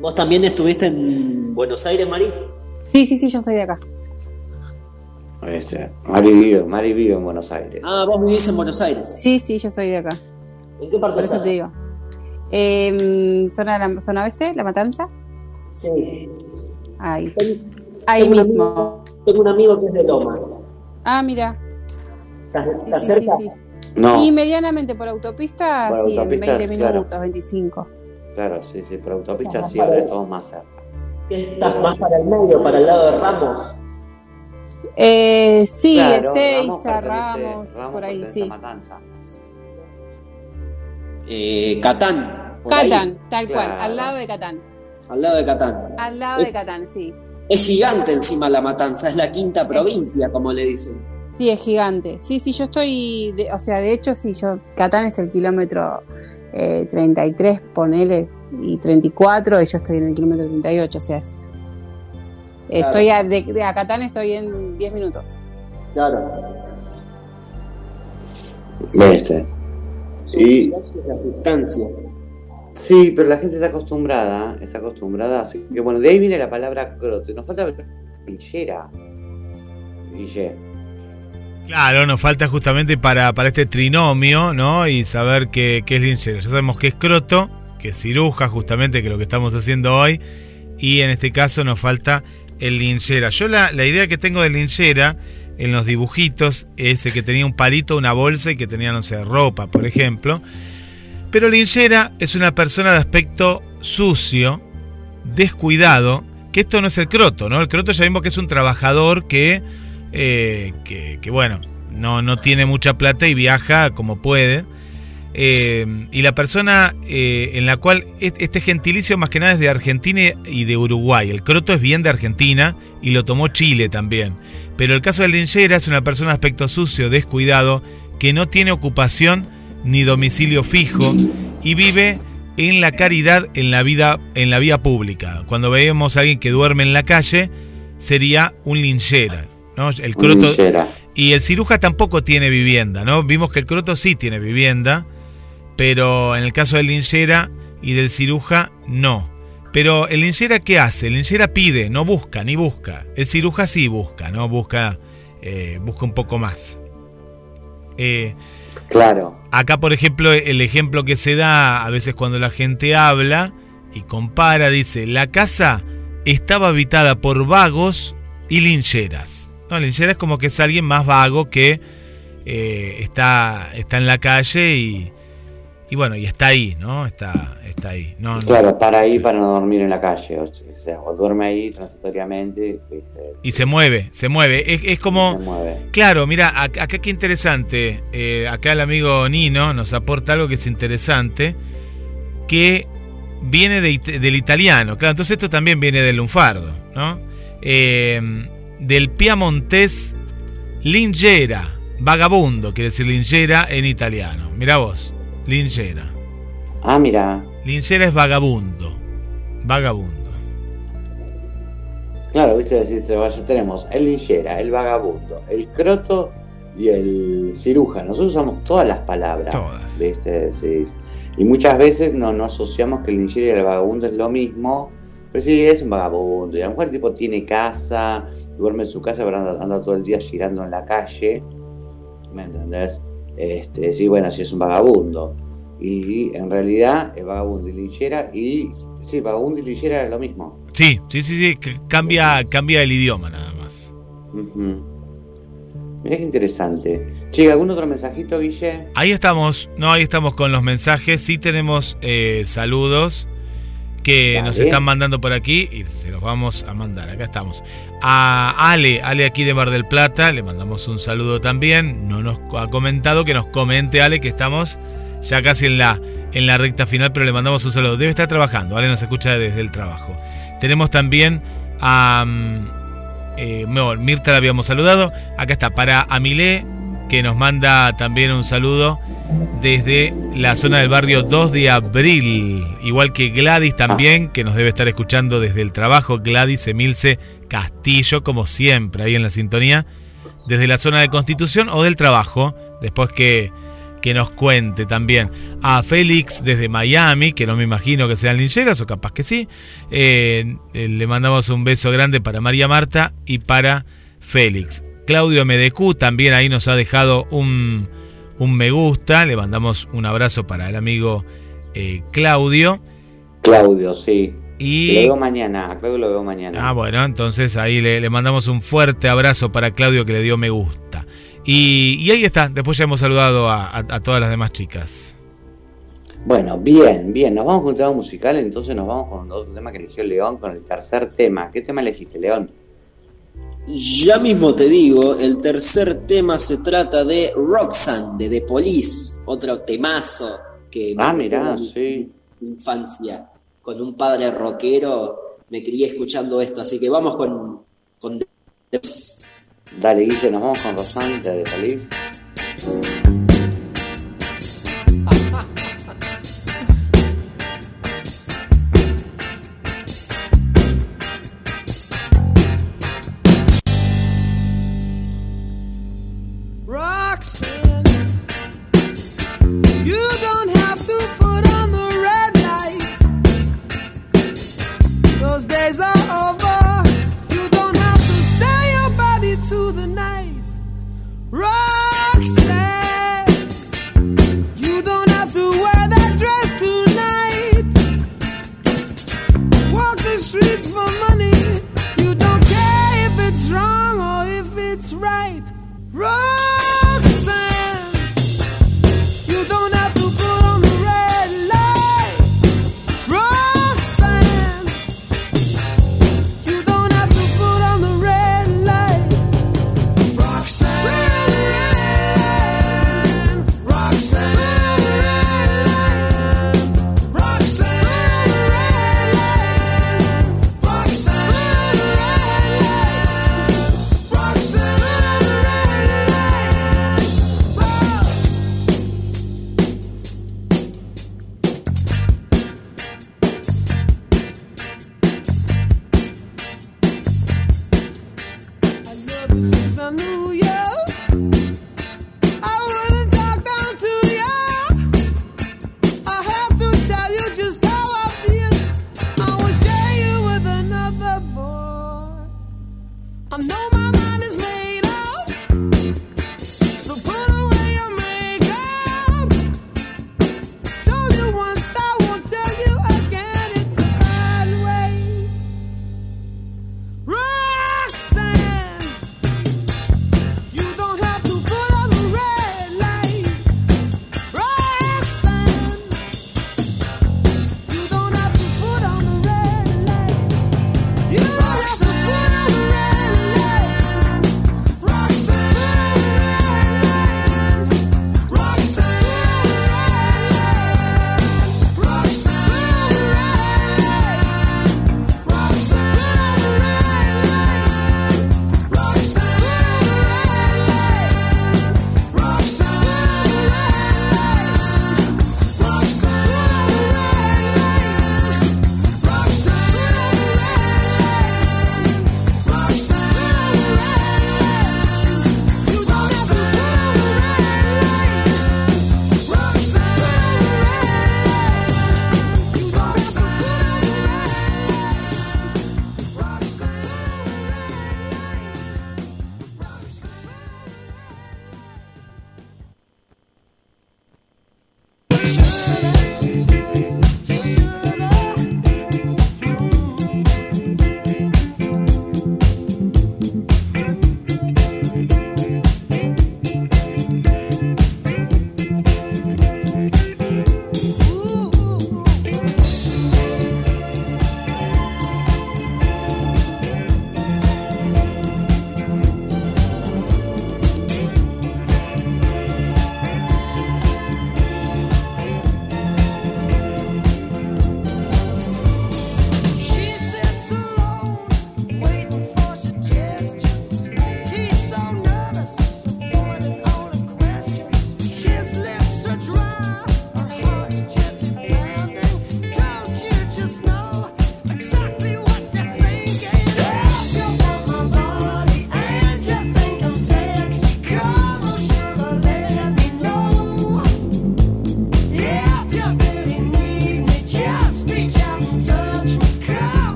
¿Vos también estuviste en Buenos Aires, Mari? Sí, sí, sí, yo soy de acá. Este, Mari, vive, Mari vive en Buenos Aires. Ah, vos vivís en Buenos Aires. Sí, sí, yo soy de acá. ¿En qué parte Por eso te digo. Eh, ¿zona, la, ¿Zona oeste? ¿La Matanza? Sí. Ahí. Ahí Tengo un mismo. amigo- tengo un amigo que es de Loma. Ah, mira. ¿Estás, Sí, estás sí, cerca? sí, sí. No, Y medianamente por autopista, Por sí, autopistas, en 20 claro. minutos, 25. claro, sí, sí, por autopista sí, ahora para- es todo más cerca. ¿Qué ¿Estás más para el medio, para el lado de Ramos? Eh, sí, Claro, Ezeiza, Ramos, Ramos por ahí, sí. Matanza. Eh, Catán. ahí, Catán, tal cual, Claro. al lado de Catán. al lado de Catán. Al lado de Catán, sí. Es gigante encima la matanza, es la quinta provincia, como le dicen. Sí, es gigante. Sí, sí, yo estoy, de- o sea, de hecho, sí, yo, Catán es el kilómetro eh, 33, ponele, y 34, y yo estoy en el kilómetro 38, o sea, es- estoy a, de, de a Catán estoy en 10 minutos. Claro. Este. Y Las distancias. sí, pero la gente está acostumbrada, está acostumbrada, así que bueno, de ahí viene la palabra crote. Nos falta linchera. Guille. Claro, nos falta justamente para, para este trinomio, ¿no? Y saber qué, es linchera. Ya sabemos que es croto, que es ciruja, justamente, que es lo que estamos haciendo hoy. Y en este caso nos falta el linchera. Yo la, la idea que tengo de linchera en los dibujitos es el que tenía un palito, una bolsa y que tenía, no sé, ropa, por ejemplo. Pero linchera es una persona de aspecto sucio, descuidado, que esto no es el croto, ¿no? El croto ya vimos que es un trabajador que, eh, que, bueno, no, no tiene mucha plata y viaja como puede. Eh, y la persona eh, en la cual es- este gentilicio más que nada es de Argentina y de Uruguay. El croto es bien de Argentina y lo tomó Chile también. Pero el caso de Linchera es una persona de aspecto sucio, descuidado, que no tiene ocupación ni domicilio fijo y vive en la caridad en la vida en la vía pública. Cuando vemos a alguien que duerme en la calle, sería un linchera. ¿No? El croto, y el ciruja tampoco tiene vivienda, ¿no? Vimos que el croto sí tiene vivienda, pero en el caso del linchera y del ciruja, no. Pero el linchera, ¿qué hace? El linchera pide, no busca, ni busca. El ciruja sí busca, ¿no? Busca, eh, busca un poco más. Eh, Claro. Acá, por ejemplo, el ejemplo que se da a veces cuando la gente habla y compara, dice, la casa estaba habitada por vagos y lincheras. No, linchera es como que es alguien más vago que eh, está, está en la calle y, y bueno, y está ahí, ¿no? Está, está ahí. No, no- Claro, para ahí para no dormir en la calle. O sea, o duerme ahí transitoriamente. ¿viste? Y se mueve, se mueve. Es, es como... Se mueve. Claro, mira, ac- acá qué interesante. Eh, acá el amigo Nino nos aporta algo que es interesante, que viene de del italiano. Claro, entonces esto también viene del lunfardo, ¿no? Eh, del piamontés lingera, vagabundo, quiere decir lingera en italiano. Mira vos, lingera. Ah, mira. Lingera es vagabundo, vagabundo. Claro, viste, decís, ya tenemos el linchera, el vagabundo, el croto y el ciruja. Nosotros usamos todas las palabras. Todas. ¿Viste? Decís. Y muchas veces no, no asociamos que el linchera y el vagabundo es lo mismo. Pues sí, es un vagabundo. Y a lo mejor el tipo tiene casa, duerme en su casa, pero anda, anda todo el día girando en la calle. ¿Me entendés? Este, sí, bueno, sí es un vagabundo. Y en realidad el vagabundo y linchera y... Sí, vagabundo y linchera es lo mismo. Sí, sí, sí, sí, que cambia, cambia el idioma nada más. Ujú. Mirá qué interesante. Che, ¿algún otro mensajito, Guille? Ahí estamos, no, ahí estamos con los mensajes. Sí tenemos eh, saludos que Dale. nos están mandando por aquí y se los vamos a mandar. Acá estamos. A Ale, Ale aquí de Mar del Plata, le mandamos un saludo también. No nos ha comentado que nos comente Ale que estamos ya casi en la, en la recta final, pero le mandamos un saludo. Debe estar trabajando, Ale nos escucha desde el trabajo. Tenemos también a... mm, eh, Mirta la habíamos saludado. Acá está, para Amilé, que nos manda también un saludo desde la zona del barrio 2 de abril. Igual que Gladys también, que nos debe estar escuchando desde el trabajo. Gladys Emilce Castillo, como siempre, ahí en la sintonía. Desde la zona de Constitución o del trabajo. Después que, que nos cuente también. A Félix desde Miami, que no me imagino que sean lincheras, o capaz que sí. Eh, le mandamos un beso grande para María Marta y para Félix. Claudio MDQ también ahí nos ha dejado un, un me gusta. Le mandamos un abrazo para el amigo eh, Claudio. Claudio, sí. Lo Y. veo mañana. Claudio lo veo mañana. Ah, bueno, entonces ahí le, le mandamos un fuerte abrazo para Claudio que le dio me gusta. Y, y ahí está, después ya hemos saludado a, a- a todas las demás chicas. Bueno, bien, bien. Nos vamos con un tema musical, entonces nos vamos con otro tema que eligió León, con el tercer tema. ¿Qué tema elegiste, León? Ya mismo te digo, el tercer tema se trata de Roxanne de The Police, otro temazo que Ah, me mirá, sí. infancia. Con un padre rockero me crié escuchando esto, así que vamos con, con The. Dale, Guille, nos vamos con Rosán de The Police.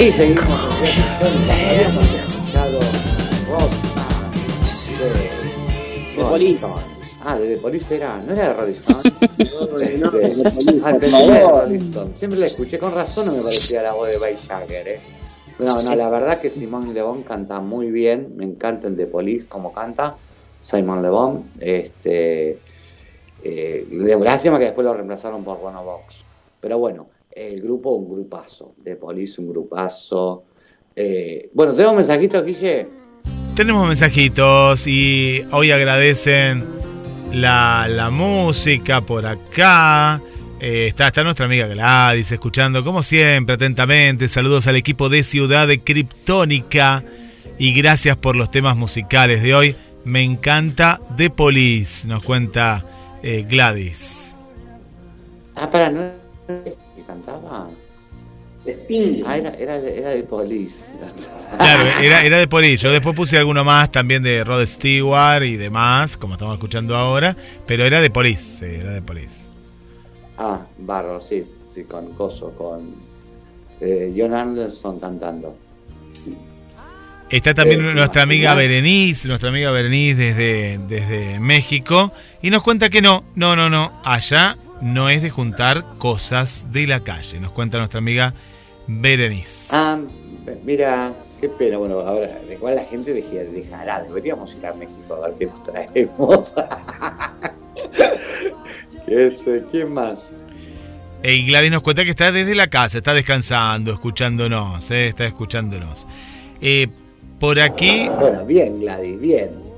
Y seguimos habíamos escuchado Rockstar de, De Police. Ah, de The Police era, ¿no era de Rolling Stone? no, de ah, de. Rolling Stone. Siempre la escuché con razón, no me parecía la voz de Bay Jagger, ¿eh? No, no, la verdad que Simón León canta muy bien, me encanta el de Police como canta, Simon Le Bon, este, eh, lástima que después lo reemplazaron por Bono Box, pero bueno, grupo un grupazo, de Police un grupazo, eh, bueno, tenemos un mensajito, Guille, Tenemos mensajitos y hoy agradecen la, la música por acá. Eh, está, está nuestra amiga Gladys escuchando, como siempre, atentamente. Saludos al equipo de Ciudad de Criptónica y gracias por los temas musicales de hoy. Me encanta The Police, nos cuenta eh, Gladys. ah, para, ¿no es cantaba? Sting. Ah, era, era, de, era de Police. Claro, era, era de Police. Yo después puse alguno más también de Rod Stewart y demás, como estamos escuchando ahora, pero era de Police, sí, era de Police. Ah, Barro, sí, sí, con Coso, con eh, John Anderson cantando. Está también Eh, nuestra amiga. Berenice, nuestra amiga Berenice desde, desde México, y nos cuenta que no, no, no, no, allá no es de juntar cosas de la calle, nos cuenta nuestra amiga Berenice. Ah, mira, qué pena. Bueno, ahora, igual la gente dejará, deberíamos ir a México a ver qué nos traemos. este, ¿Quién más? Y Gladys nos cuenta que está desde la casa, está descansando, escuchándonos, eh, está escuchándonos. Eh, por aquí Bueno, bien, Gladys, bien.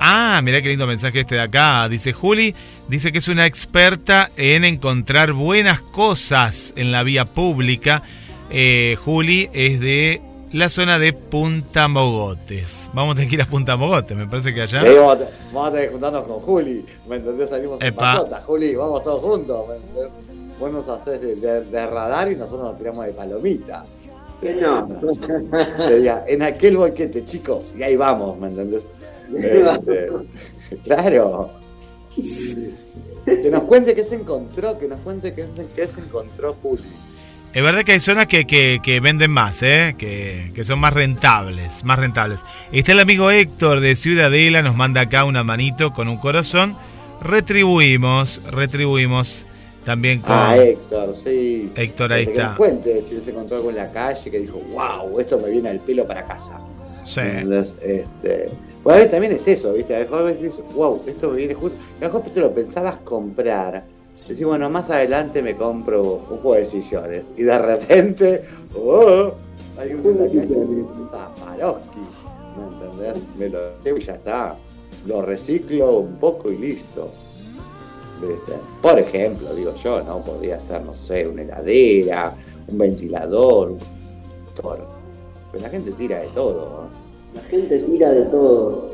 Ah, mirá qué lindo mensaje este de acá. Dice Juli, dice que es una experta en encontrar buenas cosas en la vía pública. Eh, Juli es de la zona de Punta Mogotes. Vamos a tener que ir a Punta Mogotes, me parece que allá. Sí, vamos, a, vamos a tener que juntarnos con Juli. ¿Me entendés? Salimos en Epa. pasota. Juli, vamos todos juntos. ¿me entendés? Vos nos haces de, de- de radar y nosotros nos tiramos de palomita. No. Diga, en aquel boquete, chicos, y ahí vamos, ¿me entendés? Este, claro. Que nos cuente qué se encontró, que nos cuente qué se, qué se encontró Juli. Es verdad que hay zonas que, que- que venden más, ¿eh? que, que son más rentables, más rentables. Está el amigo Héctor de Ciudadela, nos manda acá una manito con un corazón. Retribuimos, retribuimos también con... Ah, Héctor, sí. Héctor, ahí Este, Que está. nos cuente si se encontró algo en la calle que dijo, wow, esto me viene al pelo para casa. Sí. Entonces, este, bueno, a veces también es eso, ¿viste? A mejor decís, wow, esto viene justo. A lo mejor te lo pensabas comprar. Decís, bueno, más adelante me compro un juego de sillones. Y de repente, oh, hay uno en la. ¿Me entendés? Me lo llevo y ya está. Lo reciclo un poco y listo. Por ejemplo, digo yo, ¿no? Podría ser, no sé, una heladera, un ventilador, un motor. Pero la gente tira de todo, ¿no? La gente tira de todo.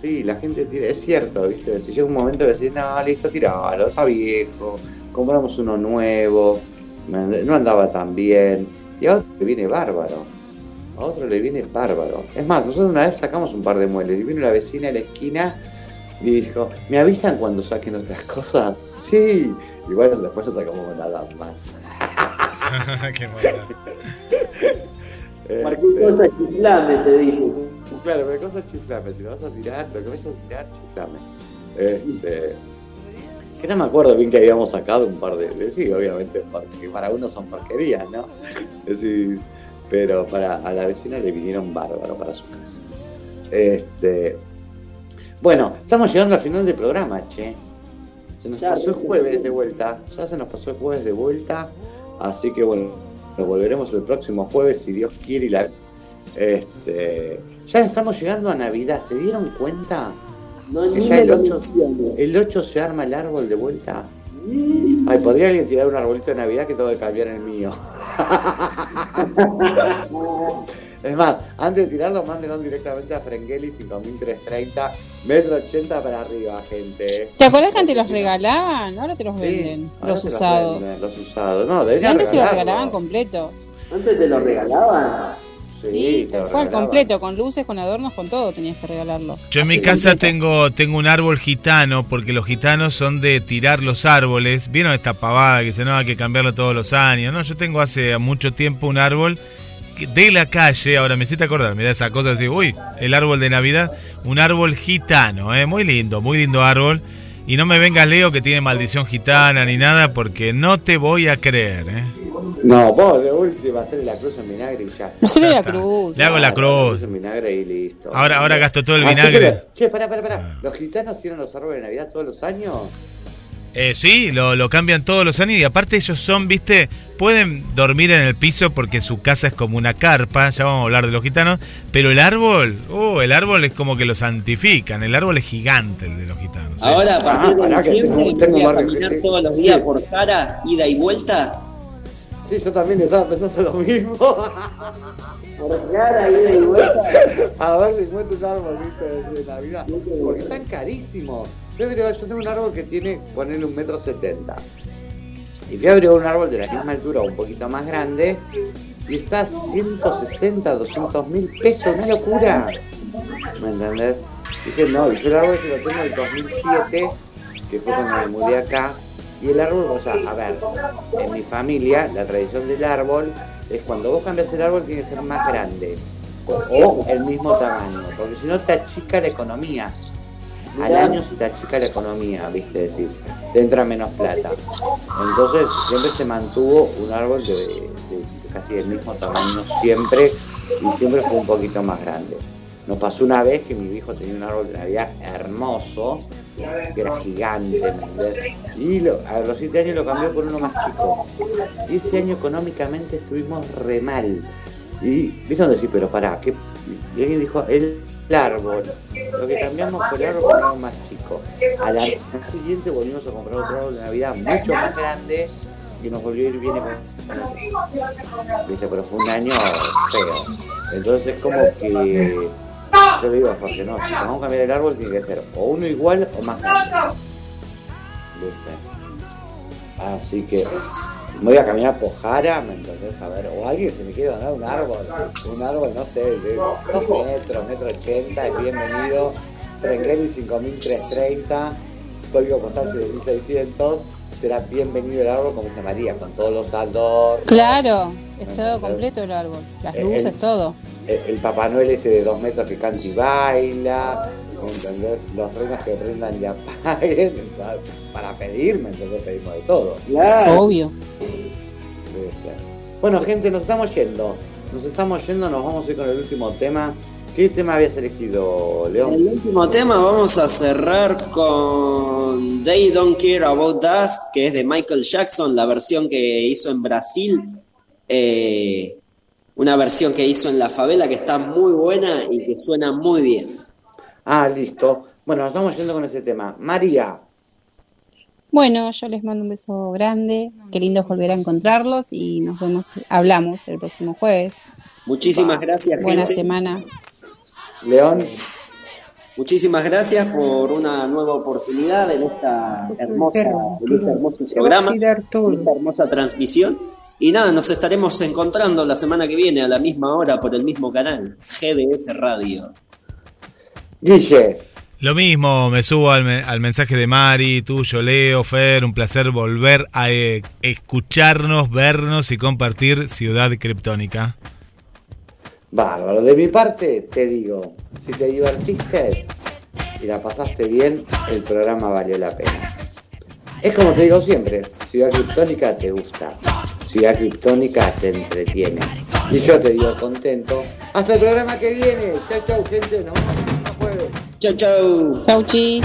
Sí, la gente tira, es cierto, ¿viste? Si llega un momento de decir, no, listo, tiralo, está viejo, compramos uno nuevo, no andaba tan bien, y a otro le viene bárbaro, a otro le viene bárbaro. Es más, nosotros una vez sacamos un par de muebles, y vino la vecina de la esquina y dijo, ¿me avisan cuando saquen otras cosas? Sí, y bueno, después no sacamos nada más. Qué. Cualquier Este, te dicen. Claro, pero cosa chiflame, si lo vas a tirar, lo que vayas a tirar, chiflame. Este, que no me acuerdo bien que habíamos sacado un par de, de- sí, obviamente, porque para uno son porquerías, ¿no? Decís, pero para a la vecina le vinieron bárbaro para su casa. Este, bueno, estamos llegando al final del programa, che. Se nos Ya, pasó el jueves de vuelta, ya se nos pasó el jueves de vuelta, así que bueno, nos volveremos el próximo jueves si Dios quiere y la este, ya estamos llegando a Navidad, ¿se dieron cuenta? No, Que ni ya el lo 8, menciones. el 8 se arma el árbol de vuelta. Ay, ¿podría alguien tirar un arbolito de Navidad que tengo que cambiar el mío? es más, antes de tirarlo, mándenlo directamente a Frengeli 5330, metro 80 para arriba, gente. ¿Te acuerdas que antes los regalaban? Ahora te los Sí, venden, los usados. venden, Los usados, no, deberían antes te los regalaban completo. Antes te lo regalaban. Sí, Sí, tal cual, completo, con luces, con adornos, con todo tenías que regalarlo. Yo en mi casa completo. tengo, tengo un árbol gitano, porque los gitanos son de tirar los árboles. ¿Vieron esta pavada que dice, no, hay que cambiarlo todos los años? No, yo tengo hace mucho tiempo un árbol de la calle, ahora me hiciste acordar, mira esa cosa así, uy, el árbol de Navidad, un árbol gitano, ¿eh? muy lindo, muy lindo árbol. Y no me vengas, Leo, que tiene maldición gitana ni nada, porque no te voy a creer. ¿eh? No, vos de última hacerle la cruz en vinagre y ya. No se le Ya la cruz. Le hago la cruz. en vinagre y listo. Ahora, ahora gasto todo el vinagre. que, che, pará, pará, pará. ¿Los gitanos tienen los árboles de Navidad todos los años? Eh, sí, lo, lo cambian todos los años y aparte ellos son, viste, pueden dormir en el piso porque su casa es como una carpa, ya vamos a hablar de los gitanos, pero el árbol, oh, el árbol es como que lo santifican, el árbol es gigante el de los gitanos. Ahora, a partir Ah, de diciembre, tengo- tengo voy a caminar todos los sí. días por Jara, ida y vuelta. Sí, yo también estaba pensando lo mismo. Por Jara, ida y vuelta. A ver si encuentro un árbol ¿viste? de Navidad. Porque están carísimos. Yo tengo un árbol que tiene, ponerle un metro setenta. Y fui a averiguar un árbol de la misma altura un poquito más grande. Y está 160, 200 mil pesos, una locura. ¿Me entendés? Dije, no, yo el árbol que lo tengo del 2007, que fue cuando me mudé acá. Y el árbol, o sea, a ver, en mi familia, la tradición del árbol es cuando vos cambias el árbol tiene que ser más grande o el mismo tamaño, porque si no te achica la economía. Al año se te achica la economía, viste, decís, te entra menos plata. Entonces siempre se mantuvo un árbol de, casi del mismo tamaño siempre y siempre fue un poquito más grande. Nos pasó una vez que mi hijo tenía un árbol de Navidad hermoso, que era gigante. Y a los 7 años lo cambió por uno más chico. Y ese año económicamente estuvimos re mal. Y viste donde sí, pero pará, ¿qué? Y alguien dijo, el, árbol. Lo que cambiamos fue el árbol por árbol más chico. A la siguiente volvimos a comprar otro árbol de Navidad mucho más grande y nos volvió a ir bien. Dice, pero fue un año feo. Entonces como que yo le digo a Jorge, no, si vamos a cambiar el árbol tiene que ser o uno igual o más grande. Así que me voy a caminar por Jara, ¿me entendés? A ver, o alguien se me quiere donar un árbol, un árbol, no sé, de dos metros, metro ochenta, es bienvenido, Trengueli 5330, código postal 7600, será bienvenido el árbol como se María, con todos los adornos. Claro, es todo completo el árbol. Las luces, el- todo. El, el Papá Noel ese de dos metros que canta y baila, ¿me entendés? Los reinos que prendan y apaguen, para- para pedirme, entonces pedimos de todo. Claro. Obvio. Bueno, gente, nos estamos yendo. Nos estamos yendo, nos vamos a ir con el último tema. ¿Qué tema habías elegido, El León? último tema vamos a cerrar con They Don't Care About Us, que es de Michael Jackson, la versión que hizo en Brasil. Eh, una versión que hizo en la favela que está muy buena y que suena muy bien. Ah, listo. Bueno, nos estamos yendo con ese tema. María, Bueno, yo les mando un beso grande. Qué lindo volver a encontrarlos y nos vemos, hablamos el próximo jueves. Muchísimas gracias, Buena gente. semana. León, Muchísimas gracias por una nueva oportunidad en esta hermosa, en este hermoso programa, en esta hermosa transmisión. Y nada, nos estaremos encontrando la semana que viene a la misma hora por el mismo canal, GDS Radio. Guille, Lo mismo, me subo al, me- al mensaje de Mari, tuyo, Leo, Fer, un placer volver a eh, escucharnos, vernos y compartir Ciudad Criptónica. bárbaro. De mi parte, te digo, si te divertiste y la pasaste bien, el programa valió la pena. Es como te digo siempre, Ciudad Criptónica te gusta, Ciudad Criptónica te entretiene. Y yo te digo contento. Hasta el programa que viene. Chau, chau, gente. Nos vemos el próximo jueves. Chau, chau. Chau, chis.